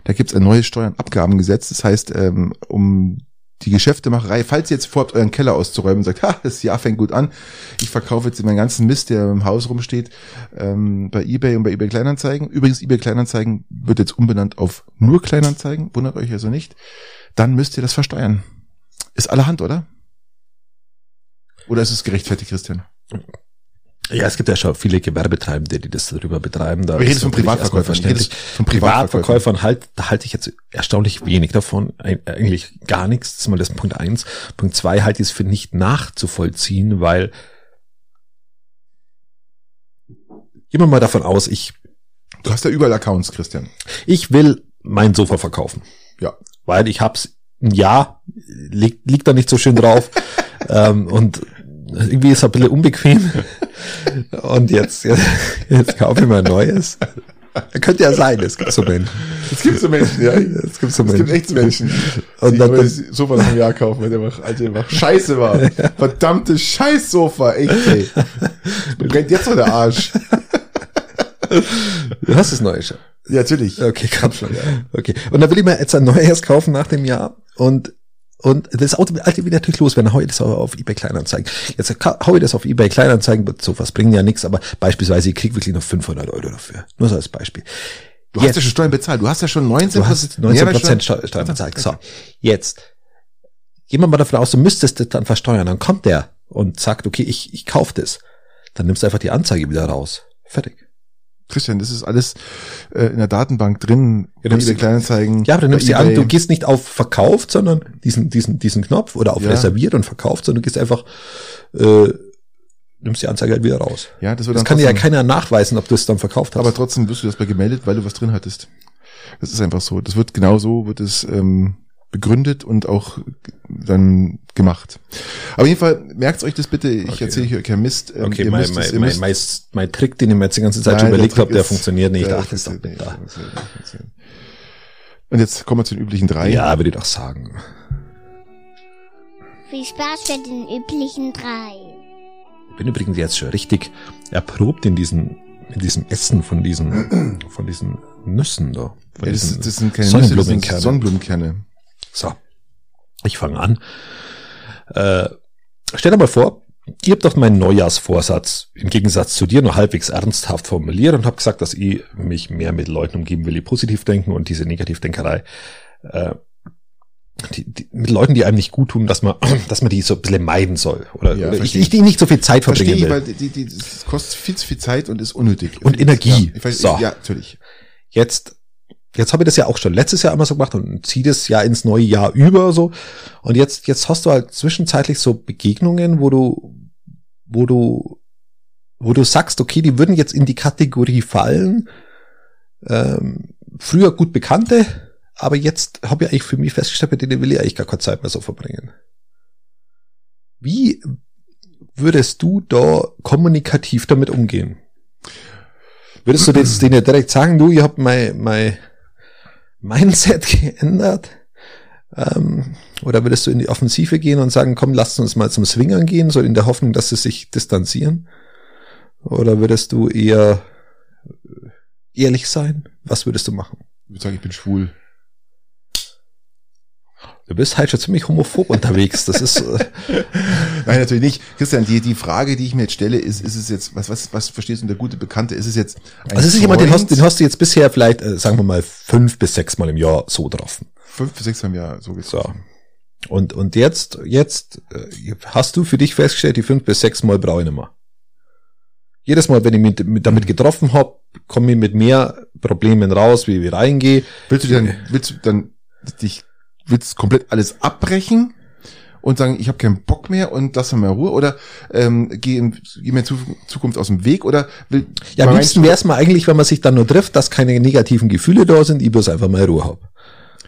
Da gibt's ein neues Steuernabgabengesetz. Das heißt, ähm, um die Geschäftemacherei, falls ihr jetzt vorhabt, euren Keller auszuräumen und sagt, ha, das Jahr fängt gut an, ich verkaufe jetzt meinen ganzen Mist, der im Haus rumsteht, ähm, bei eBay und bei eBay Kleinanzeigen. Übrigens, eBay Kleinanzeigen wird jetzt umbenannt auf nur Kleinanzeigen, wundert euch also nicht. Dann müsst ihr das versteuern. Ist allerhand, oder? Oder ist es gerechtfertigt, Christian?
Ja, es gibt ja schon viele Gewerbetreibende, die das darüber betreiben. Da
Wir reden von Privatverkäufern.
verständlich.
von Privatverkäufern.
Privatverkäufern halt, da halte ich jetzt erstaunlich wenig davon, Eig- eigentlich gar nichts. Das ist mal das Punkt eins. Punkt zwei halte ich es für nicht nachzuvollziehen, weil gehen wir mal davon aus, ich,
Du hast ja überall Accounts, Christian.
ich will mein Sofa verkaufen.
Ja.
Weil ich hab's ein Jahr, liegt, liegt da nicht so schön drauf. [LAUGHS] ähm, und irgendwie ist es ein bisschen unbequem. [LAUGHS] Und jetzt, jetzt, jetzt kaufe ich mal ein neues. Könnte ja sein, es gibt so Menschen.
Es gibt so Menschen, ja.
Es gibt so
Es gibt echt Menschen,
Und
die
dann-
aber das Sofa nach einem Jahr kaufen, weil der einfach, Alter, einfach scheiße war. [LAUGHS] Verdammtes Scheißsofa, echt, ey. Brennt jetzt noch der Arsch.
Du hast das neue schon.
Ja, natürlich.
Okay, kann schon. Okay. Und dann will ich mir jetzt ein neues kaufen nach dem Jahr und und das Auto alte wird natürlich los, wenn hau ich das auf eBay Kleinanzeigen. Jetzt hau ich das auf eBay Kleinanzeigen, wird so was bringen ja nichts, aber beispielsweise ich krieg wirklich noch 500 Euro dafür. Nur so als Beispiel.
Du hast ja schon Steuern bezahlt. Du hast ja schon 19
Du hast 19 Prozent Steuer Steuern bezahlt. So, jetzt gehen wir mal davon aus, du müsstest das dann versteuern. Dann kommt der und sagt, okay, ich, ich kauf das. Dann nimmst du einfach die Anzeige wieder raus. Fertig.
Christian, das ist alles äh, in der Datenbank drin.
Ja,
eBay
du-
Kleinanzeigen.
Ja, aber dann nimmst du die an, du gehst nicht auf verkauft, sondern diesen, diesen, diesen Knopf oder auf
Ja.
reserviert und verkauft, sondern du gehst einfach, äh, nimmst die Anzeige halt wieder raus.
Ja, das wird
Das kann dir ja keiner nachweisen, ob du es dann verkauft hast.
Aber trotzdem wirst du das bei gemeldet, weil du was drin hattest. Das ist einfach so. Das wird genau so, wird es ähm, begründet und auch dann gemacht. Aber jeden Fall, merkt euch das bitte, ich
Okay.
erzähle hier kein Mist. Ähm,
okay,
ihr
mein,
müsst es-
mein,
ihr
mein, mein, mein Trick, den ich mir jetzt die ganze Zeit
Nein,
schon
der
überlegt habe, der
ist-
funktioniert nicht.
der
Ach, das ist doch nicht da.
Und jetzt kommen wir zu den üblichen drei.
Ja, würde ich doch sagen.
Viel Spaß für den üblichen drei.
Ich bin übrigens jetzt schon richtig erprobt in diesen, in diesem Essen von diesen, von diesen Nüssen da. Von
Ja, das,
diesen
das sind keine Nüsse, das sind
Sonnenblumenkerne. So, ich fange an. Äh, stell dir mal vor, ihr habt doch meinen Neujahrsvorsatz im Gegensatz zu dir noch halbwegs ernsthaft formuliert und habt gesagt, dass ich mich mehr mit Leuten umgeben will, die positiv denken und diese Negativdenkerei äh, die, die, mit Leuten, die einem nicht gut tun, dass man, [CLEARS THROAT] dass man die so ein bisschen meiden soll. Oder,
Ja,
oder ich,
verstehe
ich die nicht so viel Zeit
Verstehe
verbringen
ich,
will.
weil die, die, das kostet viel zu viel Zeit und ist unnötig.
Und Energie.
Ja, ich weiß,
So.
ja natürlich.
jetzt, jetzt habe ich das ja auch schon letztes Jahr immer so gemacht und ziehe das ja ins neue Jahr über so. Und jetzt, jetzt hast du halt zwischenzeitlich so Begegnungen, wo du, wo du, wo du sagst, okay, die würden jetzt in die Kategorie fallen. Ähm, früher gut Bekannte, aber jetzt habe ich eigentlich für mich festgestellt, mit denen will ich eigentlich gar keine Zeit mehr so verbringen. Wie würdest du da kommunikativ damit umgehen? Würdest du das denen direkt sagen, du, ihr habt mein, mein Mindset [LAUGHS] geändert? Ähm, oder würdest du in die Offensive gehen und sagen, komm, lasst uns mal zum Swingern gehen, so in der Hoffnung, dass sie sich distanzieren? Oder würdest du eher äh, ehrlich sein? Was würdest du machen?
Ich würde sagen, ich bin schwul.
Du bist halt schon ziemlich homophob unterwegs. Das ist, äh, [LAUGHS]
Nein, natürlich nicht. Christian, die, die Frage, die ich mir jetzt stelle, ist, ist es jetzt, was, was, was verstehst du unter gute Bekannte? Ist es jetzt ein
also es ist jemand, den hast, den hast du jetzt bisher vielleicht, äh, sagen wir mal, fünf bis sechs Mal im Jahr so getroffen.
Fünf bis sechs haben ja so gesagt.
So. Und, und jetzt, jetzt äh, hast du für dich festgestellt, die fünf bis sechs Mal brauche ich nicht mehr. Jedes Mal, wenn ich mich mit- damit getroffen hab, komme ich mit mehr Problemen raus, wie ich reingehe.
Willst du dann, willst du dann dich, willst du komplett alles abbrechen und sagen, ich habe keinen Bock mehr und lass mal Ruhe oder ähm, geh, in, geh mir in Zu- Zukunft aus dem Weg oder will
Ja, am liebsten wäre es mal eigentlich, wenn man sich dann nur trifft, dass keine negativen Gefühle da sind, ich bloß einfach mal Ruhe hab.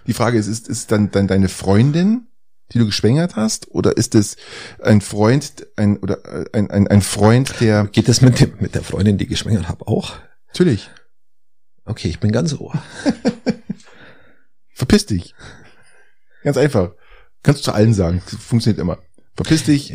Die Frage ist, ist, ist dann, dann deine Freundin, die du geschwängert hast, oder ist es ein Freund, ein oder äh, ein, ein, ein Freund, der
Geht das mit, dem, mit der Freundin, die ich geschwängert hab, auch?
natürlich
Okay, ich bin ganz ohr. [LAUGHS]
verpiss dich. Ganz einfach. Kannst du zu allen sagen. Funktioniert immer. Verpiss dich,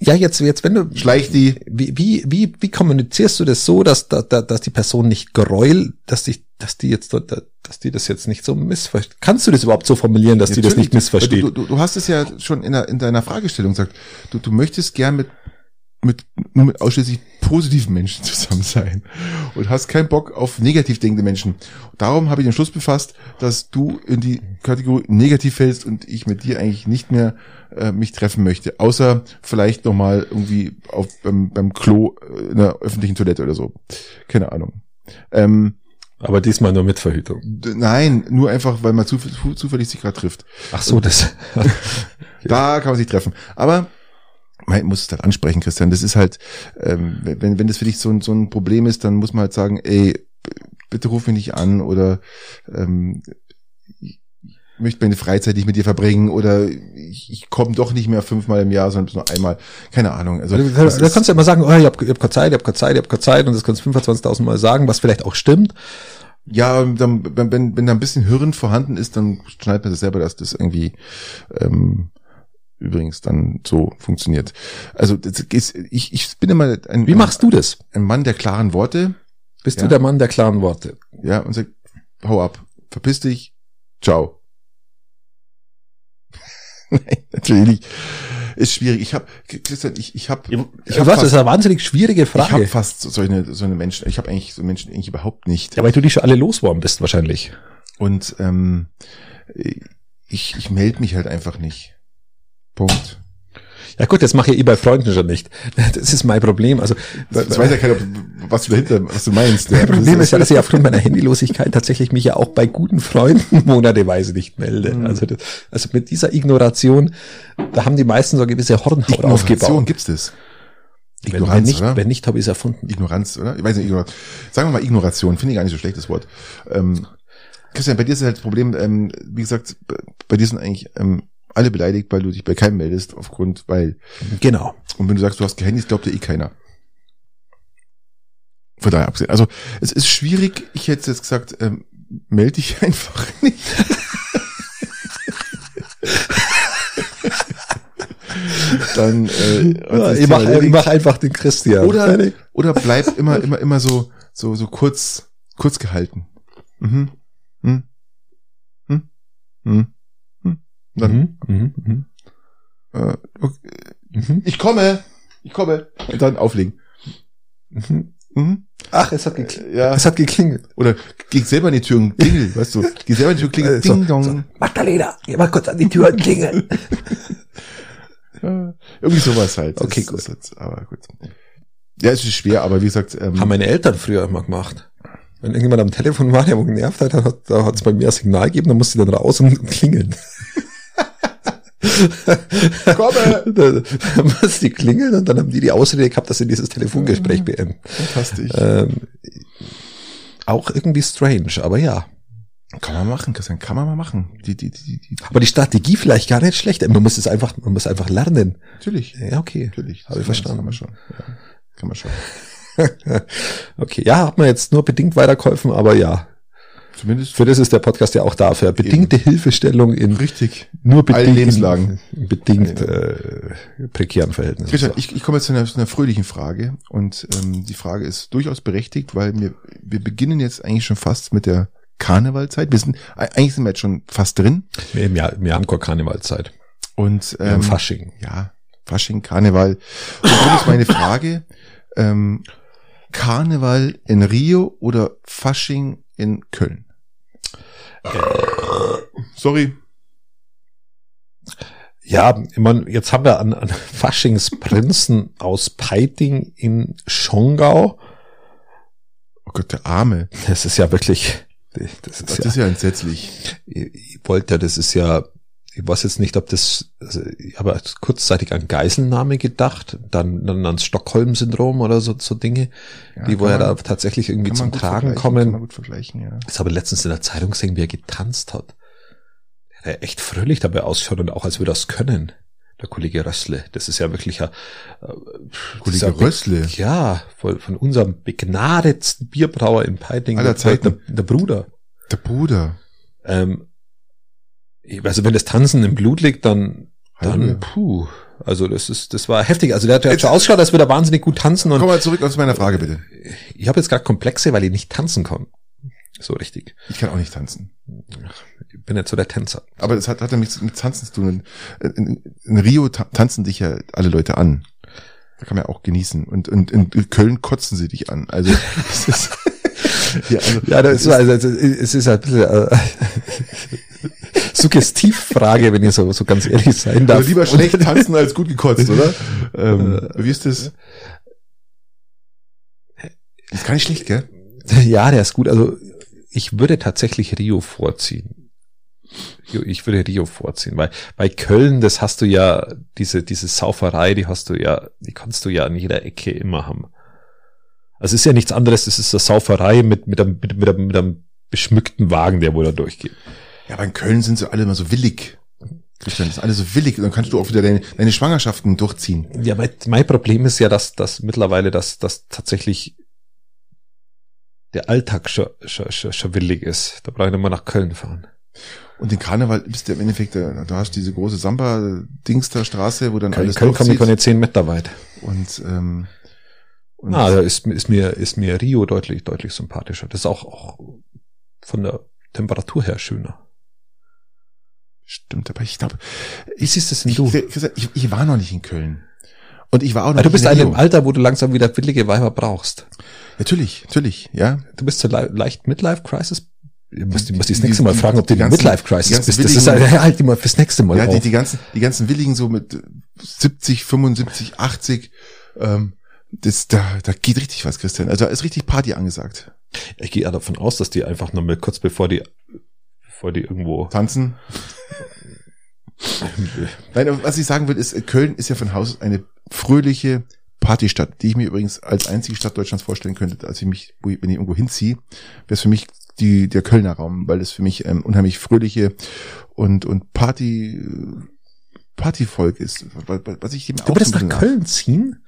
Ja, jetzt, jetzt, wenn du,
schleich die.
wie, wie, wie, wie kommunizierst du das so, dass, dass, dass die Person nicht gräuelt, dass die, dass die jetzt, dort- dass die das jetzt nicht so missversteht? Kannst du das überhaupt so formulieren, dass die das nicht
Natürlich.
missversteht?
Du, du, du hast es ja schon in, der, in deiner Fragestellung gesagt. Du, du möchtest gern mit, mit, nur mit ausschließlich positiven Menschen [LAUGHS] zusammen sein und hast keinen Bock auf negativ denkende Menschen. Darum habe ich den Schluss befasst, dass du in die Kategorie negativ fällst und ich mit dir eigentlich nicht mehr äh, mich treffen möchte. Außer vielleicht nochmal irgendwie auf, beim, beim Klo äh, in der öffentlichen Toilette oder so. Keine Ahnung. Ähm,
Aber diesmal nur mit Verhütung.
nein, nur einfach, weil man zuf zu, zufällig sich gerade trifft.
Ach so, das. [LAUGHS]
Da kann man sich treffen. Aber man muss es halt ansprechen, Christian. Das ist halt, ähm, wenn, wenn das für dich so ein, so ein Problem ist, dann muss man halt sagen, ey, bitte ruf mich nicht an oder ähm, ich möchte meine Freizeit nicht mit dir verbringen oder ich, ich komme doch nicht mehr fünfmal im Jahr, sondern nur einmal. Keine Ahnung. Also
Da, da kannst du ja immer sagen, oh, ich habe hab keine Zeit, ich habe keine Zeit, ich habe keine Zeit und das kannst du 25.000 Mal sagen, was vielleicht auch stimmt.
Ja, dann, wenn, wenn, wenn da ein bisschen Hirn vorhanden ist, dann schneidet man das selber, dass das irgendwie ähm, übrigens dann so funktioniert. Also das ist, ich, ich bin immer ein,
Wie machst du das?
ein Mann der klaren Worte,
Bist
Ja.
du der Mann der klaren Worte?
ja, und sagt, hau ab, verpiss dich, ciao. [LAUGHS] Nein, natürlich. Ist schwierig. Ich habe, Christian, ich, ich habe, ich habe
was, das ist eine wahnsinnig schwierige
ich hab
Frage.
fast so eine, so eine Menschen, ich habe eigentlich so Menschen eigentlich überhaupt nicht.
ja, weil du die schon alle losworden bist wahrscheinlich.
Und ähm, ich, ich melde mich halt einfach nicht. Punkt.
Ja gut, das mache ich eh bei Freunden schon nicht. [LAUGHS] Das ist mein Problem. Also
Das weiß ja keiner, was du dahinter, was du meinst.
mein Problem ist ja, dass ich aufgrund meiner [LAUGHS] Handylosigkeit tatsächlich mich ja auch bei guten Freunden [LAUGHS] monateweise nicht melde.
Mhm.
Also, das, also mit dieser Ignoration, da haben die meisten so eine gewisse Hornhaut
Ignoration
aufgebaut.
gibt's das.
Wenn, wenn
Ignoranz,
nicht,
oder?
wenn nicht, habe ich es erfunden.
Ignoranz, oder? Ich weiß nicht, Ignoranz. Sagen wir mal Ignoration, finde ich gar nicht so schlechtes Wort. Ähm, Christian, bei dir ist halt das Problem, ähm, wie gesagt, bei- bei dir sind eigentlich ähm, alle beleidigt, weil du dich bei keinem meldest, aufgrund, weil,
Genau.
und wenn du sagst, du hast kein Handys, glaubt dir eh keiner. Von daher abgesehen. Also, es ist schwierig, ich hätte jetzt gesagt, ähm, melde dich [LAUGHS] einfach nicht. Dann, äh,
Ja, ich mache
erledigt.
mach einfach den Christian.
Oder, oder bleib immer, immer, immer so, so, so kurz, kurz gehalten. Mhm. Hm. Hm. Hm. Dann,
Mhm, mhm, mhm,
äh, okay.
mhm,
ich komme, ich komme. Und dann auflegen.
mhm.
Mhm.
Ach, es hat geklingelt.
Ja.
Es hat geklingelt.
Oder geh selber an die Tür und klingel, weißt du. Geh selber an die Tür und klingel.
Äh, so,
Ding dong.
so. Magdalena, geh mal kurz an die Tür und klingeln. [LAUGHS]
Ja, irgendwie sowas halt.
Okay,
Das ist jetzt, aber gut. Ja, es ist schwer, aber wie gesagt, ähm,
Haben meine Eltern früher immer gemacht. Wenn irgendjemand am Telefon war, der wo genervt hat, dann hat da hat's bei mir ein Signal gegeben, dann musste ich dann raus und klingeln. [LAUGHS]
komme.
musste ich klingeln und dann haben die die Ausrede gehabt, dass sie dieses Telefongespräch beenden.
Fantastisch.
Ähm, auch irgendwie strange, aber ja.
Kann man machen, Christian, kann man mal machen. Die, die, die, die,
Aber die Strategie vielleicht gar nicht schlecht. Man muss es einfach, man muss einfach lernen.
natürlich.
Ja, okay.
Natürlich.
Habe ich verstanden.
Kann man schon. Ja, kann man schon. [LAUGHS]
okay, ja, hat man jetzt nur bedingt weitergeholfen, aber ja.
Zumindest
Für das ist der Podcast ja auch da, für bedingte Hilfestellung in
richtig.
nur
Allen
bedingt,
Lebenslagen.
in bedingt äh, prekären Verhältnissen.
Christian, ich, ich komme jetzt zu einer, zu einer fröhlichen Frage und ähm, die Frage ist durchaus berechtigt, weil wir, wir beginnen jetzt eigentlich schon fast mit der Karnevalzeit. Wir sind, eigentlich sind wir jetzt schon fast drin
Im Jahr, im Jahr Karnevalzeit.
und
Ähm,
ähm,
Fasching.
ja, Fasching, Karneval. Und darum ist meine Frage, ähm, Karneval in Rio oder Fasching in Köln? Sorry.
Ja, ich mein, jetzt haben wir an, an Faschingsprinzen aus Peiting in Schongau
Oh Gott, der Arme.
Das ist ja wirklich, das ist
Das
ja,
ist ja entsetzlich.
ich, ich wollte ja, das ist ja, ich weiß jetzt nicht, ob das, also ich habe kurzzeitig an Geiselnahme gedacht, dann, dann ans Stockholm-Syndrom oder so, so Dinge,
Ja,
die wo ja da tatsächlich irgendwie zum Tragen
vergleichen, Kann man
kommen.
gut vergleichen, ja.
Das habe ich letztens in der Zeitung gesehen, wie er getanzt hat. Der echt fröhlich dabei ausschaut und auch als würde es können. Der Kollege Rössle. Das ist ja wirklich ein, äh, das
Kollege Rössle.
Ja, von, von unserem begnadetsten Bierbrauer in Peiting.
Aller
der,
Zeiten.
der, der Bruder.
Der Bruder.
Ähm, also wenn das Tanzen im Blut liegt, dann, dann, puh. Also das ist, das war heftig. Also der hat ja schon ausgeschaut, als würde er wahnsinnig gut tanzen und
Komm mal zurück aus meiner Frage, bitte.
ich habe jetzt gerade Komplexe, weil ich nicht tanzen kann. So richtig.
Ich kann auch nicht tanzen.
Ich bin nicht so der Tänzer.
Aber das hat, hat ja nichts mit Tanzen zu tun. In, in, in Rio ta tanzen dich ja alle Leute an. Da kann man ja auch genießen. Und, und in Köln kotzen sie dich an. Also, das [LAUGHS] ist, [LAUGHS] ja, also,
Ja, das ist, also, also, es ist ein bisschen äh, [LAUGHS] [LAUGHS] Suggestivfrage, wenn ich so, so ganz ehrlich sein darf.
also lieber schlecht [LAUGHS] tanzen als gut gekotzt, oder? Ähm, wie ist das? Ist gar nicht schlecht, gell?
Ja, der ist gut. Also ich würde tatsächlich Rio vorziehen. Ich würde Rio vorziehen, weil bei Köln, das hast du ja, diese, diese Sauferei, die hast du ja, die kannst du ja an jeder Ecke immer haben. Also es ist ja nichts anderes, das ist eine Sauferei mit, mit, einem, mit, mit, einem, mit einem beschmückten Wagen, der wohl da durchgeht.
Ja, aber in Köln sind sie alle immer so willig. Christian, das ist alles so willig. Dann kannst du auch wieder deine, deine Schwangerschaften durchziehen.
Ja, mein, mein Problem ist ja, dass, dass mittlerweile, dass, dass tatsächlich der Alltag schon, schon, schon, schon willig ist. Da brauche ich nicht mal nach Köln fahren.
Und den Karneval bist du im Endeffekt, da, da hast du diese große Samba-Dingster-Straße, wo dann
Köln,
alles
Köln komme ich
durchzieht.
keine zehn Meter weit.
Und, ähm, und
Na, da ist, ist mir, ist mir Rio deutlich, deutlich sympathischer. Das ist auch, auch von der Temperatur her schöner.
Stimmt, aber ich glaube,
Wie siehst das denn
ich,
du?
Christian, ich, ich war noch nicht in Köln. Und ich war auch noch
du
nicht
bist
in
in
Rio.
einem Alter, wo du langsam wieder willige Weiber brauchst.
Natürlich, natürlich, ja.
Du bist so le leicht Midlife-Crisis. Ich muss,
Die-
muss das nächste Mal fragen, ob du
die
in
ganzen-
Midlife-Crisis
die ganzen
bist. Das ist halt, halt immer fürs nächste Mal
Ja, die, die ganzen, die ganzen Willigen so mit 70, 75, 80, ähm, das, da, da geht richtig was, Christian. Also da ist richtig Party angesagt.
Ich gehe ja davon aus, dass die einfach noch mal kurz bevor die, bevor die irgendwo
Tanzen. [LAUGHS] Nein, was ich sagen will, ist, Köln ist ja von Haus aus eine fröhliche Partystadt, die ich mir übrigens als einzige Stadt Deutschlands vorstellen könnte, als ich mich, wenn ich irgendwo hinziehe, wäre es für mich die, der Kölner Raum, weil es für mich ähm, unheimlich fröhliche und, und Party, Partyvolk ist, was ich dem
Du würdest nach Köln ziehen?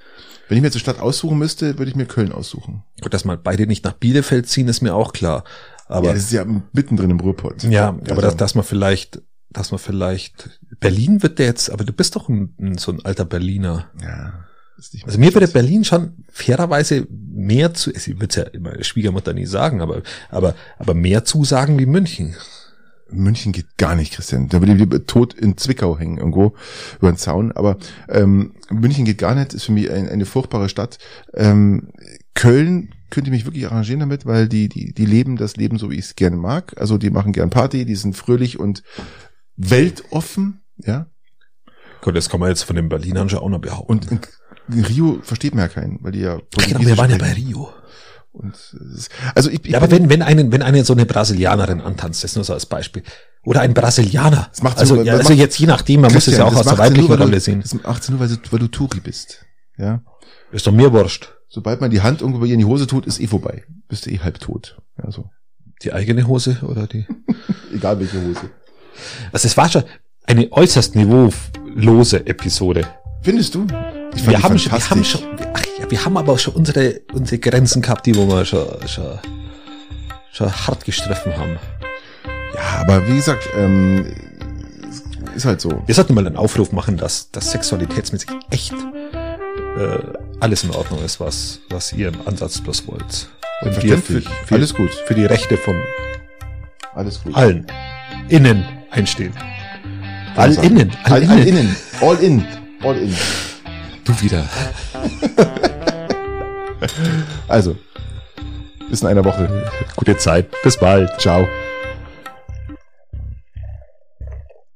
Wenn ich mir jetzt eine Stadt aussuchen müsste, würde ich mir Köln aussuchen.
Gut, dass mal beide nicht nach Bielefeld ziehen, ist mir auch klar. Aber
ja, das ist ja mittendrin im Ruhrpott.
Ja, aber
Also-
dass, dass man vielleicht, dass man vielleicht, Berlin wird der jetzt, aber du bist doch ein, so ein alter Berliner.
Ja. Ist nicht
Also mir würde Berlin schon fairerweise mehr zu, ich würde es ja immer Schwiegermutter nie sagen, aber, aber, aber mehr zusagen wie München.
München geht gar nicht, Christian. Da würde ich lieber tot in Zwickau hängen, irgendwo über den Zaun. Aber ähm, München geht gar nicht, ist für mich ein, eine furchtbare Stadt. Ähm, Köln könnte ich mich wirklich arrangieren damit, weil die, die, die leben das Leben so, wie ich es gerne mag. Also die machen gern Party, die sind fröhlich und weltoffen, ja.
Gut, das kann man jetzt von den Berlinern schon auch noch behaupten.
Und in, in Rio versteht man ja keinen, weil die ja
Ach genau, wir waren ja bei. Rio.
Und ist, also ich, ich
Ja, aber wenn, wenn einen, wenn eine so eine Brasilianerin antanzt, das nur so als Beispiel. Oder ein Brasilianer.
Das macht
also,
so-
ja, also
macht-
jetzt je nachdem, man muss es
Christian,
ja auch aus der
nur,
weiblichen Rolle sehen.
Das macht nur, weil du, weil du Touri bist. Ja.
Ist doch mir wurscht.
Sobald man die Hand irgendwo bei ihr in die Hose tut, ist eh vorbei. Bist du eh halb tot. Also,
Die eigene Hose oder die? [LAUGHS]
egal welche Hose.
Also es war schon eine äußerst niveaulose Episode.
Findest du? Ich
Wir
die
haben, schon, wir haben schon, ach ja, wir haben aber auch schon unsere, unsere Grenzen gehabt, die wo wir schon, schon, schon hart gestriffen haben.
Ja, aber wie gesagt, ähm, ist halt so.
Wir sollten mal einen Aufruf machen, dass, dass sexualitätsmäßig echt äh, alles in Ordnung ist, was, was ihr im Ansatz bloß wollt. Und wir für, für,
Alles gut.
für die Rechte von
Alles gut.
allen innen einstehen. All innen, all,
All,
innen.
all innen. All in. All in.
Du wieder. [LAUGHS]
Also, bis in einer Woche.
Gute Zeit. Bis bald.
Ciao.